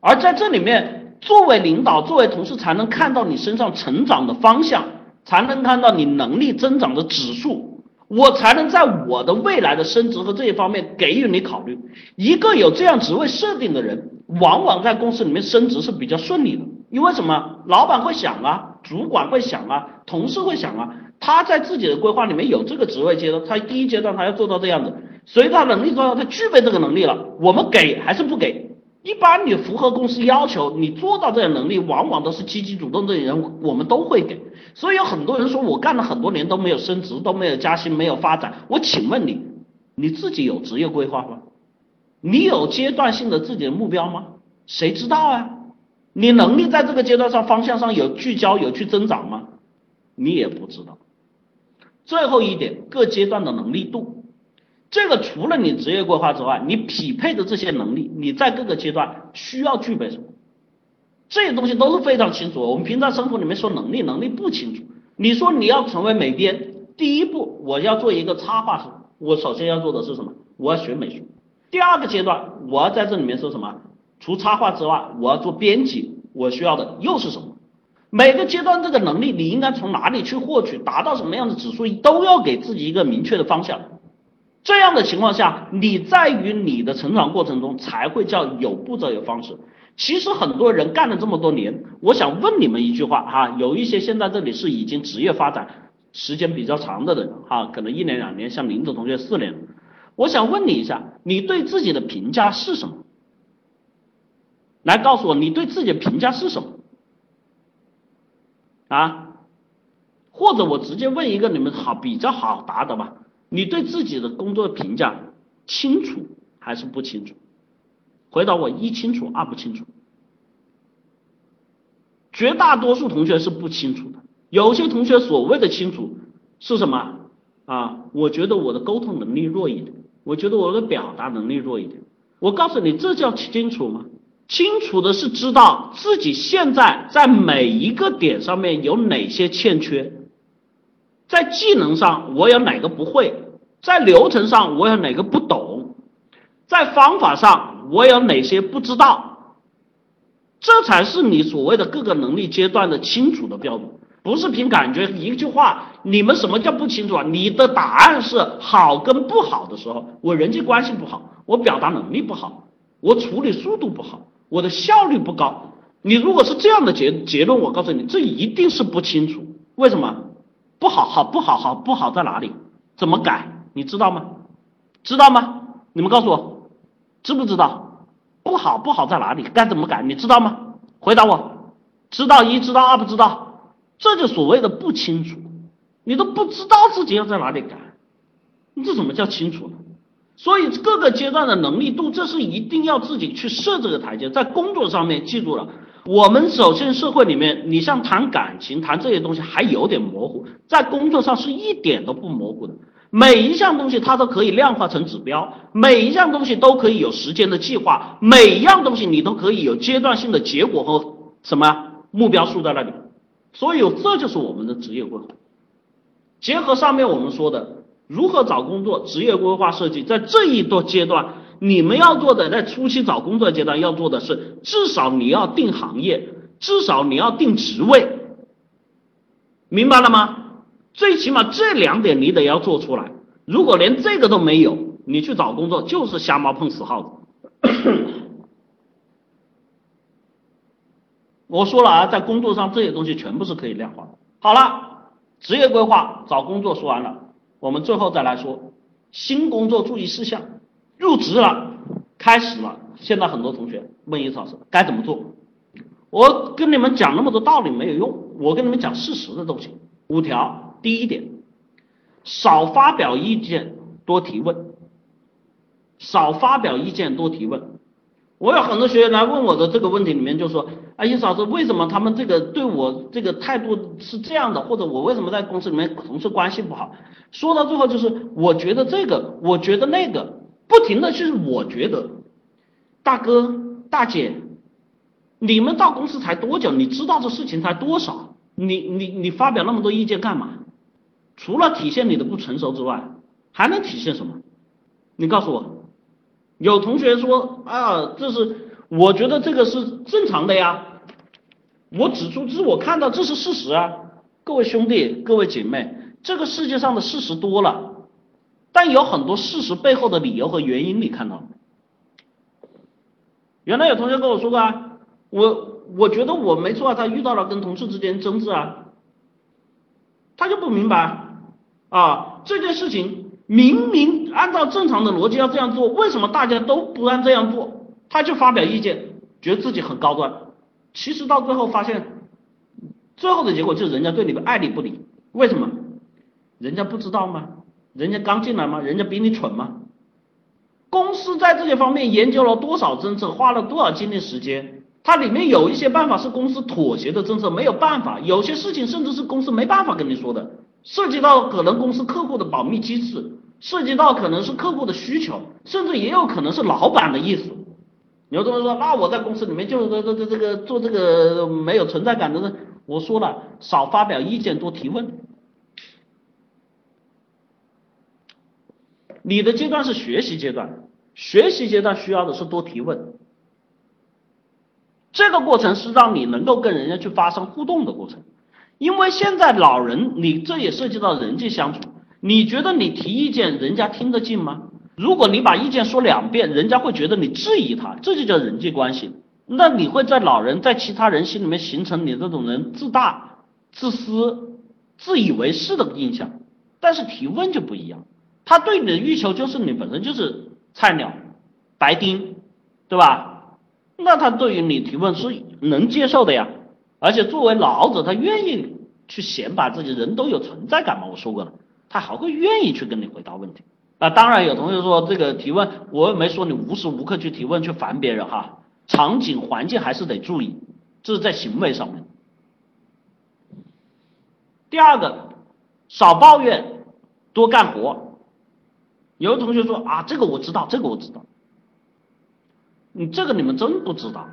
而在这里面，作为领导、作为同事，才能看到你身上成长的方向，才能看到你能力增长的指数，我才能在我的未来的升职和这一方面给予你考虑。一个有这样职位设定的人，往往在公司里面升职是比较顺利的，因为什么？老板会想啊，主管会想啊，同事会想啊。他在自己的规划里面有这个职位阶段，他第一阶段他要做到这样子，所以他能力做到，他具备这个能力了，我们给还是不给？一般你符合公司要求，你做到这样能力，往往都是积极主动的人，我们都会给。所以有很多人说我干了很多年都没有升职，都没有加薪，没有发展。我请问你，你自己有职业规划吗？你有阶段性的自己的目标吗？谁知道啊？你能力在这个阶段上方向上有聚焦，有去增长吗？你也不知道。最后一点，各阶段的能力度，这个除了你职业规划之外，你匹配的这些能力，你在各个阶段需要具备什么？这些东西都是非常清楚。我们平常生活里面说能力，能力不清楚。你说你要成为美编，第一步我要做一个插画师，我首先要做的是什么？我要学美术。第二个阶段，我要在这里面说什么？除插画之外，我要做编辑，我需要的又是什么？每个阶段这个能力你应该从哪里去获取，达到什么样的指数，都要给自己一个明确的方向。这样的情况下，你在于你的成长过程中才会叫有步骤有方式。其实很多人干了这么多年，我想问你们一句话哈，有一些现在这里是已经职业发展时间比较长的人哈，可能一年两年，像林子同学四年，我想问你一下，你对自己的评价是什么？来告诉我，你对自己的评价是什么？啊，或者我直接问一个你们好比较好答的吧，你对自己的工作评价清楚还是不清楚？回答我一清楚二不清楚。绝大多数同学是不清楚的，有些同学所谓的清楚是什么啊？我觉得我的沟通能力弱一点，我觉得我的表达能力弱一点。我告诉你，这叫清楚吗？清楚的是知道自己现在在每一个点上面有哪些欠缺，在技能上我有哪个不会，在流程上我有哪个不懂，在方法上我有哪些不知道，这才是你所谓的各个能力阶段的清楚的标准，不是凭感觉一句话。你们什么叫不清楚啊？你的答案是好跟不好的时候，我人际关系不好，我表达能力不好，我处理速度不好。我的效率不高，你如果是这样的结结论，我告诉你，这一定是不清楚。为什么？不好，好不好，好不好在哪里？怎么改？你知道吗？知道吗？你们告诉我，知不知道？不好，不好在哪里？该怎么改？你知道吗？回答我，知道一，知道二，不知道，这就所谓的不清楚。你都不知道自己要在哪里改，你这怎么叫清楚呢？所以各个阶段的能力度，这是一定要自己去设这个台阶。在工作上面，记住了，我们首先社会里面，你像谈感情、谈这些东西还有点模糊，在工作上是一点都不模糊的。每一项东西它都可以量化成指标，每一项东西都可以有时间的计划，每一样东西你都可以有阶段性的结果和什么目标树在那里。所以这就是我们的职业规划。结合上面我们说的。如何找工作？职业规划设计，在这一段阶段，你们要做的，在初期找工作阶段要做的是，至少你要定行业，至少你要定职位，明白了吗？最起码这两点你得要做出来。如果连这个都没有，你去找工作就是瞎猫碰死耗子。我说了啊，在工作上这些东西全部是可以量化。好了，职业规划找工作说完了。我们最后再来说，新工作注意事项，入职了，开始了。现在很多同学问叶老师该怎么做？我跟你们讲那么多道理没有用，我跟你们讲事实的东西。五条，第一点，少发表意见，多提问。少发表意见，多提问。我有很多学员来问我的这个问题，里面就说：啊，叶老师，为什么他们这个对我这个态度是这样的？或者我为什么在公司里面同事关系不好？说到最后就是，我觉得这个，我觉得那个，不停的就是我觉得，大哥大姐，你们到公司才多久？你知道这事情才多少？你你你发表那么多意见干嘛？除了体现你的不成熟之外，还能体现什么？你告诉我。有同学说啊，这是我觉得这个是正常的呀。我指出，这我看到这是事实啊。各位兄弟，各位姐妹，这个世界上的事实多了，但有很多事实背后的理由和原因，你看到原来有同学跟我说过啊，我我觉得我没错啊，他遇到了跟同事之间争执啊，他就不明白啊这件事情。明明按照正常的逻辑要这样做，为什么大家都不按这样做？他就发表意见，觉得自己很高端。其实到最后发现，最后的结果就是人家对你们爱理不理。为什么？人家不知道吗？人家刚进来吗？人家比你蠢吗？公司在这些方面研究了多少政策，花了多少精力时间？它里面有一些办法是公司妥协的政策，没有办法。有些事情甚至是公司没办法跟你说的，涉及到可能公司客户的保密机制。涉及到可能是客户的需求，甚至也有可能是老板的意思。有同学说，那我在公司里面就是这这这这个做这个没有存在感的人。我说了，少发表意见，多提问。你的阶段是学习阶段，学习阶段需要的是多提问。这个过程是让你能够跟人家去发生互动的过程，因为现在老人，你这也涉及到人际相处。你觉得你提意见，人家听得进吗？如果你把意见说两遍，人家会觉得你质疑他，这就叫人际关系。那你会在老人在其他人心里面形成你这种人自大、自私、自以为是的印象。但是提问就不一样，他对你的欲求就是你本身就是菜鸟、白丁，对吧？那他对于你提问是能接受的呀。而且作为老者，他愿意去显摆自己，人都有存在感嘛。我说过了。他还会愿意去跟你回答问题啊！当然有同学说这个提问，我又没说你无时无刻去提问去烦别人哈，场景环境还是得注意，这是在行为上面。第二个，少抱怨，多干活。有的同学说啊，这个我知道，这个我知道，你这个你们真不知道。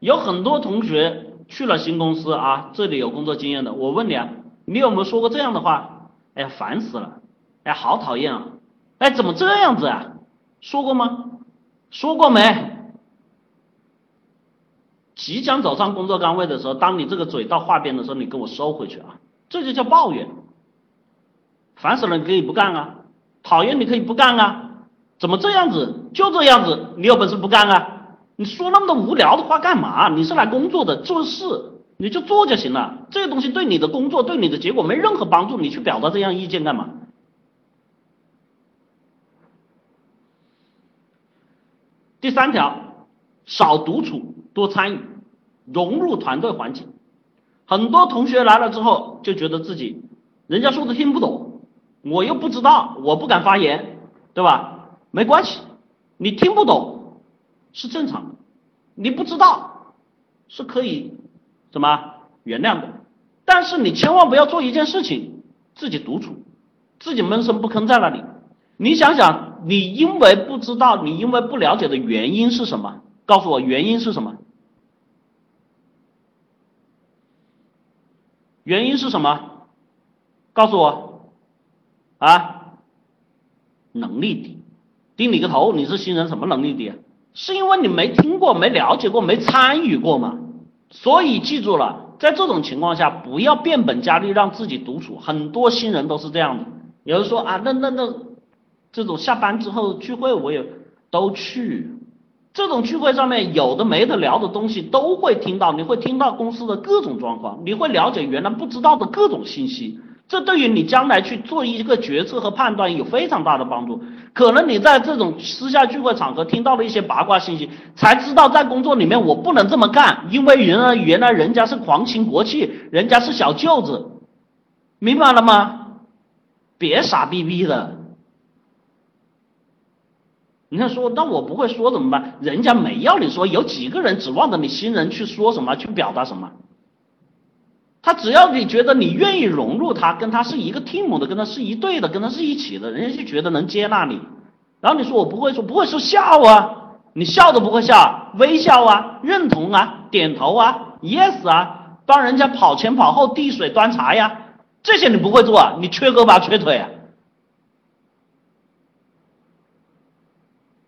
有很多同学去了新公司啊，这里有工作经验的，我问你啊，你有没有说过这样的话？哎呀，烦死了！哎，好讨厌啊！哎，怎么这样子啊？说过吗？说过没？即将走上工作岗位的时候，当你这个嘴到话边的时候，你给我收回去啊！这就叫抱怨。烦死了，你可以不干啊！讨厌，你可以不干啊！怎么这样子？就这样子，你有本事不干啊？你说那么多无聊的话干嘛？你是来工作的，做事。你就做就行了，这个东西对你的工作、对你的结果没任何帮助，你去表达这样意见干嘛？第三条，少独处，多参与，融入团队环境。很多同学来了之后就觉得自己，人家说的听不懂，我又不知道，我不敢发言，对吧？没关系，你听不懂是正常的，你不知道是可以。什么原谅的？但是你千万不要做一件事情，自己独处，自己闷声不吭在那里。你想想，你因为不知道，你因为不了解的原因是什么？告诉我原因是什么？原因是什么？告诉我啊！能力低，低你个头！你是新人，什么能力低？是因为你没听过、没了解过、没参与过吗？所以记住了，在这种情况下，不要变本加厉让自己独处。很多新人都是这样的。有人说啊，那那那，这种下班之后聚会我也都去。这种聚会上面有的没的聊的东西都会听到，你会听到公司的各种状况，你会了解原来不知道的各种信息。这对于你将来去做一个决策和判断有非常大的帮助。可能你在这种私下聚会场合听到了一些八卦信息，才知道在工作里面我不能这么干，因为原来原来人家是皇亲国戚，人家是小舅子，明白了吗？别傻逼逼的。你看说，那我不会说怎么办？人家没要你说，有几个人指望着你新人去说什么，去表达什么？他只要你觉得你愿意融入他，跟他是一个 team 的，跟他是一对的，跟他是一起的，人家就觉得能接纳你。然后你说我不会说，不会说笑啊，你笑都不会笑，微笑啊，认同啊，点头啊，yes 啊，帮人家跑前跑后递水端茶呀，这些你不会做啊，你缺胳膊缺腿啊。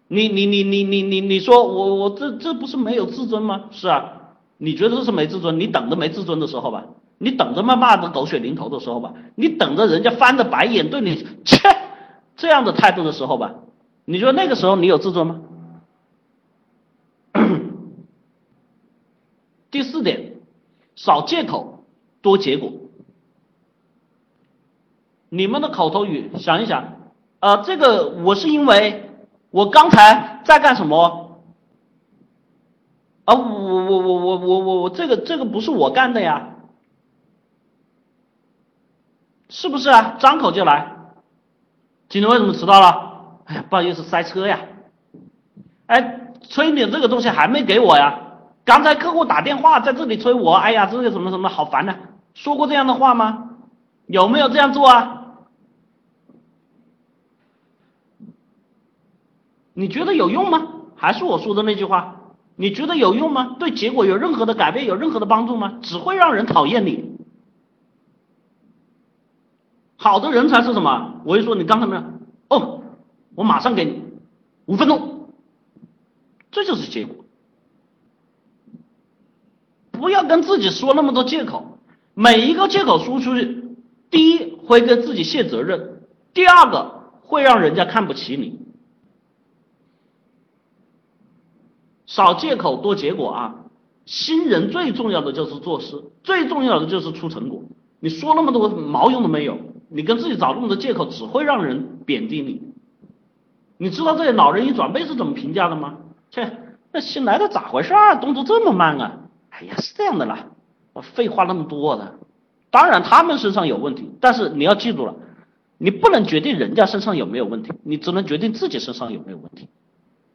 你你你你你你你说我我这这不是没有自尊吗？是啊，你觉得这是没自尊？你等着没自尊的时候吧，你等着骂骂的狗血淋头的时候吧，你等着人家翻着白眼对你切这样的态度的时候吧，你觉得那个时候你有自尊吗？第四点，少借口，多结果。你们的口头语想一想，啊，这个我是因为。我刚才在干什么？啊，我我我我我我我这个这个不是我干的呀，是不是啊？张口就来。今天为什么迟到了？哎呀，不好意思，塞车呀。哎，催你这个东西还没给我呀？刚才客户打电话在这里催我，哎呀，这个什么什么好烦呐。说过这样的话吗？有没有这样做啊？你觉得有用吗？还是我说的那句话？你觉得有用吗？对结果有任何的改变，有任何的帮助吗？只会让人讨厌你。好的人才是什么？我一说你刚才没有？哦，我马上给你五分钟，这就是结果。不要跟自己说那么多借口，每一个借口说出去，第一会跟自己卸责任，第二个会让人家看不起你。少借口多结果啊！新人最重要的就是做事，最重要的就是出成果。你说那么多毛用都没有，你跟自己找那么多借口，只会让人贬低你。你知道这些老人一转辈是怎么评价的吗？切，那新来的咋回事啊？动作这么慢啊？哎呀，是这样的啦，我废话那么多的。当然他们身上有问题，但是你要记住了，你不能决定人家身上有没有问题，你只能决定自己身上有没有问题。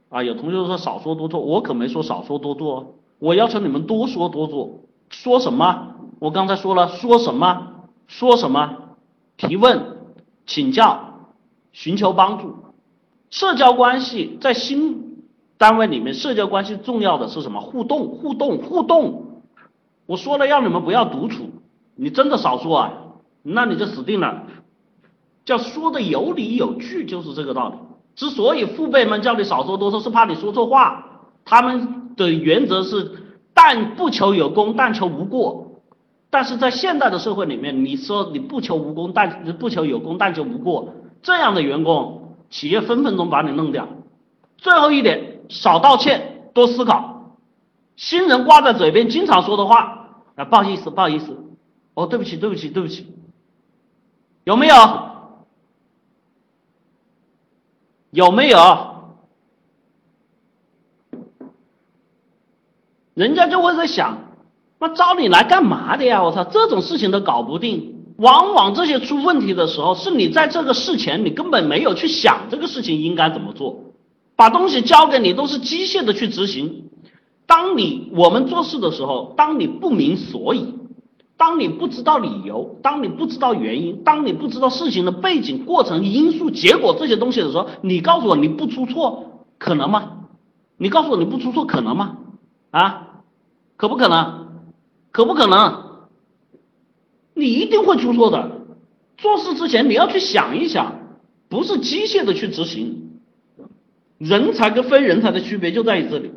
啊，有同学说少说多做，我可没说少说多做，我要求你们多说多做。说什么？我刚才说了，说什么？说什么？提问、请教、寻求帮助。社交关系在新单位里面，社交关系重要的是什么？互动，互动，互动。我说了，让你们不要独处，你真的少说啊，那你就死定了。叫说的有理有据，就是这个道理。之所以父辈们叫你少说多说，是怕你说错话。他们的原则是，但不求有功，但求无过。但是在现代的社会里面，你说你不求无功，但不求有功，但求无过，这样的员工，企业分分钟把你弄掉。最后一点，少道歉，多思考。新人挂在嘴边经常说的话，啊，不好意思，不好意思，哦，对不起，对不起，对不起，有没有？有没有？人家就会在想，他招你来干嘛的呀？我操，这种事情都搞不定。往往这些出问题的时候，是你在这个事前你根本没有去想这个事情应该怎么做，把东西交给你都是机械的去执行。当你我们做事的时候，当你不明所以。当你不知道理由，当你不知道原因，当你不知道事情的背景、过程、因素、结果这些东西的时候，你告诉我你不出错可能吗？你告诉我你不出错可能吗？啊，可不可能？可不可能？你一定会出错的。做事之前你要去想一想，不是机械的去执行。人才跟非人才的区别就在于这里。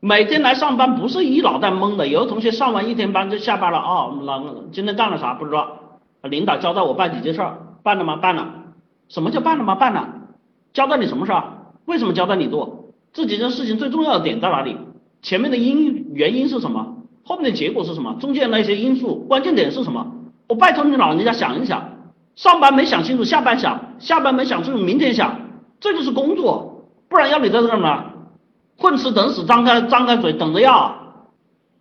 每天来上班不是一脑袋懵的，有的同学上完一天班就下班了啊，老今天干了啥不知道，领导交代我办几件事儿，办了吗？办了。什么叫办了吗？办了。交代你什么事儿？为什么交代你做？这几件事情最重要的点在哪里？前面的因原因是什么？后面的结果是什么？中间那些因素关键点是什么？我拜托你老人家想一想，上班没想清楚，下班想，下班没想清楚，明天想，这就是工作，不然要你在这干嘛？混吃等死，张开张开嘴等着要。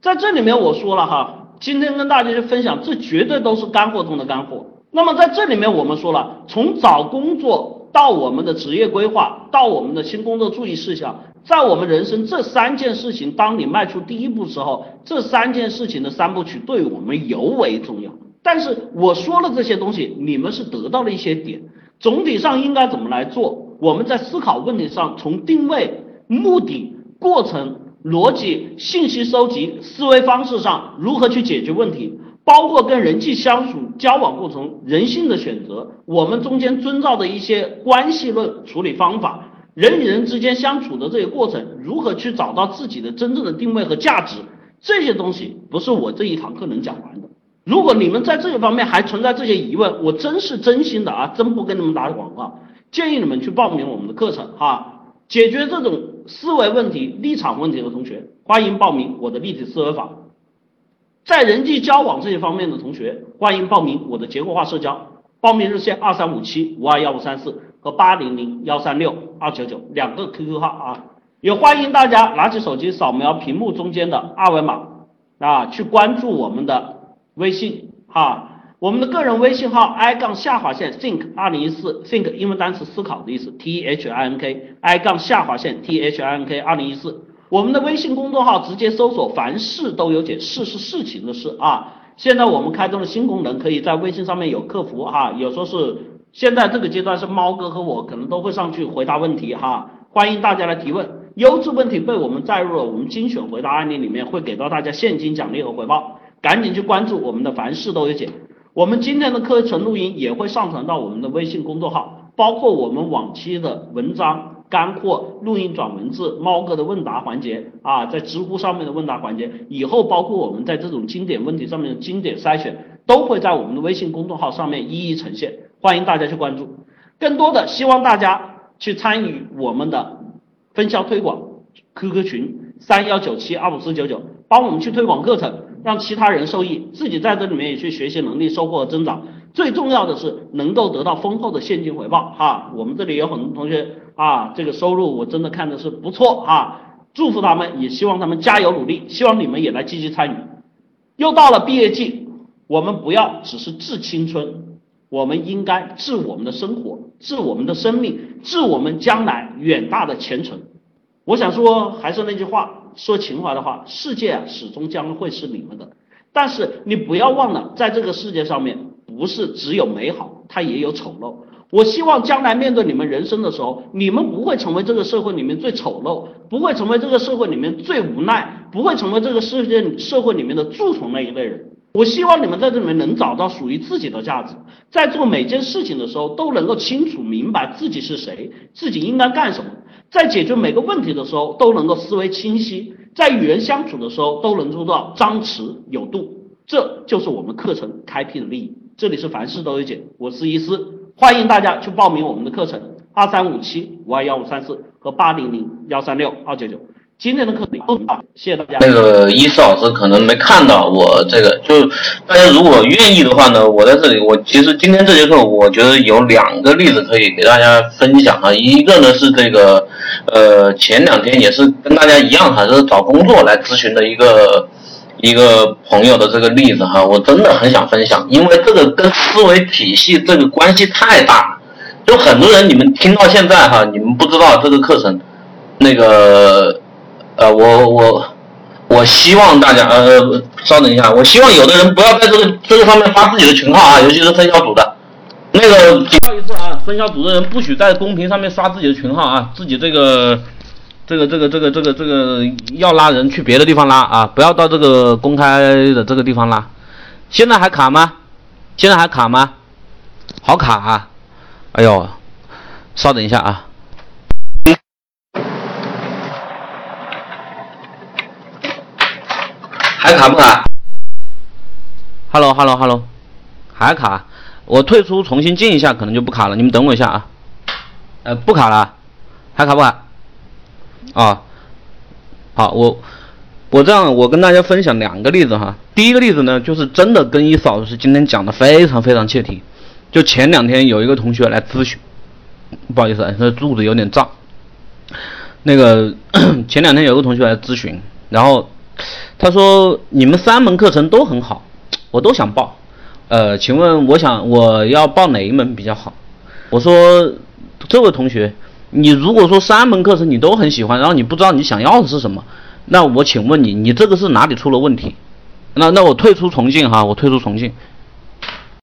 在这里面我说了哈，今天跟大家去分享，这绝对都是干货中的干货。那么在这里面我们说了，从找工作到我们的职业规划，到我们的新工作注意事项，在我们人生这三件事情，当你迈出第一步时候，这三件事情的三部曲对我们尤为重要。但是我说了这些东西，你们是得到了一些点，总体上应该怎么来做？我们在思考问题上，从定位、目的、过程、逻辑、信息收集、思维方式上，如何去解决问题？包括跟人际相处、交往过程、人性的选择，我们中间遵照的一些关系论处理方法，人与人之间相处的这些过程，如何去找到自己的真正的定位和价值？这些东西不是我这一堂课能讲完的。如果你们在这些方面还存在这些疑问，我真是真心的啊，真不跟你们打广告，建议你们去报名我们的课程哈，解决这种思维问题、立场问题的同学，欢迎报名我的立体思维法。在人际交往这些方面的同学，欢迎报名我的结构化社交。报名热线二三五七五二幺五三四和八零零幺三六二九九两个 QQ 号啊，也欢迎大家拿起手机扫描屏幕中间的二维码啊，去关注我们的。微信哈，我们的个人微信号 i 杠下划线 think 二零一四 think 英文单词思考的意思 t h i n k i 杠下划线 t h i n k 二零一四，我们的微信公众号直接搜索凡事都有解，事是事情的事啊。现在我们开通了新功能，可以在微信上面有客服哈，有时候是现在这个阶段是猫哥和我可能都会上去回答问题哈，欢迎大家来提问，优质问题被我们载入了我们精选回答案例里面，会给到大家现金奖励和回报。赶紧去关注我们的凡事都有解，我们今天的课程录音也会上传到我们的微信公众号，包括我们往期的文章干货、录音转文字、猫哥的问答环节啊，在知乎上面的问答环节，以后包括我们在这种经典问题上面的经典筛选，都会在我们的微信公众号上面一一呈现，欢迎大家去关注。更多的希望大家去参与我们的分销推广 QQ 群三幺九七二五四九九，帮我们去推广课程。让其他人受益，自己在这里面也去学习能力，收获和增长。最重要的是能够得到丰厚的现金回报哈。我们这里有很多同学啊，这个收入我真的看的是不错啊，祝福他们，也希望他们加油努力，希望你们也来积极参与。又到了毕业季，我们不要只是致青春，我们应该致我们的生活，致我们的生命，致我们将来远大的前程。我想说，还是那句话。说情怀的话，世界啊始终将会是你们的，但是你不要忘了，在这个世界上面，不是只有美好，它也有丑陋。我希望将来面对你们人生的时候，你们不会成为这个社会里面最丑陋，不会成为这个社会里面最无奈，不会成为这个世界社会里面的蛀虫那一类人。我希望你们在这里面能找到属于自己的价值，在做每件事情的时候都能够清楚明白自己是谁，自己应该干什么。在解决每个问题的时候，都能够思维清晰；在与人相处的时候，都能做到张弛有度。这就是我们课程开辟的利益。这里是凡事都有解，我是伊思，欢迎大家去报名我们的课程：二三五七五二幺五三四和八零零幺三六二九九。今天的课程啊，谢谢大家。那个伊思老师可能没看到我这个，就大家如果愿意的话呢，我在这里，我其实今天这节课，我觉得有两个例子可以给大家分享哈。一个呢是这个，呃，前两天也是跟大家一样哈，是找工作来咨询的一个一个朋友的这个例子哈，我真的很想分享，因为这个跟思维体系这个关系太大，就很多人你们听到现在哈，你们不知道这个课程那个。呃，我我我希望大家呃，稍等一下，我希望有的人不要在这个这个上面发自己的群号啊，尤其是分销组的，那个警告一次啊，分销组的人不许在公屏上面刷自己的群号啊，自己这个这个这个这个这个这个要拉人去别的地方拉啊，不要到这个公开的这个地方拉。现在还卡吗？现在还卡吗？好卡啊！哎呦，稍等一下啊。还卡不卡？Hello Hello Hello，还卡？我退出重新进一下，可能就不卡了。你们等我一下啊。呃，不卡了，还卡不卡？啊，好，我我。这样，我跟大家分享两个例子哈。第一个例子呢，就是真的跟一嫂子是今天讲的非常非常切题。就前两天有一个同学来咨询，不好意思啊，这肚子有点胀。那个 前两天有个同学来咨询，然后他说你们三门课程都很好，我都想报。呃，请问我想我要报哪一门比较好？我说这位同学，你如果说三门课程你都很喜欢，然后你不知道你想要的是什么，那我请问你，你这个是哪里出了问题？那那我退出重庆哈，我退出重庆，